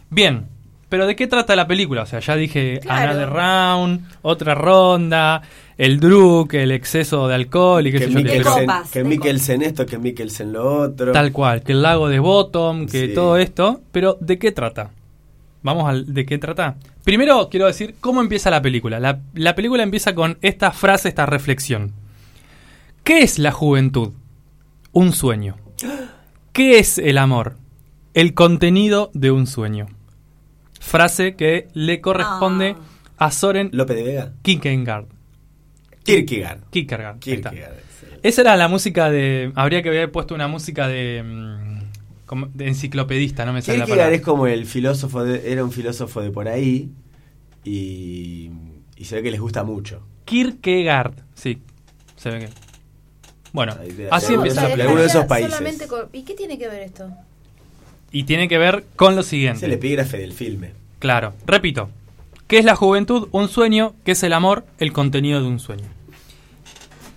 B: Bien, pero ¿de qué trata la película? O sea, ya dije
C: Claro.
B: Another Round, otra ronda, el druk, el exceso de alcohol y qué
E: Que
B: sé yo. qué,
D: De
E: Mikkelsen,
D: copas,
E: que Mikkelsen esto, que Mikkelsen lo otro.
B: Tal cual, que el lago de Bottom, que
E: Sí.
B: todo esto. Pero ¿de qué trata? Vamos al de qué trata. Primero quiero decir cómo empieza la película. La, la película empieza con esta frase, esta reflexión. ¿Qué es la juventud? Un sueño. ¿Qué es el amor? El contenido de un sueño. Frase que le corresponde a Soren
E: Lope de Vega.
B: Kierkegaard.
E: Kierkegaard.
B: Kierkegaard.
E: Kierkegaard.
B: Esa era la música de. Habría que haber puesto una música de. mm, como de enciclopedista, no me sale la
E: Kierkegaard
B: palabra.
E: es como el filósofo, de- era un filósofo de por ahí y, y se ve que les gusta mucho.
B: Kierkegaard, sí. Se ve que. Bueno, así empieza.
E: de alguno de esos países.
C: Solamente con- ¿Y qué tiene que ver esto?
B: Y tiene que ver con lo
E: Es el
B: siguiente.
E: epígrafe del filme.
B: Claro, repito. ¿Qué es la juventud? Un sueño. ¿Qué es el amor? El contenido de un sueño.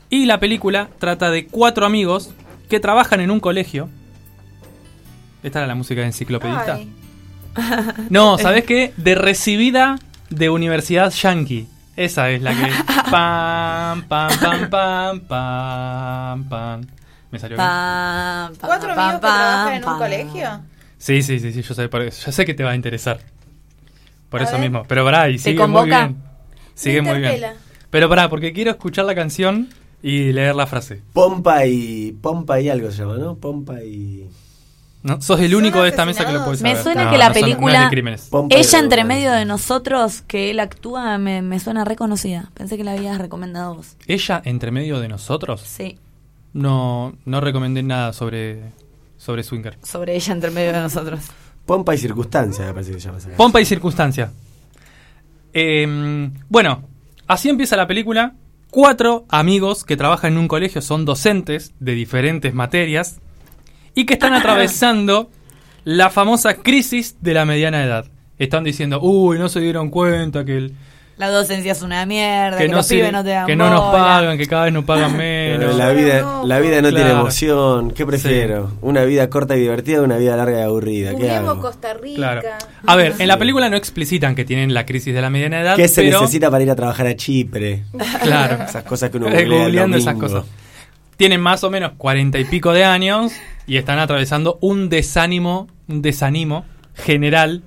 B: Y la película trata de cuatro amigos que trabajan en un colegio. Esta era la música de enciclopedista.
C: Ay, <laughs>
B: No, ¿sabes qué? De recibida de Universidad Yankee. Esa es la que. <laughs> Pam, pam, pam, pam, pam, pam. ¿Me salió bien?
C: ¿Cuatro
D: pam,
C: amigos que
D: pam,
C: trabajan en un
D: pam.
C: colegio?
B: Sí, sí, sí, sí, yo sé, por eso. Yo sé que te va a interesar. Por
C: A
B: eso
C: ver.
B: mismo. Pero pará, y sigue muy bien. Sigue muy bien. Pero pará, porque quiero escuchar la canción y leer la frase.
E: Pompa y. Pompa y algo se llama, ¿no? Pompa y.
B: ¿No? Sos el
C: ¿Son
B: único de esta mesa que lo puede
C: asesinados?
B: saber.
D: Me suena
B: No,
D: que la
B: no son- no es de
D: película Ella entre medio de nosotros, que él actúa, me, me suena reconocida. Pensé que la habías recomendado vos.
B: ¿Ella entre medio de nosotros?
D: Sí,
B: No, no recomendé nada sobre, sobre Swinger.
D: sobre ella entre medio de nosotros.
E: Pompa y circunstancia, me parece que se llama esa.
B: Pompa y circunstancia. Eh, bueno, así empieza la película. Cuatro amigos que trabajan en un colegio son docentes de diferentes materias y que están <coughs> atravesando la famosa crisis de la mediana edad. Están diciendo, uy, no se dieron cuenta que, el,
D: La docencia es una mierda, que,
B: que, no,
D: los
B: sirve-
D: pibes no te dan
B: que no nos pagan, que cada vez nos pagan menos.
E: la vida, la vida no tiene emoción. ¿Qué prefiero? ¿Una vida corta y divertida o una vida larga y aburrida? ¿Qué hago?
C: Costa Rica.
B: Claro. A ver, en la película no explicitan que tienen la crisis de la mediana edad,
E: ¿Qué se
B: pero
E: necesita para ir a trabajar a Chipre?
B: Claro.
E: Esas cosas que uno
B: googleando esas cosas. Tienen más o menos cuarenta y pico de años y están atravesando un desánimo, un desánimo general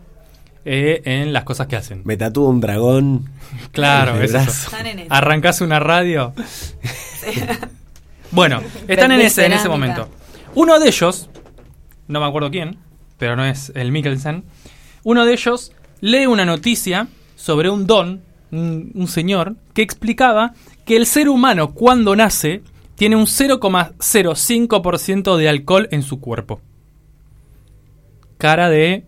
B: eh, en las cosas que hacen.
E: Me tatúo un dragón.
B: Claro, es eso.
D: Están en eso.
B: Arrancás una radio. <laughs> bueno, están en ese, en ese momento. Uno de ellos, no me acuerdo quién, pero no es el Mikkelsen, uno de ellos lee una noticia sobre un don, un, un señor, que explicaba que el ser humano cuando nace tiene un 0,05% de alcohol en su cuerpo. Cara de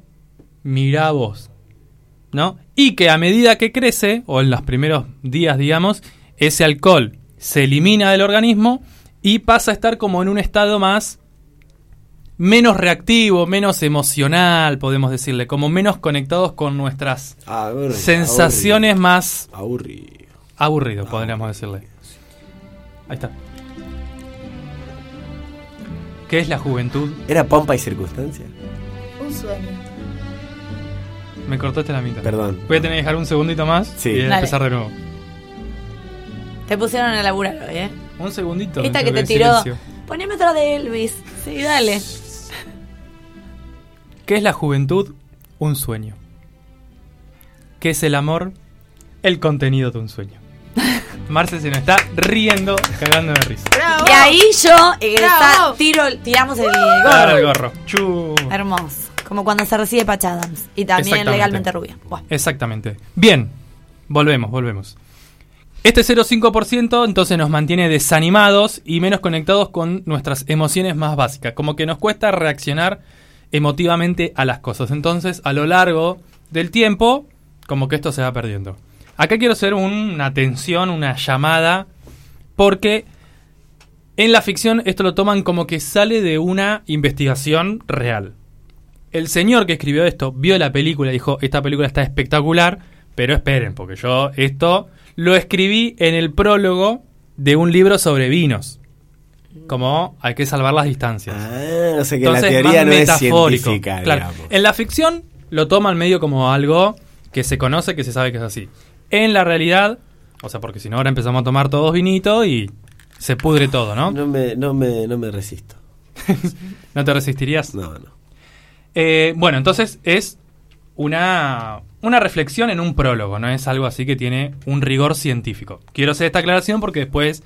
B: mira vos, ¿no? Y que a medida que crece, o en los primeros días, digamos, ese alcohol se elimina del organismo y pasa a estar como en un estado más menos reactivo, menos emocional, podemos decirle, como menos conectados con nuestras
E: Aburrido,
B: sensaciones más
E: Aburrido.
B: aburrido, podríamos decirle. Ahí está. ¿Qué es la juventud?
E: ¿Era pompa y circunstancia?
C: Un sueño.
B: Me cortaste la mitad.
E: Perdón.
B: Voy a tener que dejar un segundito más
E: Sí.
B: y
D: Dale.
B: empezar de nuevo.
D: Te pusieron a laburar hoy, ¿eh?
B: Un segundito.
D: Esta que te tiró.
B: silencio.
D: Poneme otra de Elvis. Sí, dale.
B: ¿Qué es la juventud? Un sueño. ¿Qué es el amor? El contenido de un sueño. <laughs> Marce se nos está riendo, cagando de risa.
D: Y ahí yo eh,
C: Bravo.
D: está- tiro, tiramos el
B: Ahora el
D: gorro.
B: gorro. Chu.
D: Hermoso. Como cuando se recibe Patch Adams. Y también legalmente rubia. Buah.
B: Exactamente. Bien, volvemos, volvemos. Este 0,5% entonces nos mantiene desanimados y menos conectados con nuestras emociones más básicas. Como que nos cuesta reaccionar emotivamente a las cosas. Entonces, a lo largo del tiempo, como que esto se va perdiendo. Acá quiero hacer un- una atención, una llamada, porque en la ficción esto lo toman como que sale de una investigación real. El señor que escribió esto vio la película y dijo, esta película está espectacular, pero esperen, porque yo esto lo escribí en el prólogo de un libro sobre vinos. Como hay que salvar las distancias.
E: Ah, o sea que
B: Entonces,
E: la teoría no es
B: metafórico.
E: científica,
B: Claro. En la ficción lo toman medio como algo que se conoce, que se sabe que es así. En la realidad, o sea, porque si no ahora empezamos a tomar todos vinito y se pudre todo, ¿no?
E: No me, no me, no me resisto. <laughs>
B: ¿No te resistirías?
E: No, no.
B: Eh, bueno, entonces es una, una reflexión en un prólogo, no es algo así que tiene un rigor científico. Quiero hacer esta aclaración porque después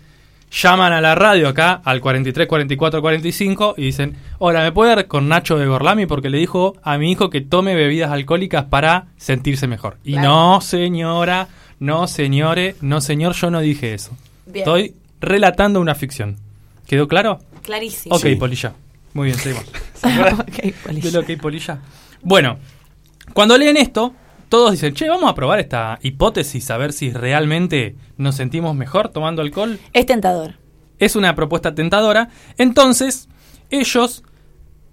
B: llaman a la radio acá al 43 44 45 y dicen, hola, ¿me puede dar con Nacho de Gorlami? Porque le dijo a mi hijo que tome bebidas alcohólicas para sentirse mejor. Y
D: Claro.
B: no, señora, no, señore, no, señor, yo no dije eso.
D: Bien.
B: Estoy relatando una ficción. ¿Quedó claro?
D: Clarísimo.
B: Ok,
E: Sí.
B: Polilla. Muy bien, seguimos. <laughs>
D: Ok, Polilla.
B: ¿De lo que Polilla? Bueno, cuando leen esto, todos dicen, che, vamos a probar esta hipótesis, a ver si realmente nos sentimos mejor tomando alcohol.
D: Es tentador.
B: Es una propuesta tentadora. Entonces, ellos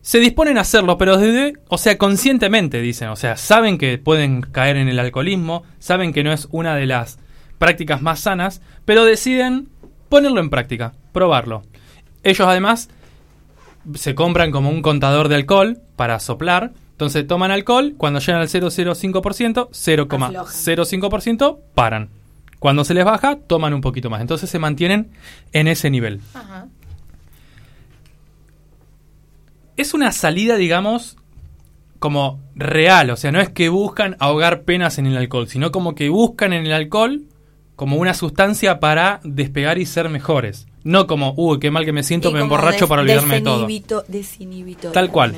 B: se disponen a hacerlo, pero desde, o sea, conscientemente dicen, o sea, saben que pueden caer en el alcoholismo, saben que no es una de las prácticas más sanas, pero deciden ponerlo en práctica, probarlo. Ellos además se compran como un contador de alcohol para soplar. Entonces toman alcohol, cuando llegan al 0,05%, 0,05% paran. Cuando se les baja, toman un poquito más. Entonces se mantienen en ese nivel.
C: Ajá.
B: Es una salida, digamos, como real. O sea, no es que buscan ahogar penas en el alcohol, sino como que buscan en el alcohol como una sustancia para despegar y ser mejores. No como, uy, qué mal que me siento,
D: Y
B: me emborracho
D: des-
B: para olvidarme de todo.
D: desinhibito- desinhibitorio.
B: Tal cual.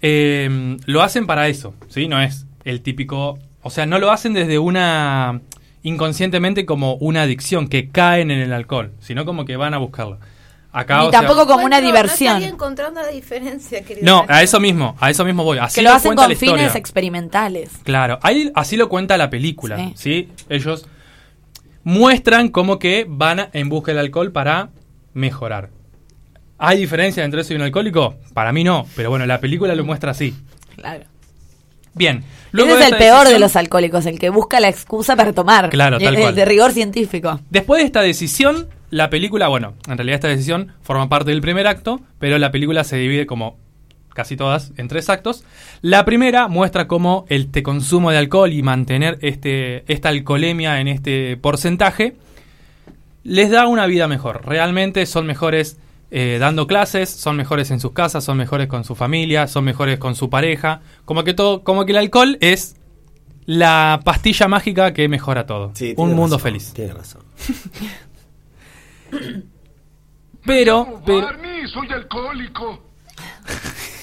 B: Eh, lo hacen para eso, ¿sí? No es el típico... O sea, no lo hacen desde una... inconscientemente como una adicción, que caen en el alcohol, sino como que van a buscarlo. Acá,
D: Ni
B: o sea-
D: tampoco como una diversión.
C: No encontrando la diferencia, querido.
B: No, a eso mismo, a eso mismo voy. Así
D: que lo hacen con
B: historia.
D: fines experimentales.
B: Claro, ahí así lo cuenta la película,
D: Sí.
B: ¿sí? Ellos muestran como que van en busca del alcohol para mejorar. ¿Hay diferencia entre eso y un alcohólico? Para mí no, pero bueno, la película lo muestra así.
D: Claro.
B: Bien.
D: Ese
B: de
D: es el peor de los alcohólicos, el que busca la excusa para tomar.
B: Claro, tal
D: Eh,
B: cual.
D: De rigor científico.
B: Después de esta decisión, la película, bueno, en realidad esta decisión forma parte del primer acto, pero la película se divide como casi todas en tres actos. La primera muestra cómo el te consumo de alcohol y mantener este, esta alcoholemia en este porcentaje les da una vida mejor. Realmente son mejores eh, dando clases, son mejores en sus casas, son mejores con su familia, son mejores con su pareja. Como que todo, como que el alcohol es la pastilla mágica que mejora todo.
E: Sí,
B: Un
E: tiene
B: mundo
E: razón,
B: feliz.
E: Tiene razón.
B: Pero, pero
N: Barney, soy alcohólico. <laughs>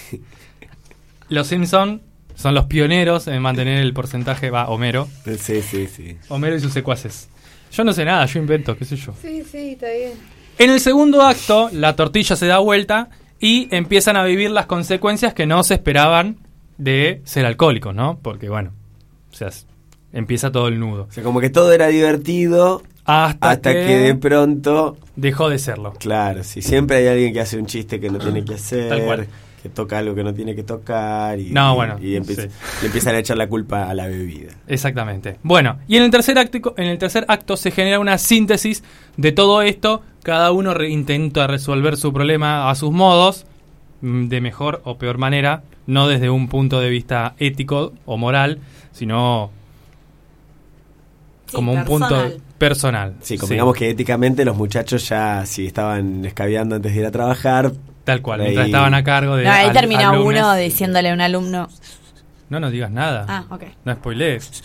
B: los Simpson son los pioneros en mantener el porcentaje, va, Homero.
E: Sí, sí, sí.
B: Homero y sus secuaces. Yo no sé nada, yo invento, qué sé yo.
C: Sí, sí, está bien.
B: En el segundo acto, la tortilla se da vuelta y empiezan a vivir las consecuencias que no se esperaban de ser alcohólicos, ¿no? Porque bueno, o sea, empieza todo el nudo.
E: O sea, como que todo era divertido
B: Hasta,
E: Hasta que... de pronto.
B: dejó de serlo.
E: Claro, sí. Siempre hay alguien que hace un chiste que no tiene que hacer.
B: Tal cual.
E: Que toca algo que no tiene que tocar. Y,
B: No,
E: y-
B: bueno,
E: Y, empieza-
B: sí.
E: le empiezan a echar la culpa a la bebida.
B: Exactamente. Bueno, y en el tercer acto, en el tercer acto se genera una síntesis de todo esto. Cada uno re- intenta resolver su problema a sus modos, mm, de mejor o peor manera, no desde un punto de vista ético o moral, sino
D: Sí,
B: como un
D: personal.
B: punto personal.
E: Sí, convengamos que éticamente los muchachos ya, si estaban escabeando antes de ir a trabajar.
B: Tal cual,
E: ahí-
B: mientras estaban a cargo de.
D: No, ahí
B: al-
D: terminó
B: alumnes.
D: uno diciéndole a un alumno.
B: No nos digas nada.
D: Ah, ok.
B: No spoilees.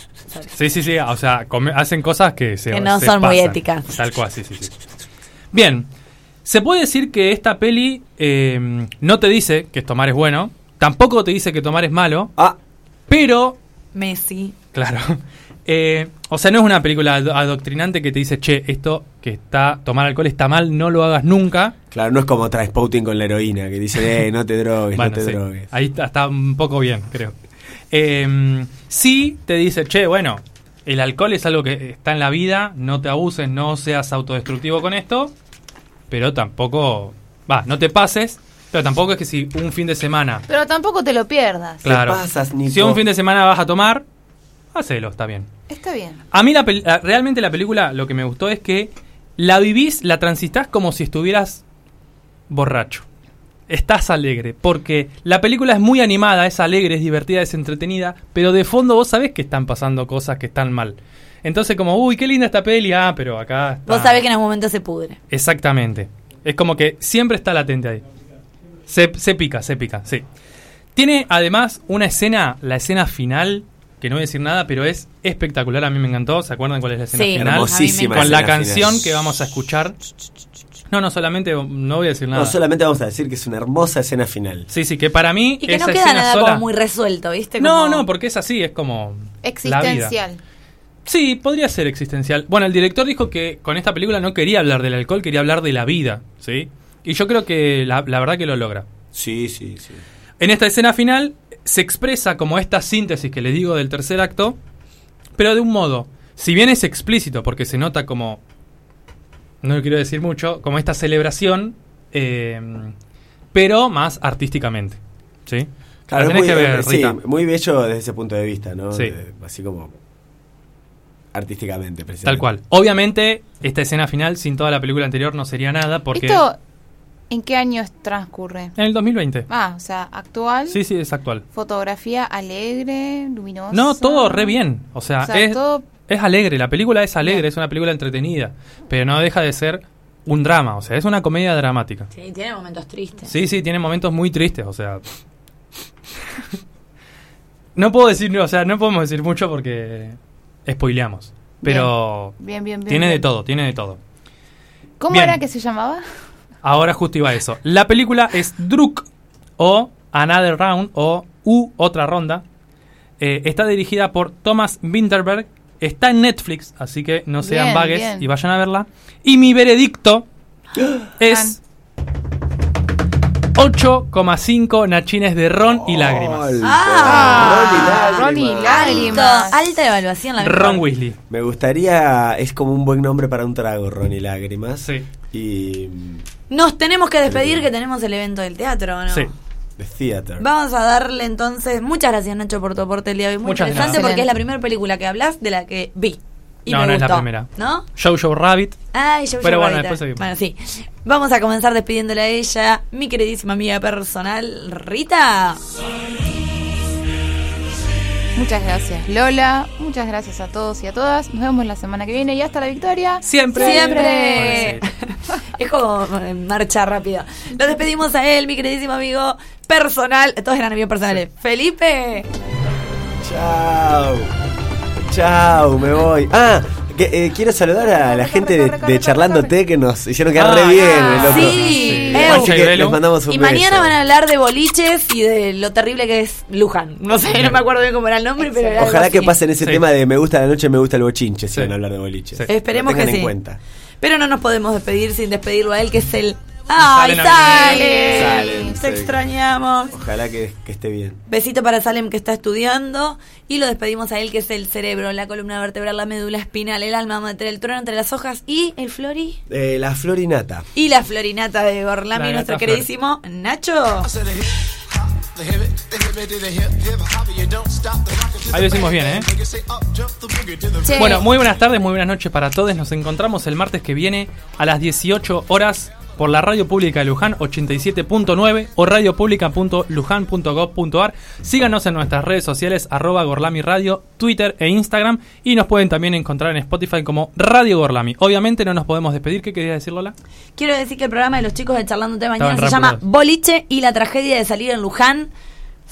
B: Sí, sí, sí. O sea, come- hacen cosas que se
D: Que no
B: se
D: son muy éticas.
B: Tal cual, sí, sí, sí. Bien. Se puede decir que esta peli eh, no te dice que tomar es bueno. Tampoco te dice que tomar es malo.
E: Ah.
B: Pero,
D: Messi.
B: claro. Eh, o sea, no es una película ado- adoctrinante que te dice, che, esto que está, tomar alcohol está mal, no lo hagas nunca.
E: Claro, no es como Transpouting con la heroína, que dice, eh, no te drogues,
B: Bueno,
E: no te
B: sí.
E: drogues.
B: Ahí está, está un poco bien, creo. Eh, sí te dice, che, bueno, el alcohol es algo que está en la vida, no te abuses, no seas autodestructivo con esto, pero tampoco, va, no te pases, pero tampoco es que si un fin de semana,
C: Pero tampoco te lo pierdas.
B: claro,
E: pasas, Nico?
B: si un fin de semana vas a tomar, hacelo, está bien.
C: Está bien.
B: A mí la la- realmente la película lo que me gustó es que la vivís, la transitás como si estuvieras borracho. Estás alegre, porque la película es muy animada, es alegre, es divertida, es entretenida, pero de fondo vos sabés que están pasando cosas que están mal. Entonces como, uy, qué linda esta peli, ah, pero acá... Está.
D: Vos sabés que en algún momento se pudre.
B: Exactamente. Es como que siempre está latente ahí. Se, se pica, se pica, sí. Tiene además una escena, la escena final, que no voy a decir nada, pero es espectacular, a mí me encantó. ¿Se acuerdan cuál es la escena
D: Sí,
B: final?
E: Hermosísima
B: Con la canción
E: final.
B: que vamos a escuchar. No, no, solamente, no voy a decir nada.
E: No, solamente vamos a decir que es una hermosa escena final.
B: Sí, sí, que para mí
D: Y que no queda nada
B: sola...
D: como muy resuelto, ¿viste?
B: No,
D: Como-
B: no, porque es así, es como... La vida.
C: Existencial.
B: Sí, podría ser existencial. Bueno, el director dijo que con esta película no quería hablar del alcohol, quería hablar de la vida, ¿sí? Y yo creo que la, la verdad que lo logra.
E: Sí, sí, sí.
B: En esta escena final se expresa como esta síntesis que les digo del tercer acto, pero de un modo, si bien es explícito, porque se nota como, no quiero decir mucho, como esta celebración, eh, pero más artísticamente, ¿sí?
E: Claro, muy,
B: que ver,
E: sí,
B: Rita.
E: muy bello desde ese punto de vista, ¿no?
B: Sí.
E: De- así como artísticamente,
B: Tal
E: precisamente.
B: cual. Obviamente, esta escena final sin toda la película anterior no sería nada porque...
C: ¿Esto en qué año transcurre?
B: En el 2020.
C: Ah, o sea, actual.
B: Sí, sí, es actual.
C: Fotografía alegre, luminosa.
B: No, todo re bien. O sea,
C: O sea,
B: es,
C: todo-
B: es alegre. La película es alegre, es una película entretenida. Pero no deja de ser un drama. O sea, es una comedia dramática.
D: Sí, tiene momentos tristes.
B: Sí, sí, tiene momentos muy tristes. O sea. no puedo decir, o sea, no podemos decir mucho porque spoileamos. Pero
C: Bien, bien, bien,
B: tiene
C: bien.
B: de todo, tiene de todo.
C: ¿Cómo
B: Bien.
C: era que se llamaba?
B: Ahora justo iba a eso. La película es Druk o Another Round o U Otra Ronda. Eh, está dirigida por Thomas Winterberg. Está en Netflix, así que no sean
C: Bien,
B: vagues
C: bien.
B: y vayan a verla. Y mi veredicto <gasps> es 8,5 nachines de ron y lágrimas.
D: Ah,
E: Ron y
C: Ron y
E: lágrimas.
C: lágrimas.
D: Alta evaluación la
B: Ron
D: mejor.
B: Weasley.
E: Me gustaría, es como un buen nombre para un trago, Ron y Lágrimas.
B: Sí.
E: Y
D: Nos tenemos que despedir que tenemos el evento del teatro, ¿o ¿no?
B: Sí.
E: The Theater.
D: Vamos a darle entonces. Muchas gracias, Nacho, por tu aporte el día de hoy. Muy
B: Muchas
D: interesante
B: gracias.
D: porque es la primera película que hablas de la que vi. Y
B: no,
D: me
B: no es la
D: gustó.
B: primera.
D: ¿No?
B: Jojo Rabbit.
D: Ay, yo
B: Pero bueno,
D: ahorita.
B: después seguimos.
D: Bueno, sí. Vamos a comenzar despidiéndole a ella, mi queridísima amiga personal, Rita.
C: Muchas gracias, Lola. Muchas gracias a todos y a todas. Nos vemos la semana que viene y hasta la victoria.
B: Siempre.
D: Siempre. es como eh, marcha rápida. Lo despedimos a él, mi queridísimo amigo personal. Todos eran bien personales. Felipe.
E: Chao. Chao, me voy. Ah, que, eh, quiero saludar a la gente de, de Charlando Té que nos hicieron quedar re
B: Ah,
E: bien.
B: ah,
E: loco.
D: sí.
E: Así
B: Pancha y
E: que les mandamos un
D: Y
E: beso.
D: mañana van a hablar de boliches y de lo terrible que es Luján. No sé, no me acuerdo bien cómo era el nombre, pero era
E: Ojalá que
D: así.
E: pasen ese
B: Sí.
E: tema de me gusta la noche, me gusta el bochinche, si
B: Sí.
E: van a hablar de boliches.
B: Sí.
D: Esperemos
E: Lo tengan
D: que
E: en
D: sí.
E: cuenta.
D: Pero no nos podemos despedir sin despedirlo a él, que es el Ay, Salem.
E: Salem,
D: Te
E: sí.
D: extrañamos.
E: Ojalá que, que esté bien.
D: Besito para Salem que está estudiando y lo despedimos a él que es el cerebro, la columna vertebral, la médula espinal, el alma mater, el trono entre las hojas y el flori
E: Eh, la florinata.
D: y la florinata de Gorlami,
E: La
D: nuestro queridísimo Nacho.
B: Ahí lo decimos bien, ¿eh? Bueno, muy buenas tardes, muy buenas noches para todos. Nos encontramos el martes que viene a las 18 horas por la Radio Pública de Luján 87.9 o radiopublica.luján.gov.ar. Síganos en nuestras redes sociales arroba Gorlami Radio, Twitter e Instagram y nos pueden también encontrar en Spotify como Radio Gorlami. Obviamente no nos podemos despedir. ¿Qué querías decir, Lola?
D: Quiero decir que el programa de los chicos de Charlando de Mañana
B: Estaban
D: se llama. Boliche y la tragedia de salir en Luján.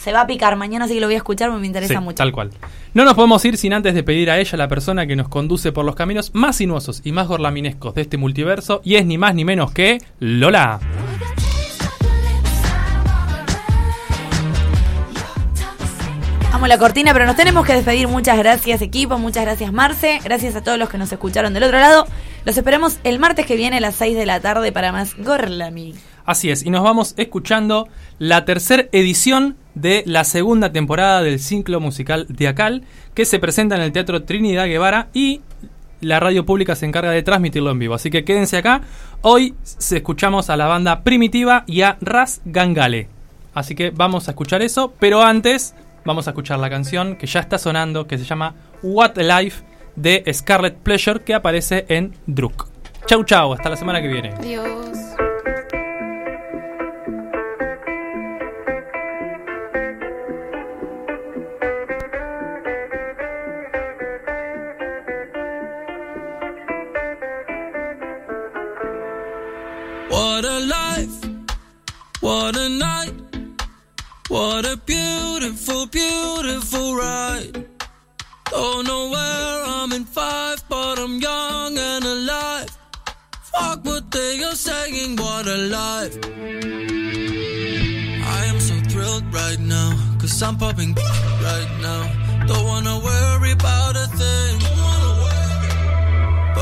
D: Se va a picar mañana, así que lo voy a escuchar porque me interesa
B: Sí,
D: mucho.
B: Tal cual. No nos podemos ir sin antes de pedir a ella, la persona que nos conduce por los caminos más sinuosos y más gorlaminescos de este multiverso, y es ni más ni menos que Lola.
D: Amo la cortina, pero nos tenemos que despedir. Muchas gracias, equipo. Muchas gracias, Marce. Gracias a todos los que nos escucharon del otro lado. Los esperamos el martes que viene a las 6 de la tarde para más Gorlami.
B: Así es, y nos vamos escuchando la tercera edición de la segunda temporada del ciclo musical Diacal, que se presenta en el Teatro Trinidad Guevara y la radio pública se encarga de transmitirlo en vivo. Así que quédense acá. Hoy escuchamos a la banda Primitiva y a Ras Gangale. Así que vamos a escuchar eso, pero antes vamos a escuchar la canción que ya está sonando, que se llama What a Life de Scarlet Pleasure, que aparece en Druk. Chau chau, hasta la semana que viene.
C: Adiós.
H: What a life, what a night, what a beautiful, beautiful ride. Don't know where I'm in five, but I'm young and alive. Fuck what they are saying, what a life. I am so thrilled right now, cause I'm popping right now. Don't wanna worry about a thing.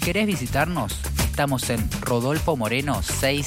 O: querés visitarnos, estamos en Rodolfo Moreno 6